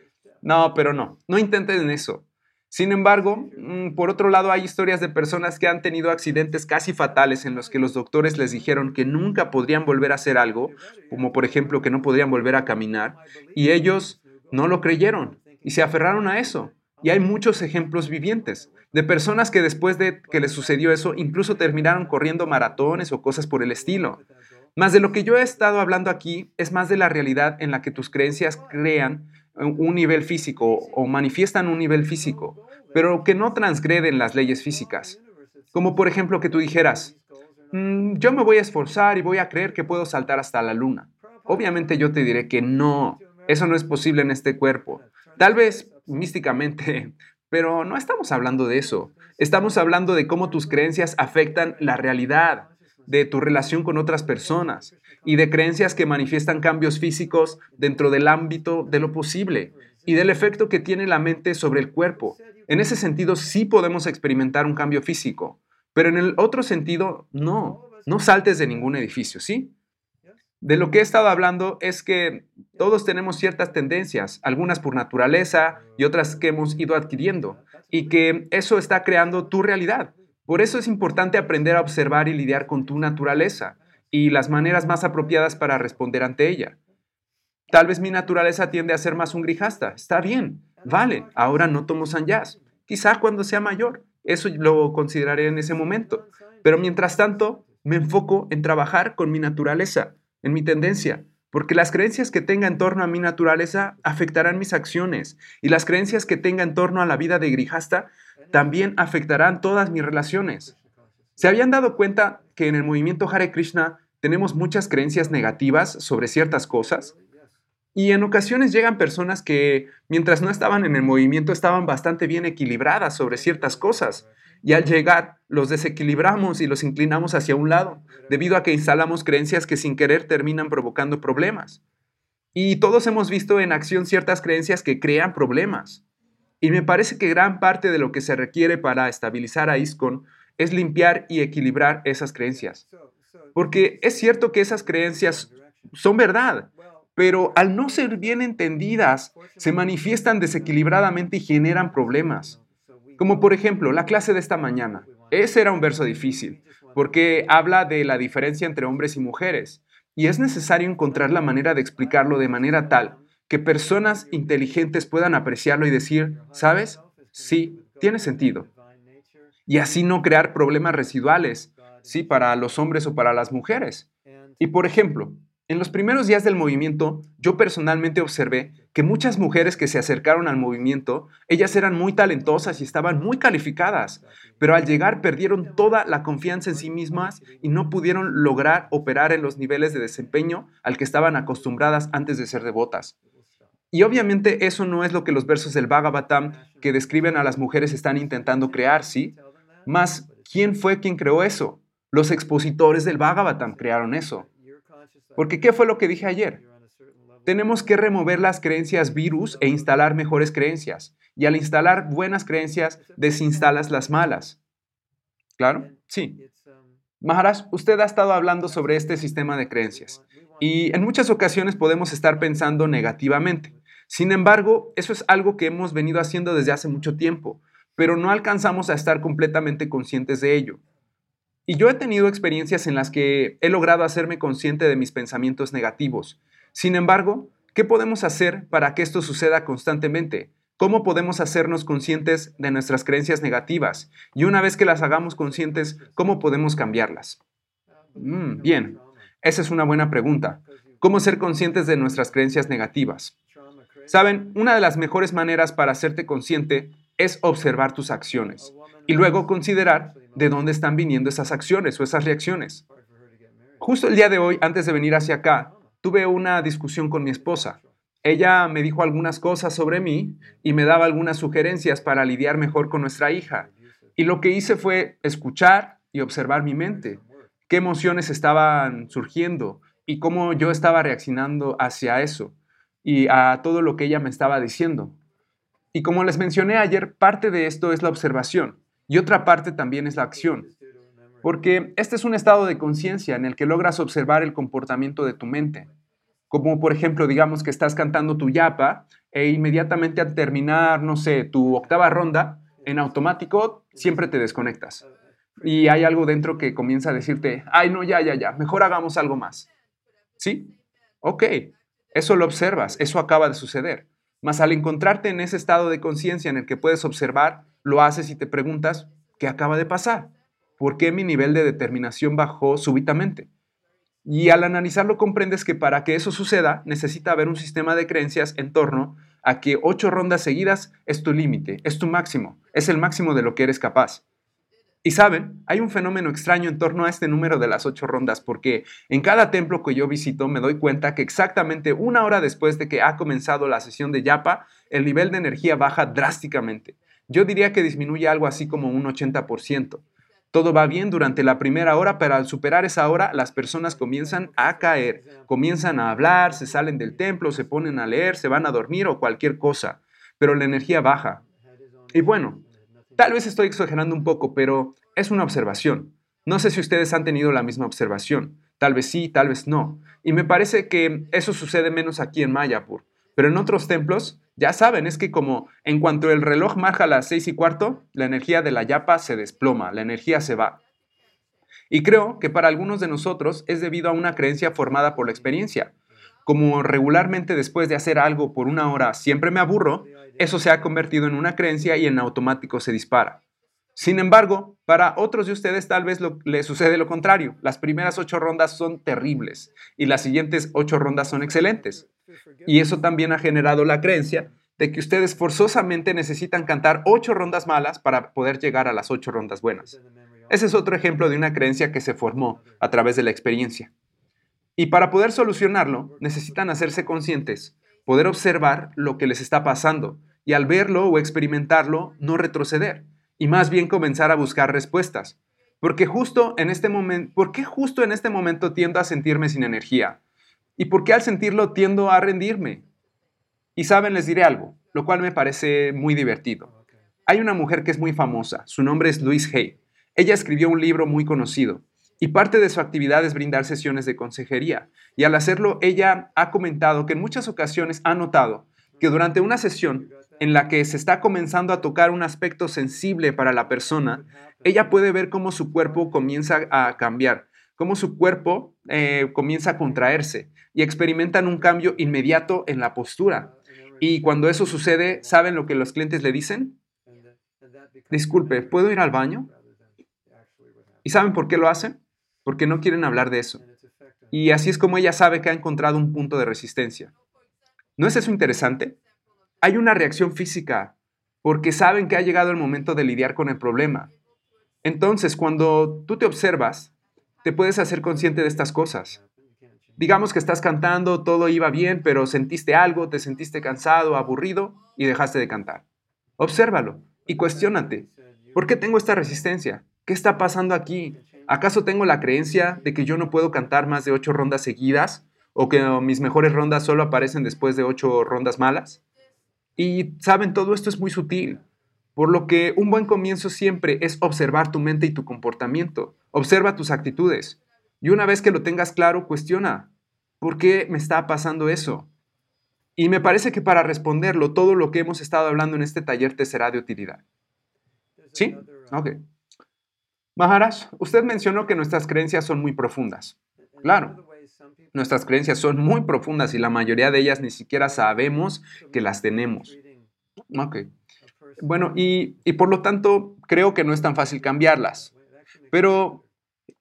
No, pero no, no intenten eso. Sin embargo, mm, por otro lado, hay historias de personas que han tenido accidentes casi fatales en los que los doctores les dijeron que nunca podrían volver a hacer algo, como por ejemplo que no podrían volver a caminar, y ellos no lo creyeron y se aferraron a eso. Y hay muchos ejemplos vivientes de personas que después de que les sucedió eso, incluso terminaron corriendo maratones o cosas por el estilo. Más de lo que yo he estado hablando aquí es más de la realidad en la que tus creencias crean un nivel físico o manifiestan un nivel físico, pero que no transgreden las leyes físicas. Como por ejemplo que tú dijeras, mm, yo me voy a esforzar y voy a creer que puedo saltar hasta la luna. Obviamente yo te diré que no, eso no es posible en este cuerpo. Tal vez místicamente, pero no estamos hablando de eso. Estamos hablando de cómo tus creencias afectan la realidad, de tu relación con otras personas y de creencias que manifiestan cambios físicos dentro del ámbito de lo posible y del efecto que tiene la mente sobre el cuerpo. En ese sentido sí podemos experimentar un cambio físico, pero en el otro sentido no. No saltes de ningún edificio, ¿sí? De lo que he estado hablando es que todos tenemos ciertas tendencias, algunas por naturaleza y otras que hemos ido adquiriendo, y que eso está creando tu realidad. Por eso es importante aprender a observar y lidiar con tu naturaleza y las maneras más apropiadas para responder ante ella. Tal vez mi naturaleza tiende a ser más un grijasta. Está bien, vale, ahora no tomo sanyas. Quizá cuando sea mayor, eso lo consideraré en ese momento. Pero mientras tanto, me enfoco en trabajar con mi naturaleza, en mi tendencia, porque las creencias que tenga en torno a mi naturaleza afectarán mis acciones y las creencias que tenga en torno a la vida de grijasta también afectarán todas mis relaciones. ¿Se habían dado cuenta que en el movimiento Hare Krishna tenemos muchas creencias negativas sobre ciertas cosas? Y en ocasiones llegan personas que, mientras no estaban en el movimiento, estaban bastante bien equilibradas sobre ciertas cosas. Y al llegar, los desequilibramos y los inclinamos hacia un lado, debido a que instalamos creencias que sin querer terminan provocando problemas. Y todos hemos visto en acción ciertas creencias que crean problemas. Y me parece que gran parte de lo que se requiere para estabilizar a ISCON es limpiar y equilibrar esas creencias. Porque es cierto que esas creencias son verdad, pero al no ser bien entendidas, se manifiestan desequilibradamente y generan problemas. Como por ejemplo, la clase de esta mañana. Ese era un verso difícil, porque habla de la diferencia entre hombres y mujeres, y es necesario encontrar la manera de explicarlo de manera tal que personas inteligentes puedan apreciarlo y decir, ¿sabes? Sí, tiene sentido. Y así no crear problemas residuales, ¿sí? Para los hombres o para las mujeres. Y por ejemplo, en los primeros días del movimiento, yo personalmente observé que muchas mujeres que se acercaron al movimiento, ellas eran muy talentosas y estaban muy calificadas, pero al llegar perdieron toda la confianza en sí mismas y no pudieron lograr operar en los niveles de desempeño al que estaban acostumbradas antes de ser devotas. Y obviamente eso no es lo que los versos del Bhagavatam que describen a las mujeres están intentando crear, ¿sí? Más, ¿quién fue quien creó eso? Los expositores del Bhagavatam crearon eso. Porque ¿qué fue lo que dije ayer? Tenemos que remover las creencias virus e instalar mejores creencias. Y al instalar buenas creencias, desinstalas las malas. ¿Claro? Sí. Maharaj, usted ha estado hablando sobre este sistema de creencias y en muchas ocasiones podemos estar pensando negativamente. Sin embargo, eso es algo que hemos venido haciendo desde hace mucho tiempo, pero no alcanzamos a estar completamente conscientes de ello. Y yo he tenido experiencias en las que he logrado hacerme consciente de mis pensamientos negativos. Sin embargo, ¿qué podemos hacer para que esto suceda constantemente? ¿Cómo podemos hacernos conscientes de nuestras creencias negativas? Y una vez que las hagamos conscientes, ¿cómo podemos cambiarlas? Mm, bien, esa es una buena pregunta. ¿Cómo ser conscientes de nuestras creencias negativas? Saben, una de las mejores maneras para hacerte consciente es observar tus acciones y luego considerar de dónde están viniendo esas acciones o esas reacciones. Justo el día de hoy, antes de venir hacia acá, tuve una discusión con mi esposa ella me dijo algunas cosas sobre mí y me daba algunas sugerencias para lidiar mejor con nuestra hija. Y lo que hice fue escuchar y observar mi mente, qué emociones estaban surgiendo y cómo yo estaba reaccionando hacia eso y a todo lo que ella me estaba diciendo. Y como les mencioné ayer, parte de esto es la observación y otra parte también es la acción. Porque este es un estado de conciencia en el que logras observar el comportamiento de tu mente. Como por ejemplo, digamos que estás cantando tu yapa e inmediatamente al terminar, no sé, tu octava ronda, en automático siempre te desconectas. Y hay algo dentro que comienza a decirte, ay, no, ya, ya, ya, mejor hagamos algo más. ¿Sí? Ok, eso lo observas, eso acaba de suceder. Mas al encontrarte en ese estado de conciencia en el que puedes observar, lo haces y te preguntas, ¿qué acaba de pasar? ¿Por qué mi nivel de determinación bajó súbitamente? Y al analizarlo comprendes que para que eso suceda necesita haber un sistema de creencias en torno a que ocho rondas seguidas es tu límite, es tu máximo, es el máximo de lo que eres capaz. Y saben, hay un fenómeno extraño en torno a este número de las ocho rondas, porque en cada templo que yo visito me doy cuenta que exactamente una hora después de que ha comenzado la sesión de yapa, el nivel de energía baja drásticamente. Yo diría que disminuye algo así como un 80%. Todo va bien durante la primera hora, pero al superar esa hora las personas comienzan a caer, comienzan a hablar, se salen del templo, se ponen a leer, se van a dormir o cualquier cosa, pero la energía baja. Y bueno, tal vez estoy exagerando un poco, pero es una observación. No sé si ustedes han tenido la misma observación. Tal vez sí, tal vez no. Y me parece que eso sucede menos aquí en Mayapur. Pero en otros templos, ya saben, es que como en cuanto el reloj marca las seis y cuarto, la energía de la yapa se desploma, la energía se va. Y creo que para algunos de nosotros es debido a una creencia formada por la experiencia. Como regularmente después de hacer algo por una hora siempre me aburro, eso se ha convertido en una creencia y en automático se dispara. Sin embargo, para otros de ustedes tal vez le sucede lo contrario. Las primeras ocho rondas son terribles y las siguientes ocho rondas son excelentes. Y eso también ha generado la creencia de que ustedes forzosamente necesitan cantar ocho rondas malas para poder llegar a las ocho rondas buenas. Ese es otro ejemplo de una creencia que se formó a través de la experiencia. Y para poder solucionarlo, necesitan hacerse conscientes, poder observar lo que les está pasando y al verlo o experimentarlo, no retroceder y más bien comenzar a buscar respuestas. Porque justo en este momento, ¿por qué justo en este momento tiendo a sentirme sin energía? ¿Y por qué al sentirlo tiendo a rendirme? Y saben, les diré algo, lo cual me parece muy divertido. Hay una mujer que es muy famosa, su nombre es Louise Hay. Ella escribió un libro muy conocido y parte de su actividad es brindar sesiones de consejería. Y al hacerlo, ella ha comentado que en muchas ocasiones ha notado que durante una sesión en la que se está comenzando a tocar un aspecto sensible para la persona, ella puede ver cómo su cuerpo comienza a cambiar, cómo su cuerpo eh, comienza a contraerse y experimentan un cambio inmediato en la postura. Y cuando eso sucede, ¿saben lo que los clientes le dicen? Disculpe, ¿puedo ir al baño? ¿Y saben por qué lo hacen? Porque no quieren hablar de eso. Y así es como ella sabe que ha encontrado un punto de resistencia. ¿No es eso interesante? Hay una reacción física porque saben que ha llegado el momento de lidiar con el problema. Entonces, cuando tú te observas, te puedes hacer consciente de estas cosas. Digamos que estás cantando, todo iba bien, pero sentiste algo, te sentiste cansado, aburrido y dejaste de cantar. Obsérvalo y cuestiónate. ¿Por qué tengo esta resistencia? ¿Qué está pasando aquí? ¿Acaso tengo la creencia de que yo no puedo cantar más de ocho rondas seguidas? o que mis mejores rondas solo aparecen después de ocho rondas malas. Y saben, todo esto es muy sutil, por lo que un buen comienzo siempre es observar tu mente y tu comportamiento, observa tus actitudes. Y una vez que lo tengas claro, cuestiona, ¿por qué me está pasando eso? Y me parece que para responderlo, todo lo que hemos estado hablando en este taller te será de utilidad. ¿Sí? Ok. Maharaj, usted mencionó que nuestras creencias son muy profundas. Claro, nuestras creencias son muy profundas y la mayoría de ellas ni siquiera sabemos que las tenemos. Ok. Bueno, y, y por lo tanto creo que no es tan fácil cambiarlas. Pero,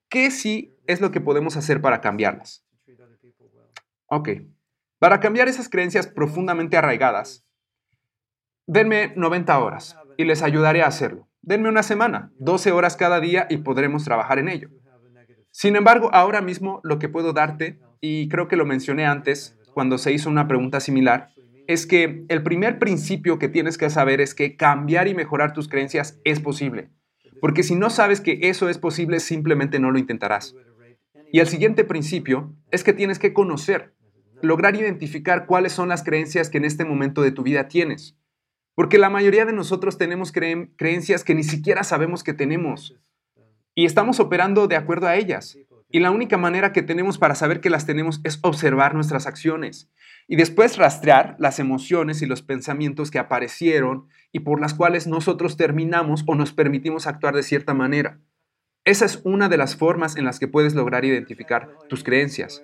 ¿qué sí es lo que podemos hacer para cambiarlas? Ok. Para cambiar esas creencias profundamente arraigadas, denme 90 horas y les ayudaré a hacerlo. Denme una semana, 12 horas cada día y podremos trabajar en ello. Sin embargo, ahora mismo lo que puedo darte, y creo que lo mencioné antes cuando se hizo una pregunta similar, es que el primer principio que tienes que saber es que cambiar y mejorar tus creencias es posible. Porque si no sabes que eso es posible, simplemente no lo intentarás. Y el siguiente principio es que tienes que conocer, lograr identificar cuáles son las creencias que en este momento de tu vida tienes. Porque la mayoría de nosotros tenemos creencias que ni siquiera sabemos que tenemos y estamos operando de acuerdo a ellas. Y la única manera que tenemos para saber que las tenemos es observar nuestras acciones y después rastrear las emociones y los pensamientos que aparecieron y por las cuales nosotros terminamos o nos permitimos actuar de cierta manera. Esa es una de las formas en las que puedes lograr identificar tus creencias.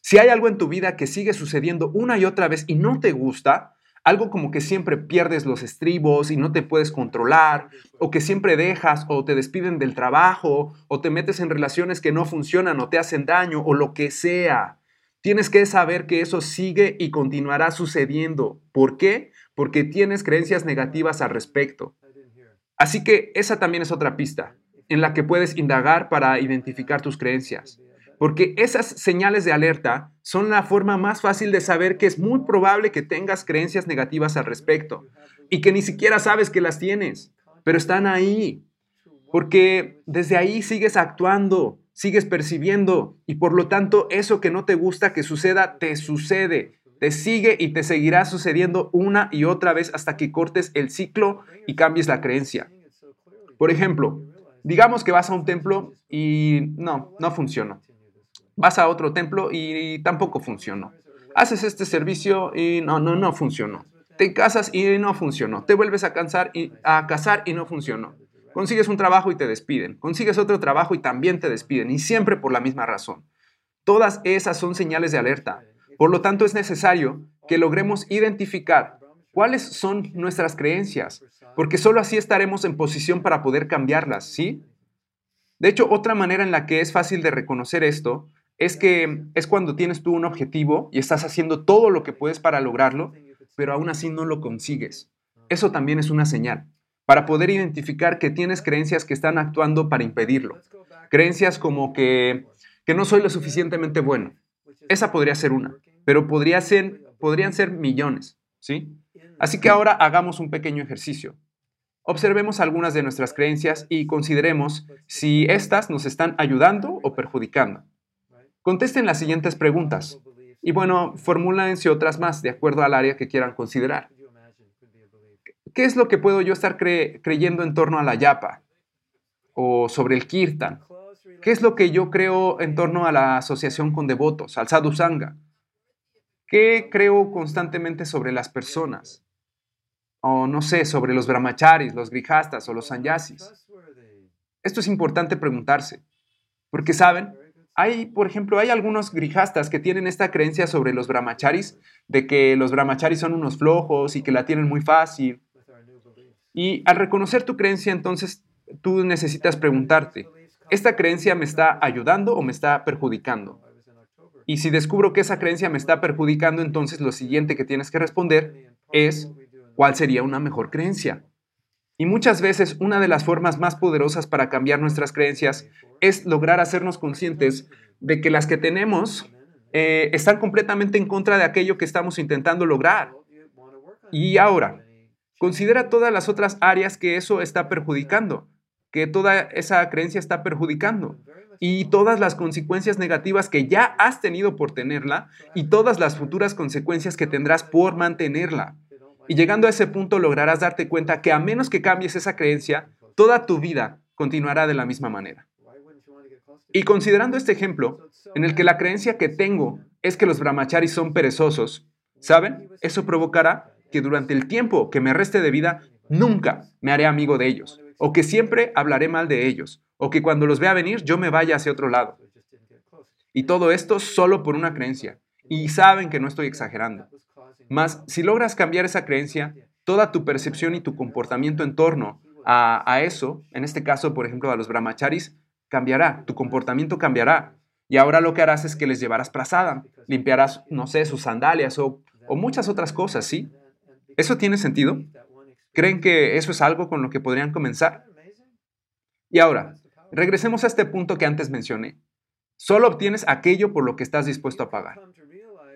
Si hay algo en tu vida que sigue sucediendo una y otra vez y no te gusta, algo como que siempre pierdes los estribos y no te puedes controlar, o que siempre dejas o te despiden del trabajo, o te metes en relaciones que no funcionan o te hacen daño, o lo que sea. Tienes que saber que eso sigue y continuará sucediendo. ¿Por qué? Porque tienes creencias negativas al respecto. Así que esa también es otra pista en la que puedes indagar para identificar tus creencias porque esas señales de alerta son la forma más fácil de saber que es muy probable que tengas creencias negativas al respecto y que ni siquiera sabes que las tienes, pero están ahí, porque desde ahí sigues actuando, sigues percibiendo y por lo tanto eso que no te gusta que suceda, te sucede, te sigue y te seguirá sucediendo una y otra vez hasta que cortes el ciclo y cambies la creencia. Por ejemplo, digamos que vas a un templo y no, no funciona. Vas a otro templo y tampoco funcionó. Haces este servicio y no, no, no funcionó. Te casas y no funcionó. Te vuelves a, casar y no funcionó. Consigues un trabajo y te despiden. Consigues otro trabajo y también te despiden. Y siempre por la misma razón. Todas esas son señales de alerta. Por lo tanto, es necesario que logremos identificar cuáles son nuestras creencias, porque solo así estaremos en posición para poder cambiarlas, ¿sí? De hecho, otra manera en la que es fácil de reconocer esto es que es cuando tienes tú un objetivo y estás haciendo todo lo que puedes para lograrlo, pero aún así no lo consigues. Eso también es una señal para poder identificar que tienes creencias que están actuando para impedirlo. Creencias como que, que no soy lo suficientemente bueno. Esa podría ser una, pero podrían ser millones, ¿sí? Así que ahora hagamos un pequeño ejercicio. Observemos algunas de nuestras creencias y consideremos si éstas nos están ayudando o perjudicando. Contesten las siguientes preguntas y bueno, formúlense otras más de acuerdo al área que quieran considerar. ¿Qué es lo que puedo yo estar creyendo en torno a la yapa o sobre el kirtan? ¿Qué es lo que yo creo en torno a la asociación con devotos, al sadhu sangha? ¿Qué creo constantemente sobre las personas? O no sé, sobre los brahmacharis, los grihastas o los sannyasis. Esto es importante preguntarse, porque saben, hay, por ejemplo, hay algunos grijastas que tienen esta creencia sobre los brahmacharis, de que los brahmacharis son unos flojos y que la tienen muy fácil. Y al reconocer tu creencia, entonces tú necesitas preguntarte, ¿esta creencia me está ayudando o me está perjudicando? Y si descubro que esa creencia me está perjudicando, entonces lo siguiente que tienes que responder es, ¿cuál sería una mejor creencia? Y muchas veces una de las formas más poderosas para cambiar nuestras creencias es lograr hacernos conscientes de que las que tenemos eh, están completamente en contra de aquello que estamos intentando lograr. Y ahora, considera todas las otras áreas que eso está perjudicando. que toda esa creencia está perjudicando y todas las consecuencias negativas que ya has tenido por tenerla y todas las futuras consecuencias que tendrás por mantenerla. Y llegando a ese punto lograrás darte cuenta que a menos que cambies esa creencia, toda tu vida continuará de la misma manera. Y considerando este ejemplo, en el que la creencia que tengo es que los brahmacharis son perezosos, ¿saben? Eso provocará que durante el tiempo que me reste de vida, nunca me haré amigo de ellos, o que siempre hablaré mal de ellos, o que cuando los vea venir yo me vaya hacia otro lado. Y todo esto solo por una creencia. Y saben que no estoy exagerando. Mas si logras cambiar esa creencia, toda tu percepción y tu comportamiento en torno a, eso, en este caso, por ejemplo, a los brahmacharis, cambiará, tu comportamiento cambiará. Y ahora lo que harás es que les llevarás prasada, limpiarás, no sé, sus sandalias o muchas otras cosas, ¿sí? ¿Eso tiene sentido? ¿Creen que eso es algo con lo que podrían comenzar? Y ahora, regresemos a este punto que antes mencioné. Solo obtienes aquello por lo que estás dispuesto a pagar.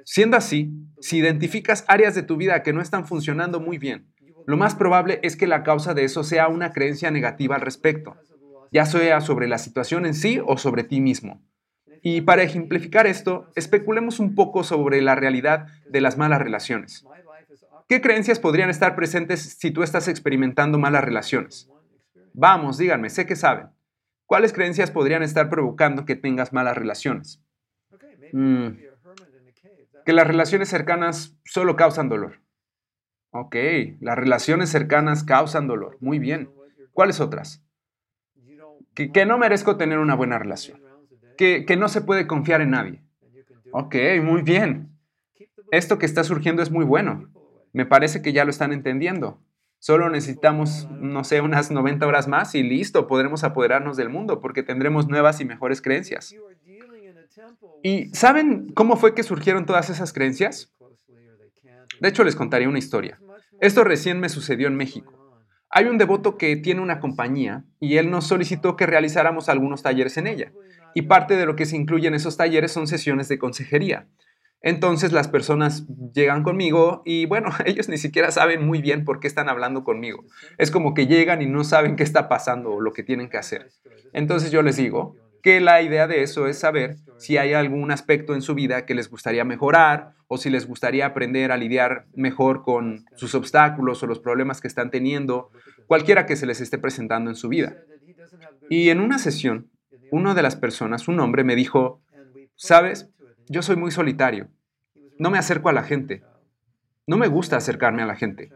Siendo así, si identificas áreas de tu vida que no están funcionando muy bien, lo más probable es que la causa de eso sea una creencia negativa al respecto ya sea sobre la situación en sí o sobre ti mismo. Y para ejemplificar esto, especulemos un poco sobre la realidad de las malas relaciones. ¿Qué creencias podrían estar presentes si tú estás experimentando malas relaciones? Vamos, díganme, sé que saben. ¿Cuáles creencias podrían estar provocando que tengas malas relaciones? Mm, que las relaciones cercanas solo causan dolor. Ok, las relaciones cercanas causan dolor. Muy bien. ¿Cuáles otras? que, no merezco tener una buena relación, que, que no se puede confiar en nadie. Ok, muy bien. Esto que está surgiendo es muy bueno. Me parece que ya lo están entendiendo. Solo necesitamos, no sé, unas 90 horas más y listo, podremos apoderarnos del mundo porque tendremos nuevas y mejores creencias. ¿Y saben cómo fue que surgieron todas esas creencias? De hecho, les contaré una historia. Esto recién me sucedió en México. Hay un devoto que tiene una compañía y él nos solicitó que realizáramos algunos talleres en ella. Y parte de lo que se incluye en esos talleres son sesiones de consejería. Entonces las personas llegan conmigo y bueno, ellos ni siquiera saben muy bien por qué están hablando conmigo. Es como que llegan y no saben qué está pasando o lo que tienen que hacer. Entonces yo les digo que la idea de eso es saber si hay algún aspecto en su vida que les gustaría mejorar o si les gustaría aprender a lidiar mejor con sus obstáculos o los problemas que están teniendo, cualquiera que se les esté presentando en su vida. Y en una sesión, una de las personas, un hombre, me dijo, sabes, yo soy muy solitario, no me acerco a la gente, no me gusta acercarme a la gente.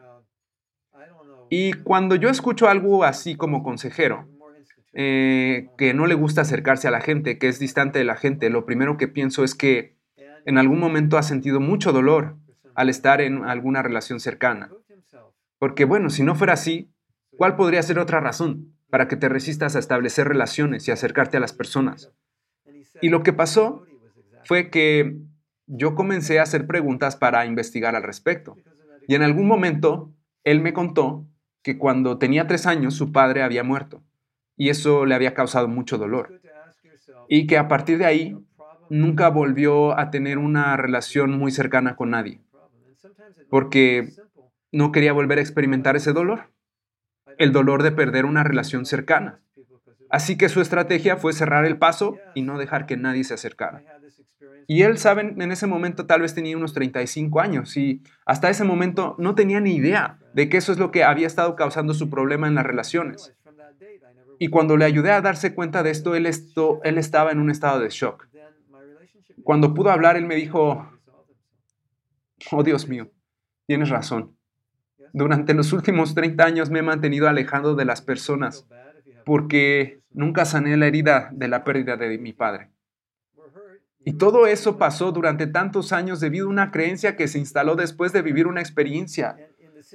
Y cuando yo escucho algo así como consejero, eh, que no le gusta acercarse a la gente, que es distante de la gente, lo primero que pienso es que en algún momento ha sentido mucho dolor al estar en alguna relación cercana. Porque bueno, si no fuera así, ¿cuál podría ser otra razón para que te resistas a establecer relaciones y acercarte a las personas? Y lo que pasó fue que yo comencé a hacer preguntas para investigar al respecto. Y en algún momento, él me contó que cuando tenía tres años su padre había muerto y eso le había causado mucho dolor. Y que a partir de ahí nunca volvió a tener una relación muy cercana con nadie, porque no quería volver a experimentar ese dolor, el dolor de perder una relación cercana. Así que su estrategia fue cerrar el paso y no dejar que nadie se acercara. Y él, saben, en ese momento tal vez tenía unos 35 años y hasta ese momento no tenía ni idea de que eso es lo que había estado causando su problema en las relaciones. Y cuando le ayudé a darse cuenta de esto, él, esto, él estaba en un estado de shock. Cuando pudo hablar, él me dijo, oh Dios mío, tienes razón. Durante los últimos 30 años me he mantenido alejando de las personas porque nunca sané la herida de la pérdida de mi padre. Y todo eso pasó durante tantos años debido a una creencia que se instaló después de vivir una experiencia.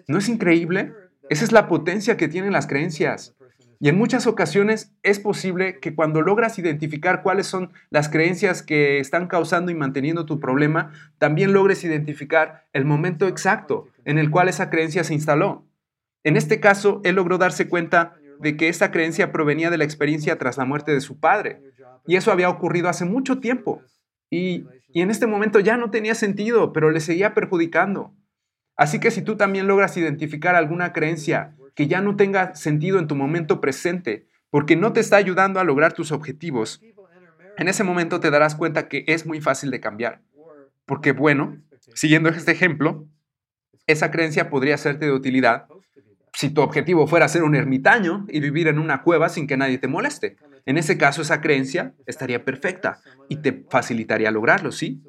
¿No es increíble? Esa es la potencia que tienen las creencias. Y en muchas ocasiones es posible que cuando logras identificar cuáles son las creencias que están causando y manteniendo tu problema, también logres identificar el momento exacto en el cual esa creencia se instaló. En este caso, él logró darse cuenta de que esa creencia provenía de la experiencia tras la muerte de su padre. Y eso había ocurrido hace mucho tiempo. Y, en este momento ya no tenía sentido, pero le seguía perjudicando. Así que si tú también logras identificar alguna creencia que ya no tenga sentido en tu momento presente, porque no te está ayudando a lograr tus objetivos, en ese momento te darás cuenta que es muy fácil de cambiar. Porque bueno, siguiendo este ejemplo, esa creencia podría serte de utilidad si tu objetivo fuera ser un ermitaño y vivir en una cueva sin que nadie te moleste. En ese caso, esa creencia estaría perfecta y te facilitaría lograrlo, ¿sí?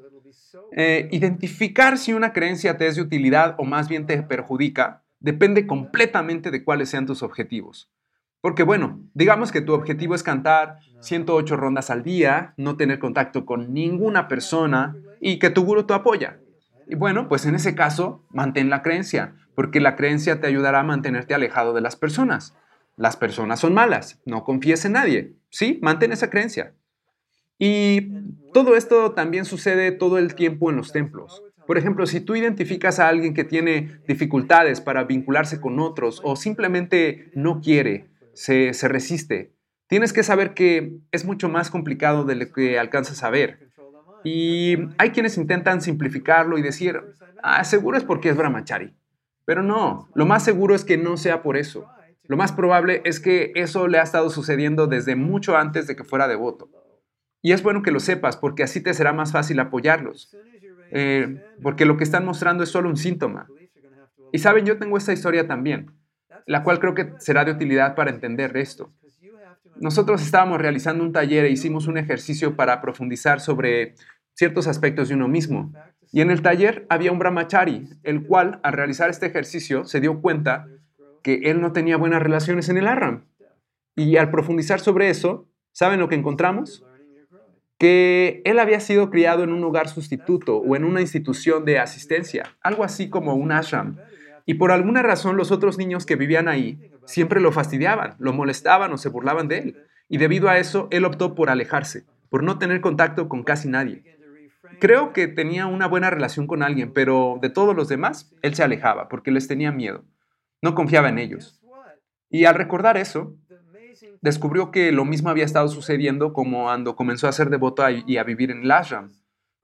Eh, identificar si una creencia te es de utilidad o más bien te perjudica depende completamente de cuáles sean tus objetivos. Porque bueno, digamos que tu objetivo es cantar 108 rondas al día, no tener contacto con ninguna persona y que tu gurú te apoya. Y bueno, pues en ese caso, mantén la creencia, porque la creencia te ayudará a mantenerte alejado de las personas. Las personas son malas, no confíes en nadie. Sí, mantén esa creencia. Y todo esto también sucede todo el tiempo en los templos. Por ejemplo, si tú identificas a alguien que tiene dificultades para vincularse con otros o simplemente no quiere, se, se resiste, tienes que saber que es mucho más complicado de lo que alcanzas a ver. Y hay quienes intentan simplificarlo y decir, ah, seguro es porque es brahmachari. Pero no, lo más seguro es que no sea por eso. Lo más probable es que eso le ha estado sucediendo desde mucho antes de que fuera devoto. Y es bueno que lo sepas porque así te será más fácil apoyarlos. Eh, porque lo que están mostrando es solo un síntoma. Y saben, yo tengo esta historia también, la cual creo que será de utilidad para entender esto. Nosotros estábamos realizando un taller e hicimos un ejercicio para profundizar sobre ciertos aspectos de uno mismo. Y en el taller había un brahmachari, el cual al realizar este ejercicio se dio cuenta que él no tenía buenas relaciones en el Arram. Y al profundizar sobre eso, ¿saben lo que encontramos? Que él había sido criado en un hogar sustituto o en una institución de asistencia, algo así como un ashram. Y por alguna razón los otros niños que vivían ahí siempre lo fastidiaban, lo molestaban o se burlaban de él. Y debido a eso, él optó por alejarse, por no tener contacto con casi nadie creo que tenía una buena relación con alguien, pero de todos los demás, él se alejaba porque les tenía miedo. No confiaba en ellos. Y al recordar eso, descubrió que lo mismo había estado sucediendo como cuando comenzó a ser devoto y a vivir en el ashram.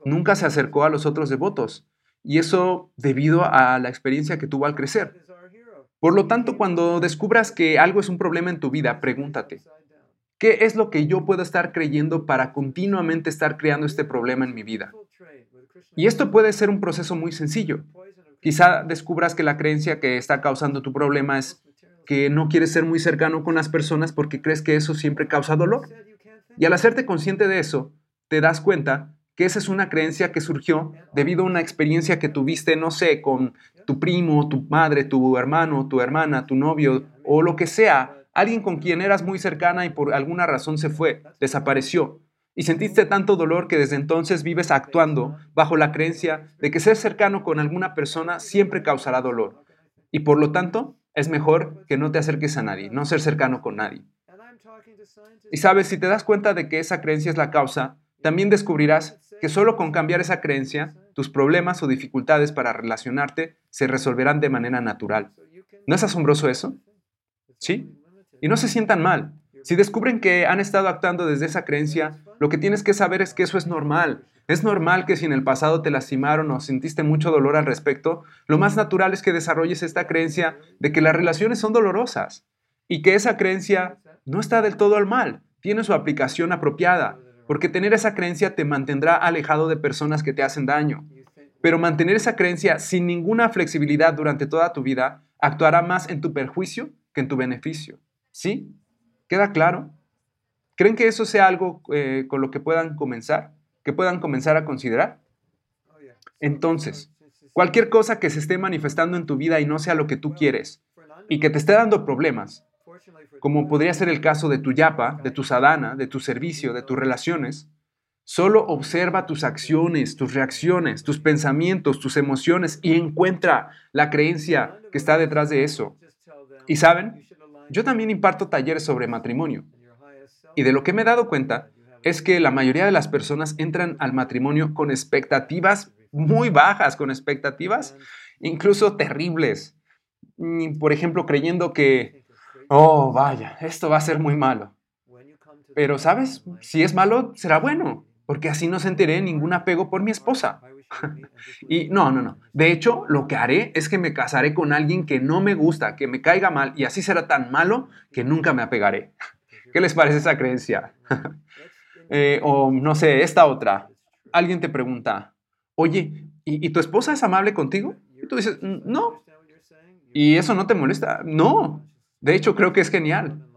Nunca se acercó a los otros devotos, y eso debido a la experiencia que tuvo al crecer. Por lo tanto, cuando descubras que algo es un problema en tu vida, pregúntate, ¿qué es lo que yo puedo estar creyendo para continuamente estar creando este problema en mi vida? Y esto puede ser un proceso muy sencillo. Quizá descubras que la creencia que está causando tu problema es que no quieres ser muy cercano con las personas porque crees que eso siempre causa dolor. Y al hacerte consciente de eso, te das cuenta que esa es una creencia que surgió debido a una experiencia que tuviste, no sé, con tu primo, tu madre, tu hermano, tu hermana, tu novio o lo que sea, alguien con quien eras muy cercana y por alguna razón se fue, desapareció. Y sentiste tanto dolor que desde entonces vives actuando bajo la creencia de que ser cercano con alguna persona siempre causará dolor. Y por lo tanto, es mejor que no te acerques a nadie, no ser cercano con nadie. Y sabes, si te das cuenta de que esa creencia es la causa, también descubrirás que solo con cambiar esa creencia, tus problemas o dificultades para relacionarte se resolverán de manera natural. ¿No es asombroso eso? ¿Sí? Y no se sientan mal. Si descubren que han estado actuando desde esa creencia, lo que tienes que saber es que eso es normal. Es normal que si en el pasado te lastimaron o sentiste mucho dolor al respecto, lo más natural es que desarrolles esta creencia de que las relaciones son dolorosas y que esa creencia no está del todo al mal, tiene su aplicación apropiada, porque tener esa creencia te mantendrá alejado de personas que te hacen daño. Pero mantener esa creencia sin ninguna flexibilidad durante toda tu vida actuará más en tu perjuicio que en tu beneficio. ¿Sí? ¿Queda claro? ¿Creen que eso sea algo eh, con lo que puedan comenzar? ¿Que puedan comenzar a considerar? Entonces, cualquier cosa que se esté manifestando en tu vida y no sea lo que tú quieres y que te esté dando problemas, como podría ser el caso de tu yapa, de tu sadhana, de tu servicio, de tus relaciones, solo observa tus acciones, tus reacciones, tus pensamientos, tus emociones y encuentra la creencia que está detrás de eso. Y saben, yo también imparto talleres sobre matrimonio. Y de lo que me he dado cuenta es que la mayoría de las personas entran al matrimonio con expectativas muy bajas, con expectativas incluso terribles. Por ejemplo, creyendo que, oh, vaya, esto va a ser muy malo. Pero, ¿sabes? Si es malo, será bueno, porque así no sentiré ningún apego por mi esposa. Y no, no, no. De hecho, lo que haré es que me casaré con alguien que no me gusta, que me caiga mal, y así será tan malo que nunca me apegaré. ¿Qué les parece esa creencia? Eh, o no sé, esta otra. Alguien te pregunta, oye, ¿y, tu esposa es amable contigo? Y tú dices, mm, no. ¿Y eso no te molesta? No. De hecho, creo que es genial.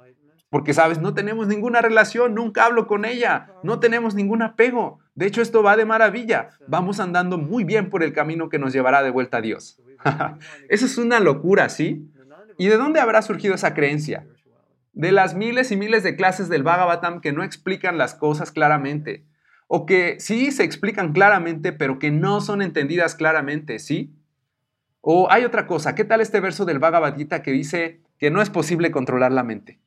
Porque, sabes, no tenemos ninguna relación, nunca hablo con ella, no tenemos ningún apego. De hecho, esto va de maravilla. Vamos andando muy bien por el camino que nos llevará de vuelta a Dios. Eso es una locura, ¿sí? ¿Y de dónde habrá surgido esa creencia? De las miles y miles de clases del Bhagavatam que no explican las cosas claramente. O que sí se explican claramente, pero que no son entendidas claramente, ¿sí? O hay otra cosa, ¿qué tal este verso del Bhagavad Gita que dice que no es posible controlar la mente?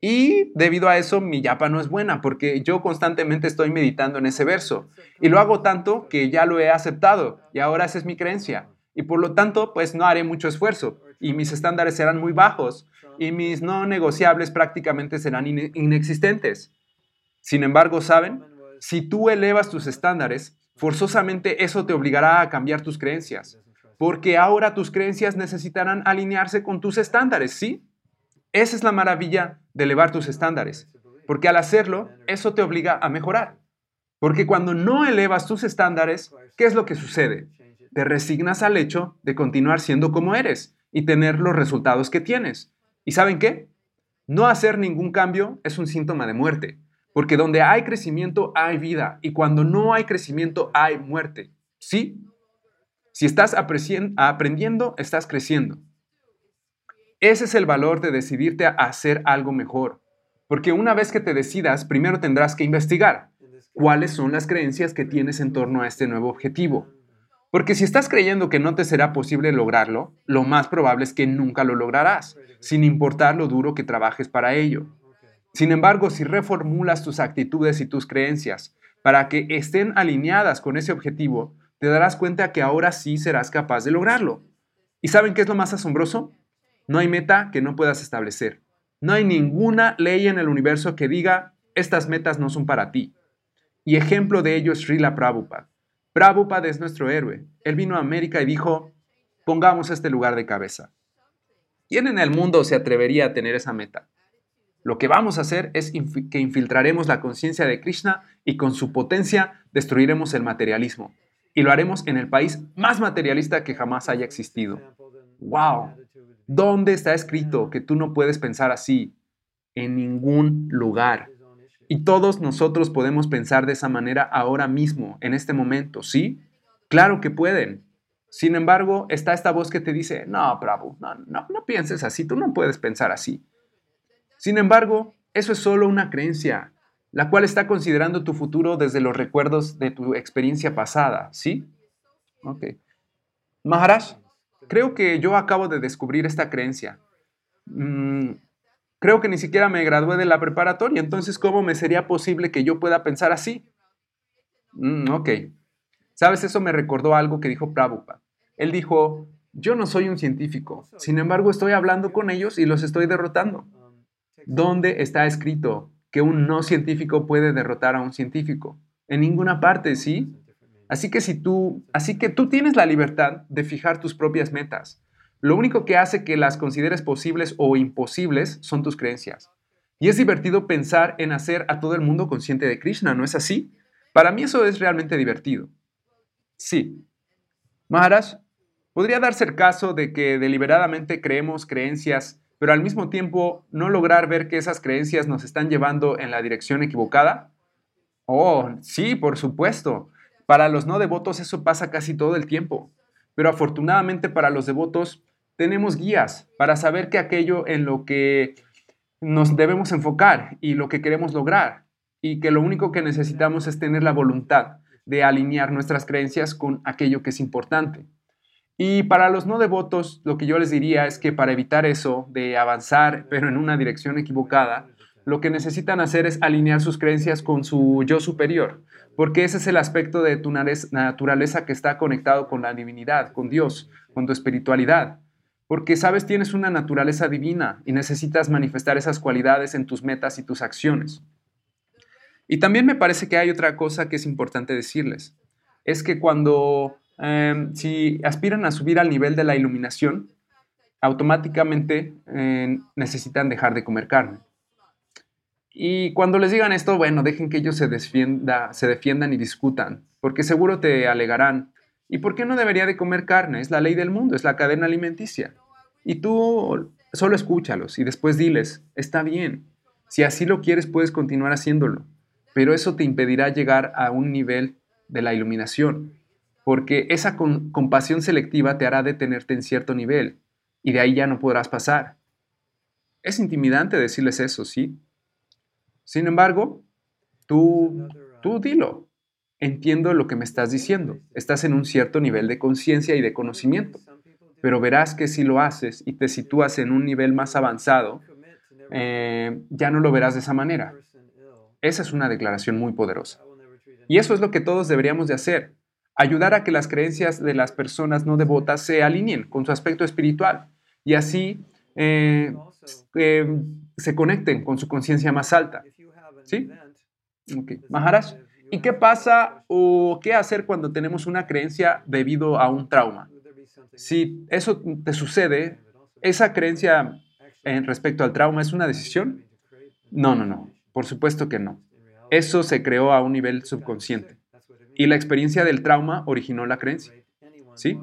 Y debido a eso mi yapa no es buena porque yo constantemente estoy meditando en ese verso y lo hago tanto que ya lo he aceptado y ahora esa es mi creencia y por lo tanto pues no haré mucho esfuerzo y mis estándares serán muy bajos y mis no negociables prácticamente serán inexistentes. Sin embargo, ¿saben? Si tú elevas tus estándares, forzosamente eso te obligará a cambiar tus creencias, porque ahora tus creencias necesitarán alinearse con tus estándares, ¿sí? Esa es la maravilla de elevar tus estándares, porque al hacerlo, eso te obliga a mejorar. Porque cuando no elevas tus estándares, ¿qué es lo que sucede? Te resignas al hecho de continuar siendo como eres y tener los resultados que tienes. ¿Y saben qué? No hacer ningún cambio es un síntoma de muerte, porque donde hay crecimiento hay vida y cuando no hay crecimiento hay muerte. ¿Sí? Si estás aprendiendo, estás creciendo. Ese es el valor de decidirte a hacer algo mejor. Porque una vez que te decidas, primero tendrás que investigar cuáles son las creencias que tienes en torno a este nuevo objetivo. Porque si estás creyendo que no te será posible lograrlo, lo más probable es que nunca lo lograrás, sin importar lo duro que trabajes para ello. Sin embargo, si reformulas tus actitudes y tus creencias para que estén alineadas con ese objetivo, te darás cuenta que ahora sí serás capaz de lograrlo. ¿Y saben qué es lo más asombroso? No hay meta que no puedas establecer. No hay ninguna ley en el universo que diga, estas metas no son para ti. Y ejemplo de ello es Srila Prabhupada. Prabhupada es nuestro héroe. Él vino a América y dijo, pongamos este lugar de cabeza. ¿Quién en el mundo se atrevería a tener esa meta? Lo que vamos a hacer es que infiltraremos la conciencia de Krishna y con su potencia destruiremos el materialismo. Y lo haremos en el país más materialista que jamás haya existido. ¡Wow! ¿Dónde está escrito que tú no puedes pensar así? En ningún lugar. Y todos nosotros podemos pensar de esa manera ahora mismo, en este momento, ¿sí? Claro que pueden. Sin embargo, está esta voz que te dice, no, bravo, no, no, no pienses así, tú no puedes pensar así. Sin embargo, eso es solo una creencia, la cual está considerando tu futuro desde los recuerdos de tu experiencia pasada, ¿sí? Ok. Maharaj, creo que yo acabo de descubrir esta creencia. Mm, creo que ni siquiera me gradué de la preparatoria, entonces ¿cómo me sería posible que yo pueda pensar así? Mm, ok. Sabes, eso me recordó algo que dijo Prabhupada. Él dijo, yo no soy un científico, sin embargo estoy hablando con ellos y los estoy derrotando. ¿Dónde está escrito que un no científico puede derrotar a un científico? En ninguna parte, ¿sí? Así que si tú, así que tú tienes la libertad de fijar tus propias metas. Lo único que hace que las consideres posibles o imposibles son tus creencias. Y es divertido pensar en hacer a todo el mundo consciente de Krishna, ¿no es así? Para mí eso es realmente divertido. Sí. Maharaj, podría darse el caso de que deliberadamente creemos creencias, pero al mismo tiempo no lograr ver que esas creencias nos están llevando en la dirección equivocada. Oh, sí, por supuesto. Para los no devotos eso pasa casi todo el tiempo, pero afortunadamente para los devotos tenemos guías para saber que aquello en lo que nos debemos enfocar y lo que queremos lograr, y que lo único que necesitamos es tener la voluntad de alinear nuestras creencias con aquello que es importante. Y para los no devotos, lo que yo les diría es que para evitar eso, de avanzar pero en una dirección equivocada, lo que necesitan hacer es alinear sus creencias con su yo superior, porque ese es el aspecto de tu naturaleza que está conectado con la divinidad, con Dios, con tu espiritualidad. Porque sabes, tienes una naturaleza divina y necesitas manifestar esas cualidades en tus metas y tus acciones. Y también me parece que hay otra cosa que es importante decirles. Es que cuando, em, si aspiran a subir al nivel de la iluminación, automáticamente eh, necesitan dejar de comer carne. Y cuando les digan esto, bueno, dejen que ellos se, defienda, se defiendan y discutan, porque seguro te alegarán, ¿y por qué no debería de comer carne? Es la ley del mundo, es la cadena alimenticia. Y tú solo escúchalos y después diles, está bien, si así lo quieres puedes continuar haciéndolo, pero eso te impedirá llegar a un nivel de la iluminación, porque esa compasión selectiva te hará detenerte en cierto nivel y de ahí ya no podrás pasar. Es intimidante decirles eso, ¿sí? Sin embargo, tú, tú dilo. Entiendo lo que me estás diciendo. Estás en un cierto nivel de conciencia y de conocimiento. Pero verás que si lo haces y te sitúas en un nivel más avanzado, eh, ya no lo verás de esa manera. Esa es una declaración muy poderosa. Y eso es lo que todos deberíamos de hacer. Ayudar a que las creencias de las personas no devotas se alineen con su aspecto espiritual y así eh, eh, se conecten con su conciencia más alta. ¿Sí? Okay. Maharaj, ¿y qué pasa o qué hacer cuando tenemos una creencia debido a un trauma? Si eso te sucede, ¿esa creencia en respecto al trauma es una decisión? No, no, no. Por supuesto que no. Eso se creó a un nivel subconsciente. Y la experiencia del trauma originó la creencia. ¿Sí?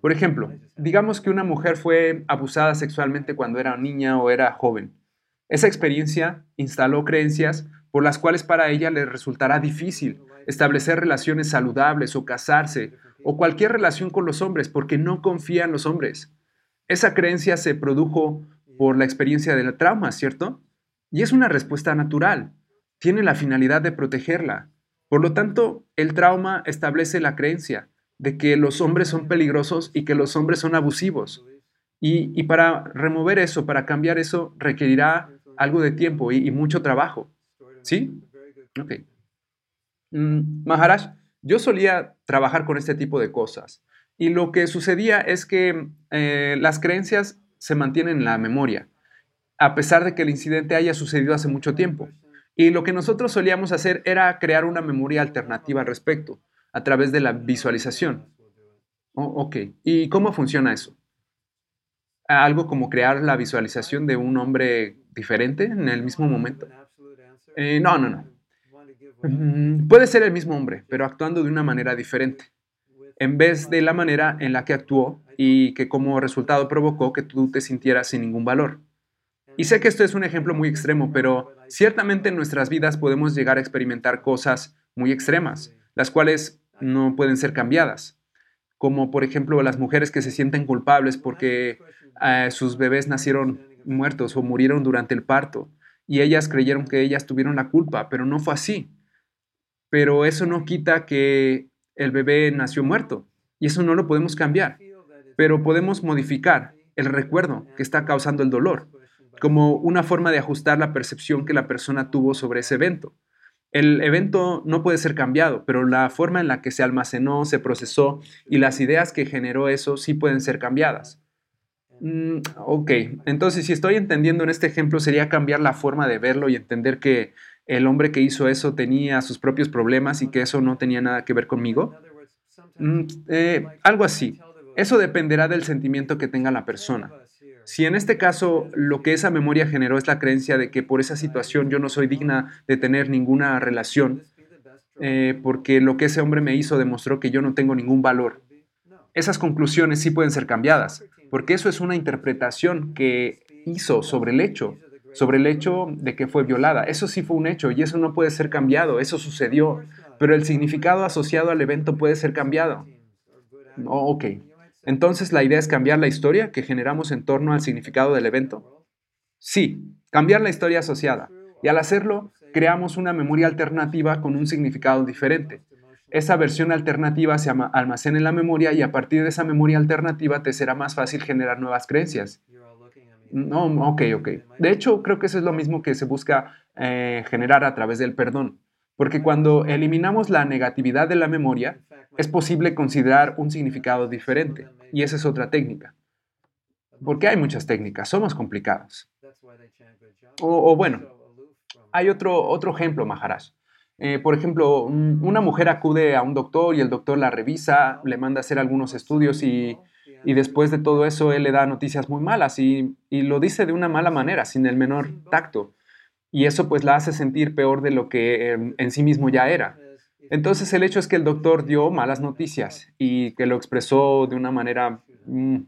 Por ejemplo, digamos que una mujer fue abusada sexualmente cuando era niña o era joven. Esa experiencia instaló creencias por las cuales para ella le resultará difícil establecer relaciones saludables o casarse o cualquier relación con los hombres porque no confía en los hombres. Esa creencia se produjo por la experiencia del trauma, ¿cierto? Y es una respuesta natural. Tiene la finalidad de protegerla. Por lo tanto, el trauma establece la creencia de que los hombres son peligrosos y que los hombres son abusivos. Y, para remover eso, para cambiar eso, requerirá algo de tiempo y mucho trabajo. ¿Sí? Ok. Mm, Maharaj, yo solía trabajar con este tipo de cosas y lo que sucedía es que eh, las creencias se mantienen en la memoria, a pesar de que el incidente haya sucedido hace mucho tiempo. Y lo que nosotros solíamos hacer era crear una memoria alternativa al respecto, a través de la visualización. Oh, ok, ¿y cómo funciona eso? Algo como crear la visualización de un hombre diferente en el mismo momento. Eh, no, no, no. Mm, puede ser el mismo hombre, pero actuando de una manera diferente, en vez de la manera en la que actuó y que como resultado provocó que tú te sintieras sin ningún valor. Y sé que esto es un ejemplo muy extremo, pero ciertamente en nuestras vidas podemos llegar a experimentar cosas muy extremas, las cuales no pueden ser cambiadas, como por ejemplo las mujeres que se sienten culpables porque eh, sus bebés nacieron muertos o murieron durante el parto, y ellas creyeron que ellas tuvieron la culpa, pero no fue así. Pero eso no quita que el bebé nació muerto y eso no lo podemos cambiar, pero podemos modificar el recuerdo que está causando el dolor como una forma de ajustar la percepción que la persona tuvo sobre ese evento. El evento no puede ser cambiado, pero la forma en la que se almacenó, se procesó y las ideas que generó eso sí pueden ser cambiadas. Mm, ok, entonces si estoy entendiendo en este ejemplo sería cambiar la forma de verlo y entender que el hombre que hizo eso tenía sus propios problemas y que eso no tenía nada que ver conmigo. Mm, eh, algo así. Eso dependerá del sentimiento que tenga la persona. Si en este caso lo que esa memoria generó es la creencia de que por esa situación yo no soy digna de tener ninguna relación, eh, porque lo que ese hombre me hizo demostró que yo no tengo ningún valor, esas conclusiones sí pueden ser cambiadas, porque eso es una interpretación que hizo sobre el hecho, sobre el hecho de que fue violada. Eso sí fue un hecho y eso no puede ser cambiado, eso sucedió, pero el significado asociado al evento puede ser cambiado. Oh, ok. Entonces la idea es cambiar la historia que generamos en torno al significado del evento. Sí, cambiar la historia asociada. Y al hacerlo, creamos una memoria alternativa con un significado diferente esa versión alternativa se almacena en la memoria y a partir de esa memoria alternativa te será más fácil generar nuevas creencias. No, ok, ok. De hecho, creo que eso es lo mismo que se busca eh, generar a través del perdón. Porque cuando eliminamos la negatividad de la memoria, es posible considerar un significado diferente. Y esa es otra técnica. Porque hay muchas técnicas, somos complicados. O, o bueno, hay otro, otro ejemplo, Maharaj. Eh, por ejemplo, una mujer acude a un doctor y el doctor la revisa, le manda a hacer algunos estudios y, después de todo eso él le da noticias muy malas y, lo dice de una mala manera, sin el menor tacto. y eso pues la hace sentir peor de lo que em, en sí mismo ya era. Entonces el hecho es que el doctor dio malas noticias y que lo expresó de una manera mm,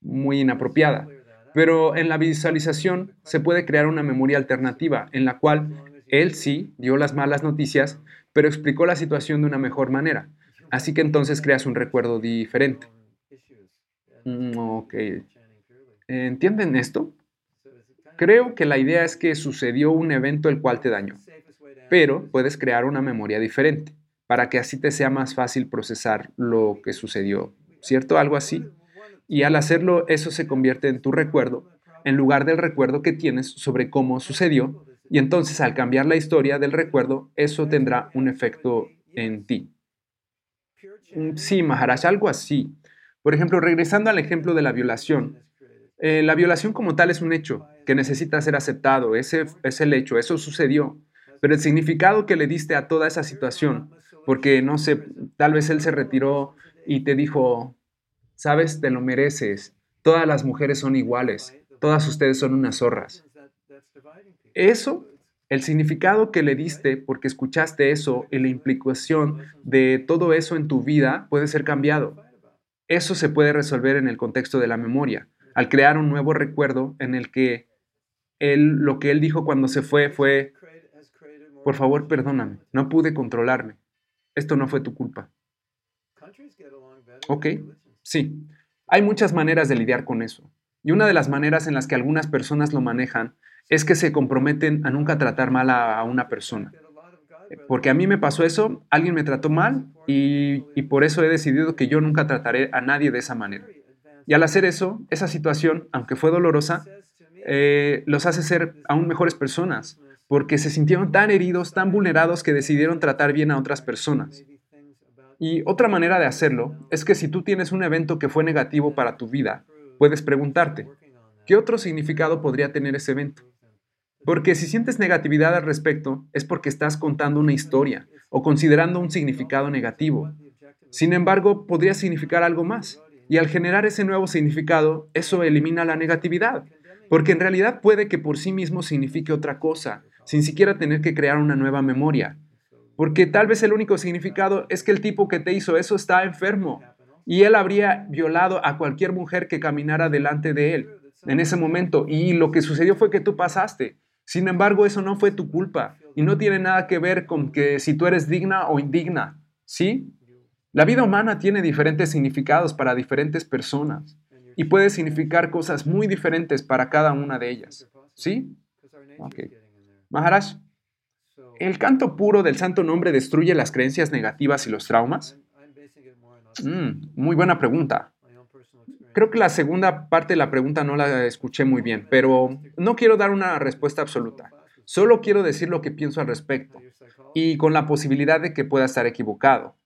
muy inapropiada. Pero en la visualización se puede crear una memoria alternativa en la cual él sí dio las malas noticias, pero explicó la situación de una mejor manera. Así que entonces creas un recuerdo diferente. Mm, ok. ¿Entienden esto? Creo que la idea es que sucedió un evento el cual te dañó, pero puedes crear una memoria diferente para que así te sea más fácil procesar lo que sucedió, ¿cierto? Algo así. Y al hacerlo, eso se convierte en tu recuerdo, en lugar del recuerdo que tienes sobre cómo sucedió, y entonces al cambiar la historia del recuerdo, eso tendrá un efecto en ti. Sí, Maharaj, algo así. Por ejemplo, regresando al ejemplo de la violación. Eh, la violación como tal es un hecho que necesita ser aceptado, ese es el hecho, eso sucedió. Pero el significado que le diste a toda esa situación, porque no sé, tal vez él se retiró y te dijo, Sabes, te lo mereces. Todas las mujeres son iguales. Todas ustedes son unas zorras. Eso, el significado que le diste porque escuchaste eso y la implicación de todo eso en tu vida puede ser cambiado. Eso se puede resolver en el contexto de la memoria, al crear un nuevo recuerdo en el que él, lo que él dijo cuando se fue fue, por favor, perdóname, no pude controlarme. Esto no fue tu culpa. Ok, Sí, hay muchas maneras de lidiar con eso. Y una de las maneras en las que algunas personas lo manejan es que se comprometen a nunca tratar mal a, una persona. Porque a mí me pasó eso, alguien me trató mal y, por eso he decidido que yo nunca trataré a nadie de esa manera. Y al hacer eso, esa situación, aunque fue dolorosa, eh, los hace ser aún mejores personas, porque se sintieron tan heridos, tan vulnerados que decidieron tratar bien a otras personas. Y otra manera de hacerlo es que si tú tienes un evento que fue negativo para tu vida, puedes preguntarte, ¿qué otro significado podría tener ese evento? Porque si sientes negatividad al respecto, es porque estás contando una historia o considerando un significado negativo. Sin embargo, podría significar algo más. Y al generar ese nuevo significado, eso elimina la negatividad. Porque en realidad puede que por sí mismo signifique otra cosa, sin siquiera tener que crear una nueva memoria. Porque tal vez el único significado es que el tipo que te hizo eso está enfermo y él habría violado a cualquier mujer que caminara delante de él en ese momento. Y lo que sucedió fue que tú pasaste. Sin embargo, eso no fue tu culpa y no tiene nada que ver con que si tú eres digna o indigna. ¿Sí? La vida humana tiene diferentes significados para diferentes personas y puede significar cosas muy diferentes para cada una de ellas. ¿Sí? Ok. Maharaj, ¿El canto puro del santo nombre destruye las creencias negativas y los traumas? Mm, muy buena pregunta. Creo que la segunda parte de la pregunta no la escuché muy bien, pero no quiero dar una respuesta absoluta. Solo quiero decir lo que pienso al respecto y con la posibilidad de que pueda estar equivocado.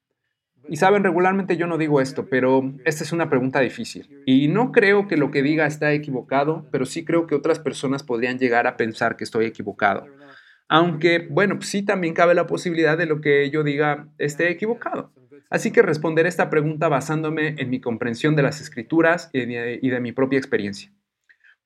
Y saben, regularmente yo no digo esto, pero esta es una pregunta difícil. Y no creo que lo que diga está equivocado, pero sí creo que otras personas podrían llegar a pensar que estoy equivocado. Aunque, bueno, sí también cabe la posibilidad de lo que yo diga esté equivocado. Así que responderé esta pregunta basándome en mi comprensión de las escrituras y de, mi propia experiencia.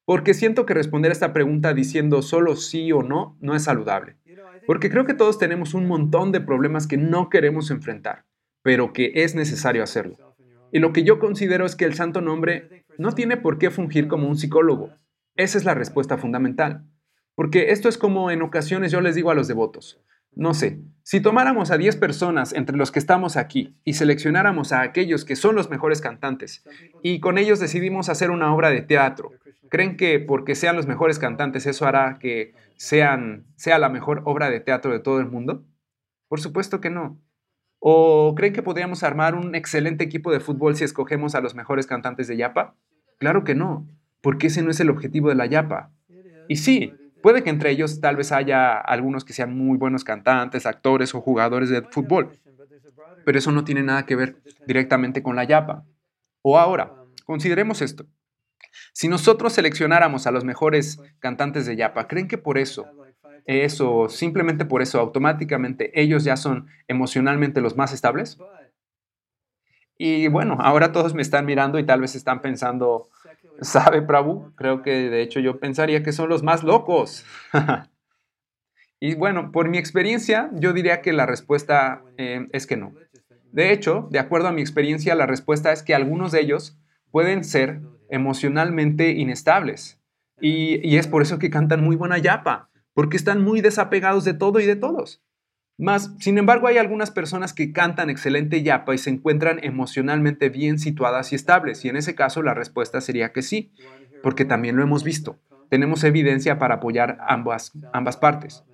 Porque siento que responder esta pregunta diciendo solo sí o no no es saludable. Porque creo que todos tenemos un montón de problemas que no queremos enfrentar, pero que es necesario hacerlo. Y lo que yo considero es que el santo nombre no tiene por qué fungir como un psicólogo. Esa es la respuesta fundamental. Porque esto es como en ocasiones yo les digo a los devotos, no sé, si tomáramos a 10 personas entre los que estamos aquí y seleccionáramos a aquellos que son los mejores cantantes y con ellos decidimos hacer una obra de teatro, ¿creen que porque sean los mejores cantantes eso hará que sea la mejor obra de teatro de todo el mundo? Por supuesto que no. ¿O creen que podríamos armar un excelente equipo de fútbol si escogemos a los mejores cantantes de Yapa? Claro que no, porque ese no es el objetivo de la Yapa. Y sí, Puede que entre ellos tal vez haya algunos que sean muy buenos cantantes, actores o jugadores de fútbol, pero eso no tiene nada que ver directamente con la yapa. O ahora, consideremos esto. Si nosotros seleccionáramos a los mejores cantantes de yapa, ¿creen que por eso, eso, simplemente por eso, automáticamente ellos ya son emocionalmente los más estables? Y bueno, ahora todos me están mirando y tal vez están pensando, ¿Sabe, Prabhu? Creo que de hecho yo pensaría que son los más locos. Y bueno, por mi experiencia, yo diría que la respuesta eh, es que no. De hecho, de acuerdo a mi experiencia, la respuesta es que algunos de ellos pueden ser emocionalmente inestables. Y, y es por eso que cantan muy buena yapa, porque están muy desapegados de todo y de todos. Más, sin embargo, hay algunas personas que cantan excelente yapa y se encuentran emocionalmente bien situadas y estables, y en ese caso la respuesta sería que sí, porque también lo hemos visto. Tenemos evidencia para apoyar ambas, ambas partes.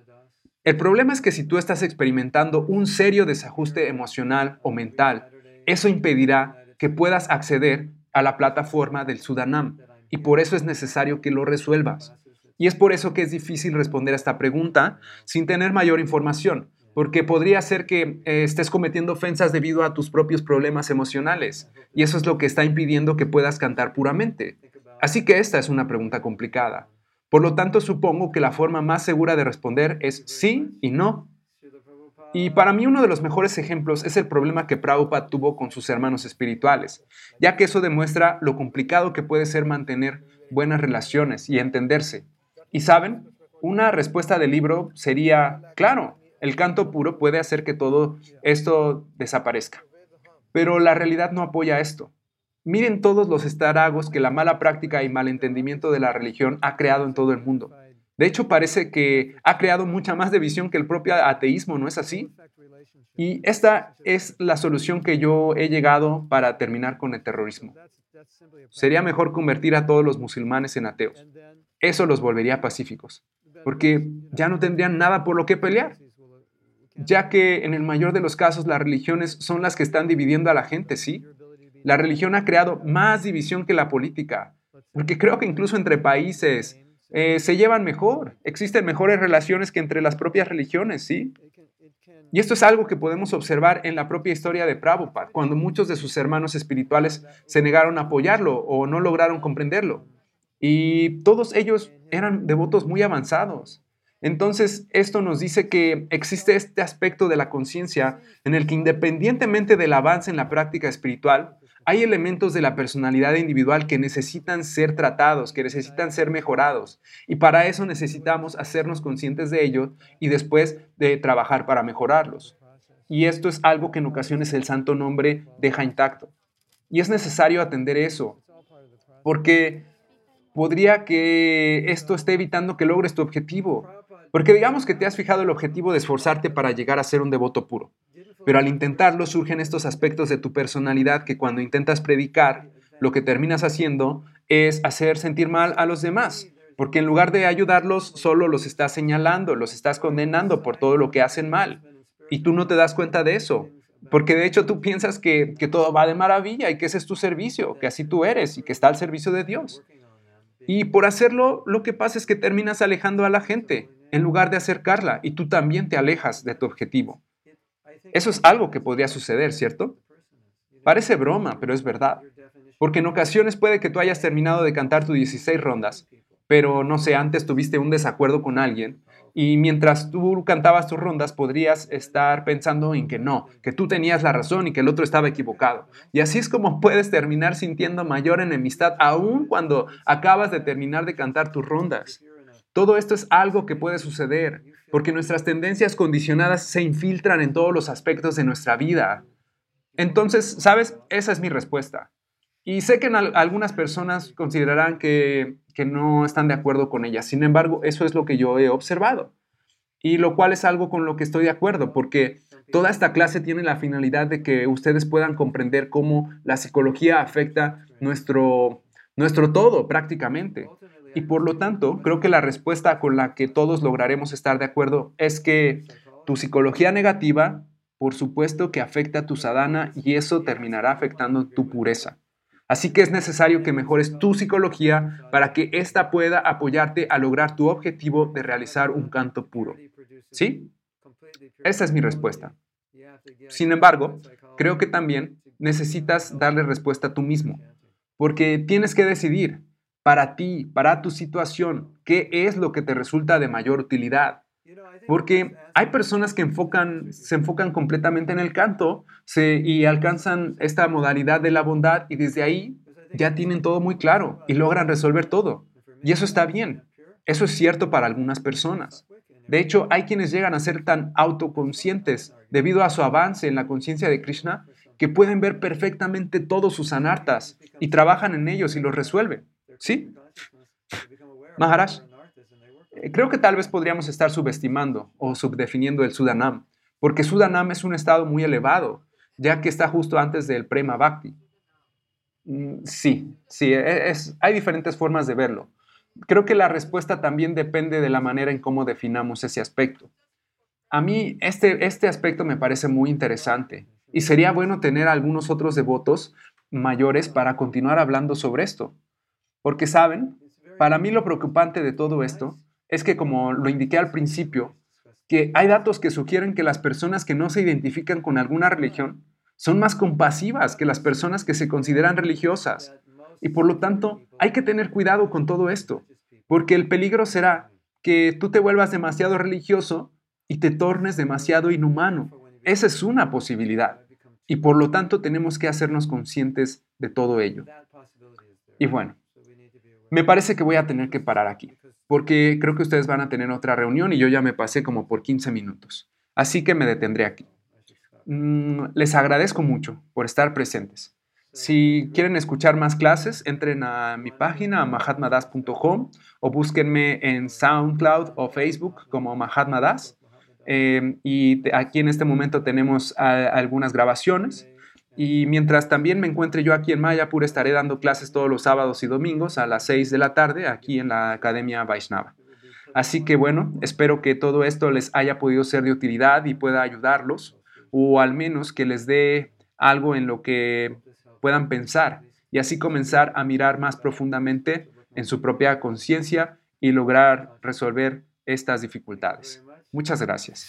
El problema es que si tú estás experimentando un serio desajuste emocional o mental, eso impedirá que puedas acceder a la plataforma del Sudanam, y por eso es necesario que lo resuelvas. Y es por eso que es difícil responder a esta pregunta sin tener mayor información, porque podría ser que eh, estés cometiendo ofensas debido a tus propios problemas emocionales, y eso es lo que está impidiendo que puedas cantar puramente. Así que esta es una pregunta complicada. Por lo tanto, supongo que la forma más segura de responder es sí y no. Y para mí uno de los mejores ejemplos es el problema que Prabhupada tuvo con sus hermanos espirituales, ya que eso demuestra lo complicado que puede ser mantener buenas relaciones y entenderse. Y saben, una respuesta del libro sería, claro, el canto puro puede hacer que todo esto desaparezca. Pero la realidad no apoya esto. Miren todos los estaragos que la mala práctica y malentendimiento de la religión ha creado en todo el mundo. De hecho, parece que ha creado mucha más división que el propio ateísmo, ¿no es así? Y esta es la solución que yo he llegado para terminar con el terrorismo. Sería mejor convertir a todos los musulmanes en ateos. Eso los volvería pacíficos, porque ya no tendrían nada por lo que pelear ya que en el mayor de los casos las religiones son las que están dividiendo a la gente, ¿sí? La religión ha creado más división que la política, porque creo que incluso entre países eh, se llevan mejor, existen mejores relaciones que entre las propias religiones, ¿sí? Y esto es algo que podemos observar en la propia historia de Prabhupada, cuando muchos de sus hermanos espirituales se negaron a apoyarlo o no lograron comprenderlo. Y todos ellos eran devotos muy avanzados. Entonces, esto nos dice que existe este aspecto de la conciencia en el que independientemente del avance en la práctica espiritual, hay elementos de la personalidad individual que necesitan ser tratados, que necesitan ser mejorados. Y para eso necesitamos hacernos conscientes de ello y después de trabajar para mejorarlos. Y esto es algo que en ocasiones el santo nombre deja intacto. Y es necesario atender eso, porque podría que esto esté evitando que logres tu objetivo. Porque digamos que te has fijado el objetivo de esforzarte para llegar a ser un devoto puro. Pero al intentarlo surgen estos aspectos de tu personalidad que cuando intentas predicar, lo que terminas haciendo es hacer sentir mal a los demás. Porque en lugar de ayudarlos, solo los estás señalando, los estás condenando por todo lo que hacen mal. Y tú no te das cuenta de eso. Porque de hecho tú piensas que, que todo va de maravilla y que ese es tu servicio, que así tú eres y que está al servicio de Dios. Y por hacerlo, lo que pasa es que terminas alejando a la gente en lugar de acercarla y tú también te alejas de tu objetivo. Eso es algo que podría suceder, ¿cierto? Parece broma, pero es verdad. Porque en ocasiones puede que tú hayas terminado de cantar tus 16 rondas, pero no sé, antes tuviste un desacuerdo con alguien y mientras tú cantabas tus rondas podrías estar pensando en que no, que tú tenías la razón y que el otro estaba equivocado. Y así es como puedes terminar sintiendo mayor enemistad aún cuando acabas de terminar de cantar tus rondas. Todo esto es algo que puede suceder, porque nuestras tendencias condicionadas se infiltran en todos los aspectos de nuestra vida. Entonces, ¿sabes? Esa es mi respuesta. Y sé que algunas personas considerarán que, que no están de acuerdo con ella. Sin embargo, eso es lo que yo he observado. Y lo cual es algo con lo que estoy de acuerdo, porque toda esta clase tiene la finalidad de que ustedes puedan comprender cómo la psicología afecta nuestro, nuestro todo prácticamente. Y por lo tanto, creo que la respuesta con la que todos lograremos estar de acuerdo es que tu psicología negativa, por supuesto que afecta a tu sadhana y eso terminará afectando tu pureza. Así que es necesario que mejores tu psicología para que ésta pueda apoyarte a lograr tu objetivo de realizar un canto puro. ¿Sí? Esa es mi respuesta. Sin embargo, creo que también necesitas darle respuesta a tú mismo, porque tienes que decidir para ti, para tu situación, qué es lo que te resulta de mayor utilidad. Porque hay personas que se enfocan completamente en el canto y alcanzan esta modalidad de la bondad y desde ahí ya tienen todo muy claro y logran resolver todo. Y eso está bien. Eso es cierto para algunas personas. De hecho, hay quienes llegan a ser tan autoconscientes debido a su avance en la conciencia de Krishna que pueden ver perfectamente todos sus anartas y trabajan en ellos y los resuelven. ¿Sí? Maharaj, eh, creo que tal vez podríamos estar subestimando o subdefiniendo el Sudanam, porque Sudanam es un estado muy elevado, ya que está justo antes del Prema Bhakti. Mm, sí, sí, e, es, hay diferentes formas de verlo. Creo que la respuesta también depende de la manera en cómo definamos ese aspecto. A mí este, este aspecto me parece muy interesante y sería bueno tener algunos otros devotos mayores para continuar hablando sobre esto. Porque, ¿saben? Para mí lo preocupante de todo esto es que, como lo indiqué al principio, que hay datos que sugieren que las personas que no se identifican con alguna religión son más compasivas que las personas que se consideran religiosas. Y por lo tanto, hay que tener cuidado con todo esto, porque el peligro será que tú te vuelvas demasiado religioso y te tornes demasiado inhumano. Esa es una posibilidad. Y por lo tanto tenemos que hacernos conscientes de todo ello. Y bueno, me parece que voy a tener que parar aquí, porque creo que ustedes van a tener otra reunión y yo ya me pasé como por 15 minutos. Así que me detendré aquí. Mm, les agradezco mucho por estar presentes. Si quieren escuchar más clases, entren a mi página, mahatmadas.com, o búsquenme en SoundCloud o Facebook como Mahatmadas. Eh, y aquí en este momento tenemos algunas grabaciones. Y mientras también me encuentre yo aquí en Mayapur, estaré dando clases todos los sábados y domingos a las 6 de la tarde aquí en la Academia Vaishnava. Así que bueno, espero que todo esto les haya podido ser de utilidad y pueda ayudarlos, o al menos que les dé algo en lo que puedan pensar y así comenzar a mirar más profundamente en su propia conciencia y lograr resolver estas dificultades. Muchas gracias.